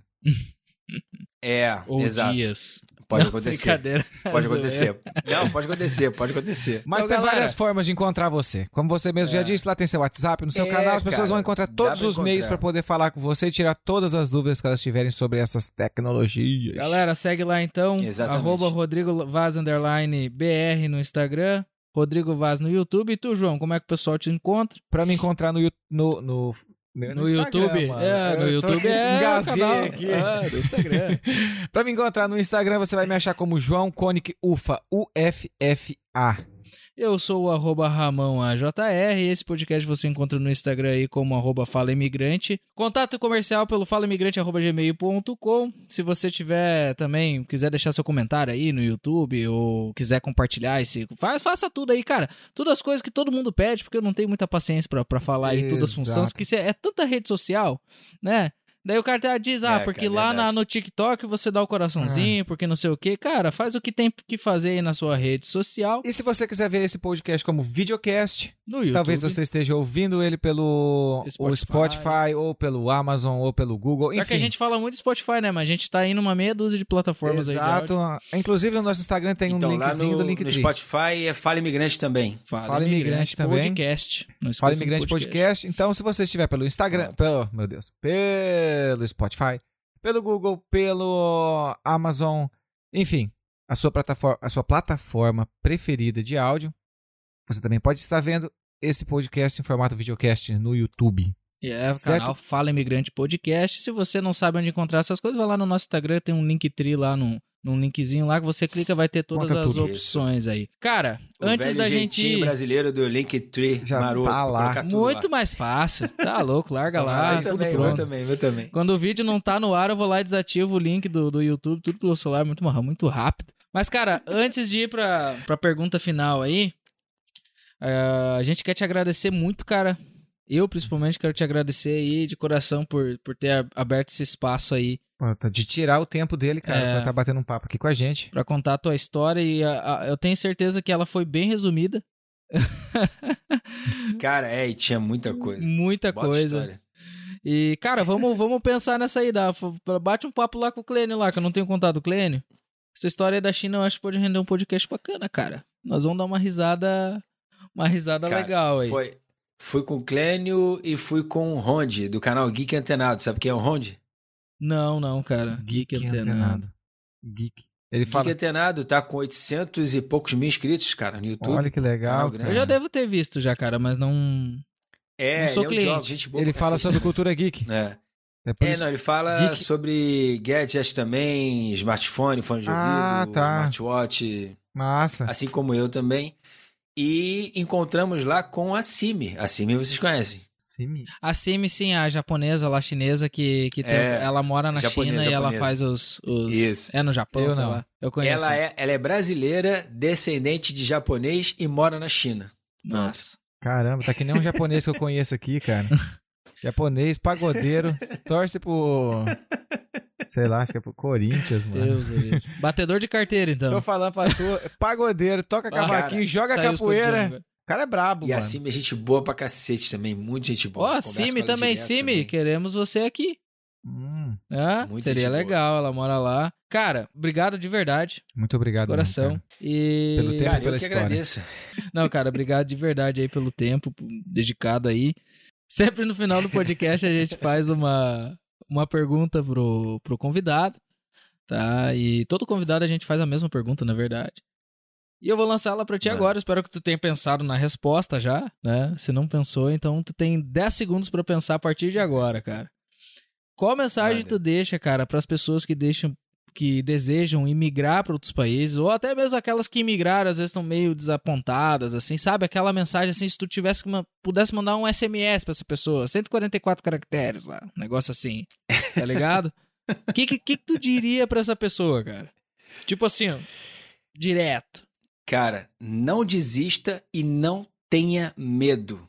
É, Ou exato. dias. Pode Não, acontecer. Brincadeira. Pode acontecer. Não, pode acontecer, pode acontecer. Mas Então, tem galera- várias formas de encontrar você. Como você mesmo já É. disse, lá tem seu WhatsApp, no seu É, canal, as pessoas cara, vão encontrar todos os meios encontrar. para poder falar com você e tirar todas as dúvidas que elas tiverem sobre essas tecnologias. Galera, segue lá então. Exatamente. Arroba Rodrigo Vaz underline BR no Instagram. Rodrigo Vaz no YouTube. E tu, João, como é que o pessoal te encontra? Pra me encontrar no, no, no, no, No, YouTube? mano. É, no Eu YouTube é o canal. aqui. Ah, no Instagram. [laughs] Pra me encontrar no Instagram, você vai me achar como João Conic Ufa, U-F-F-A. Eu sou o arroba Ramão AJR. Esse podcast você encontra no Instagram aí como arroba Fala Imigrante. Contato comercial pelo falaimigrante.gmail.com. Se você tiver também, quiser deixar seu comentário aí no YouTube ou quiser compartilhar esse. Faz, faça tudo aí, cara. Todas as coisas que todo mundo pede, porque eu não tenho muita paciência pra, pra falar aí todas as funções, que é, é tanta rede social, né? Daí o cara diz, ah, É, porque cara, lá na- no TikTok você dá o coraçãozinho, porque não sei o quê. Cara, faz o que tem que fazer aí na sua rede social. E se você quiser ver esse podcast como videocast, No YouTube. talvez você esteja ouvindo ele pelo o Spotify. Spotify, ou pelo Amazon, ou pelo Google, enfim. que a gente fala muito de Spotify, né? Mas a gente tá aí numa meia dúzia de plataformas aí de Exato. Inclusive no nosso Instagram tem então, um lá linkzinho no, do no Linktree. Spotify é Fala Imigrante também. Fala Imigrante também. Podcast. Não Fala Imigrante podcast. Então, se você estiver pelo Instagram, pelo, meu Deus, pelo Spotify, pelo Google, pelo Amazon, enfim, a sua plataforma, a sua plataforma preferida de áudio, você também pode estar vendo esse podcast em formato videocast no YouTube. É o Certo. canal Fala Imigrante Podcast. Se você não sabe onde encontrar essas coisas, vai lá no nosso Instagram, tem um Linktree lá no, num linkzinho lá que você clica, vai ter todas Conta as opções aí. Cara, O antes velho da gente brasileiro do Linktree Já maroto. tá lá. muito lá. mais fácil. Tá louco, larga lá, Eu tudo também, eu pronto. também, eu também. Quando o vídeo não tá no ar, eu vou lá e desativo o link do, do YouTube, tudo pelo celular, muito, muito rápido. Mas, cara, antes de ir pra, pra pergunta final aí, eh, a gente quer te agradecer muito, cara. Eu, principalmente, quero te agradecer aí de coração por, por ter aberto esse espaço aí tá De tirar o tempo dele, cara, É. pra estar batendo um papo aqui com a gente. pra contar a tua história e a- a- eu tenho certeza que ela foi bem resumida. [laughs] Cara, é, e tinha muita coisa. Muita Bota coisa. história. E, cara, vamos, vamos pensar nessa aí. Dá. Bate um papo lá com o Clênio lá, que eu não tenho contato com o Clênio. Essa história aí da China eu acho que pode render um podcast bacana, cara. Nós vamos dar uma risada. Uma risada Cara, legal aí. Foi, fui com o Clênio e fui com o Ronde, do canal Geek Antenado. Sabe quem é o Ronde? Não, não, cara. Geek, antenado. Geek. Ele Geek fala, Antenado tá com 800 e poucos mil inscritos, cara, no YouTube. olha que legal. Eu já devo ter visto já, cara, mas não. É, não sou ele é um cliente. jovem, gente boa Ele fala sobre cultura geek. [laughs] É. É É, não, ele fala Geek- sobre gadgets também, smartphone, fone de Ah, ouvido, tá. smartwatch, Massa. assim como eu também. E encontramos lá com a Simi. A Simi vocês conhecem. Sim. A Simi, sim, a japonesa lá, chinesa, que, que tem- É, ela mora na japonesa, China e ela japonesa. faz os. os- Isso. É no Japão, Eu sei não. lá. Eu conheço. Ela é, ela é brasileira, descendente de japonês e mora na China. Nossa. Caramba, tá que nem um japonês que eu conheço aqui, cara. [laughs] Japonês, pagodeiro, [laughs] torce pro. Sei lá, acho que é pro Corinthians, mano. Deus, Deus. Batedor de carteira, então. Tô falando pra tu, pagodeiro, toca Ah, cavaquinho, joga Saiu os capoeira. O cara é brabo, E a mano. Simi é gente boa pra cacete também, muito gente Ó, boa. Simi com ela também, também. queremos você aqui. Hum, É, Muito seria gente boa. legal, ela mora lá. Cara, obrigado de verdade, muito obrigado. coração. cara. e Pelo tempo. Cara, pela eu que história. agradeço. Não, cara, obrigado de verdade aí pelo tempo dedicado aí. Sempre no final do podcast a gente faz uma, uma pergunta pro, pro convidado, tá? E todo convidado a gente faz a mesma pergunta, na verdade. E eu vou lançar ela pra ti Mano. agora. Espero que tu tenha pensado na resposta já, né? Se não pensou, então tu tem 10 segundos pra pensar a partir de agora, cara. Qual mensagem Manda. tu deixa, cara, pras pessoas que deixam que desejam imigrar para outros países, ou até mesmo aquelas que imigraram, às vezes estão meio desapontadas, assim, sabe? Aquela mensagem assim, se tu tivesse que pudesse mandar um SMS pra essa pessoa, 144 caracteres lá, um negócio assim, tá ligado? [laughs] O que, que, que tu diria pra essa pessoa, cara? Tipo assim, ó, direto. Cara, não desista e não tenha medo.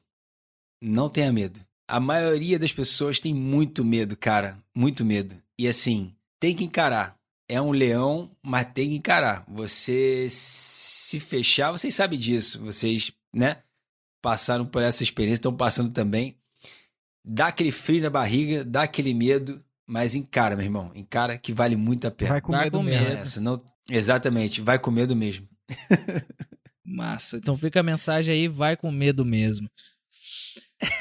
Não tenha medo. A maioria das pessoas tem muito medo, cara. Muito medo. E assim, tem que encarar. É um leão, mas tem que encarar. Você se fechar, vocês sabem disso. Vocês, né? Passaram por essa experiência, estão passando também. Dá aquele frio na barriga, dá aquele medo, mas encara, meu irmão. Encara que vale muito a pena. Vai com Vai medo com mesmo. medo. Essa, não... Exatamente, vai com medo mesmo. Massa. Então fica a mensagem aí, vai com medo mesmo.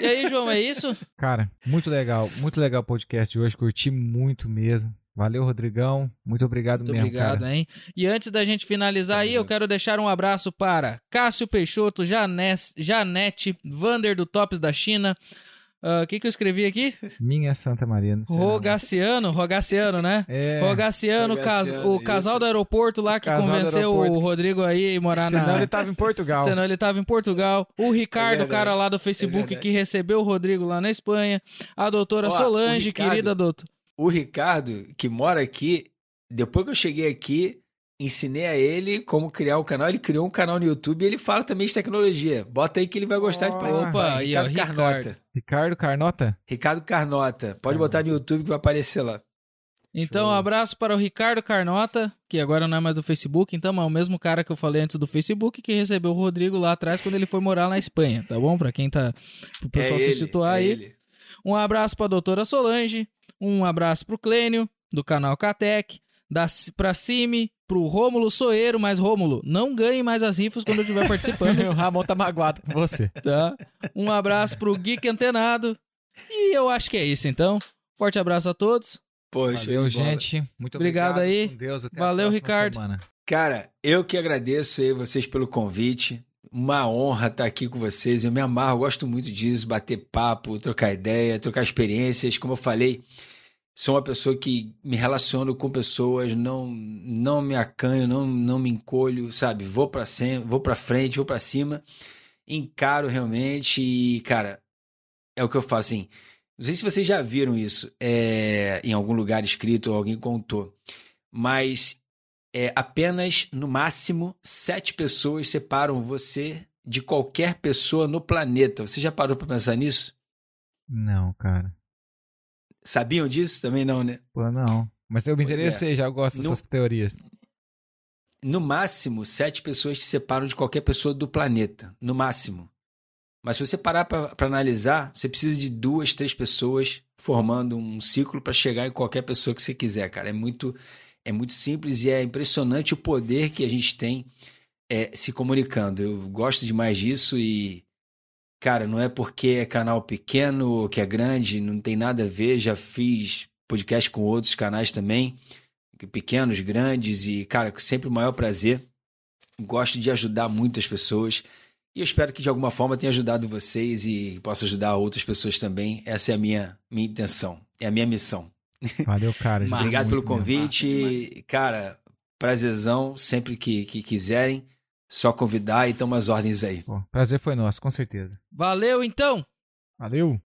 E aí, João, é isso? Cara, muito legal. Muito legal o podcast de hoje. Curti muito mesmo. Valeu, Rodrigão. Muito obrigado Muito mesmo, obrigado, cara. hein? E antes da gente finalizar aí, eu quero deixar um abraço para Cássio Peixoto, Janes, Janete, Vander do Tops da China. Ah, O que, que eu escrevi aqui? [laughs] Minha Santa Maria. Não sei. Rogaciano, Rogaciano, né? É. Rogaciano, cas- o casal isso. do aeroporto lá que convenceu o. Rodrigo aí a morar Senão na. ele tava em Portugal. Senão ele tava em Portugal. O Ricardo, o verdade, cara lá do Facebook verdade. que recebeu o Rodrigo lá na Espanha. A doutora Ó, Solange, o Ricardo- querida doutora. O Ricardo, que mora aqui, depois que eu cheguei aqui, ensinei a ele como criar um canal. Ele criou um canal no YouTube e ele fala também de tecnologia. Bota aí que ele vai gostar de participar. Opa, aí, ó, Ricardo Carnota. Ricardo Carnota? Ricardo Carnota. Pode botar no YouTube que vai aparecer lá. Então, um abraço para o Ricardo Carnota, que agora não é mais do Facebook, então é o mesmo cara que eu falei antes do Facebook, que recebeu o Rodrigo lá atrás quando ele foi morar na Espanha, tá bom? Pra quem tá. Pro pessoal é se ele, situar é aí. ele. Um abraço pra doutora Solange, um abraço pro Clênio, do canal Catec, da, pra Cime, pro Rômulo Soeiro, mas Rômulo, não ganhe mais as rifas quando eu estiver [laughs] participando, o Ramon tá magoado com você. tá? Um abraço pro Geek Antenado. E eu acho que é isso, então. Forte abraço a todos. Poxa, Valeu, gente. Muito Obrigado obrigado. aí. Deus, até Valeu, Ricardo. semana. Cara, eu que agradeço aí vocês pelo convite. Uma honra estar aqui com vocês. Eu me amarro, eu gosto muito disso, bater papo, trocar ideia, trocar experiências. Como eu falei, sou uma pessoa que me relaciono com pessoas, não não me acanho, não, não me encolho, sabe? Vou para vou para frente, vou para cima, encaro realmente e, cara, é o que eu falo assim. Não sei se vocês já viram isso é, em algum lugar escrito ou alguém contou, mas é, apenas, no máximo, sete pessoas separam você de qualquer pessoa no planeta. Você já parou para pensar nisso? Não, cara. Sabiam disso? Também não, né? Pô, não. Mas eu me Pois é. interessei, já gosto No- dessas teorias. No máximo, sete pessoas te separam de qualquer pessoa do planeta. No máximo. Mas se você parar para analisar, você precisa de duas, três pessoas formando um ciclo para chegar em qualquer pessoa que você quiser, cara. É muito, é muito simples e é impressionante o poder que a gente tem é, se comunicando. Eu gosto demais disso e, cara, não é porque é canal pequeno que é grande, não tem nada a ver. Já fiz podcast com outros canais também, pequenos, grandes e, cara, com sempre o maior prazer. Gosto de ajudar muitas pessoas. E eu espero que de alguma forma tenha ajudado vocês e possa ajudar outras pessoas também. Essa é a minha, minha intenção, é a minha missão. Valeu, cara. [laughs] Obrigado pelo convite. Cara, prazerzão. Sempre que, que quiserem, só convidar e toma as ordens aí. Pô, prazer foi nosso, com certeza. Valeu, então! Valeu.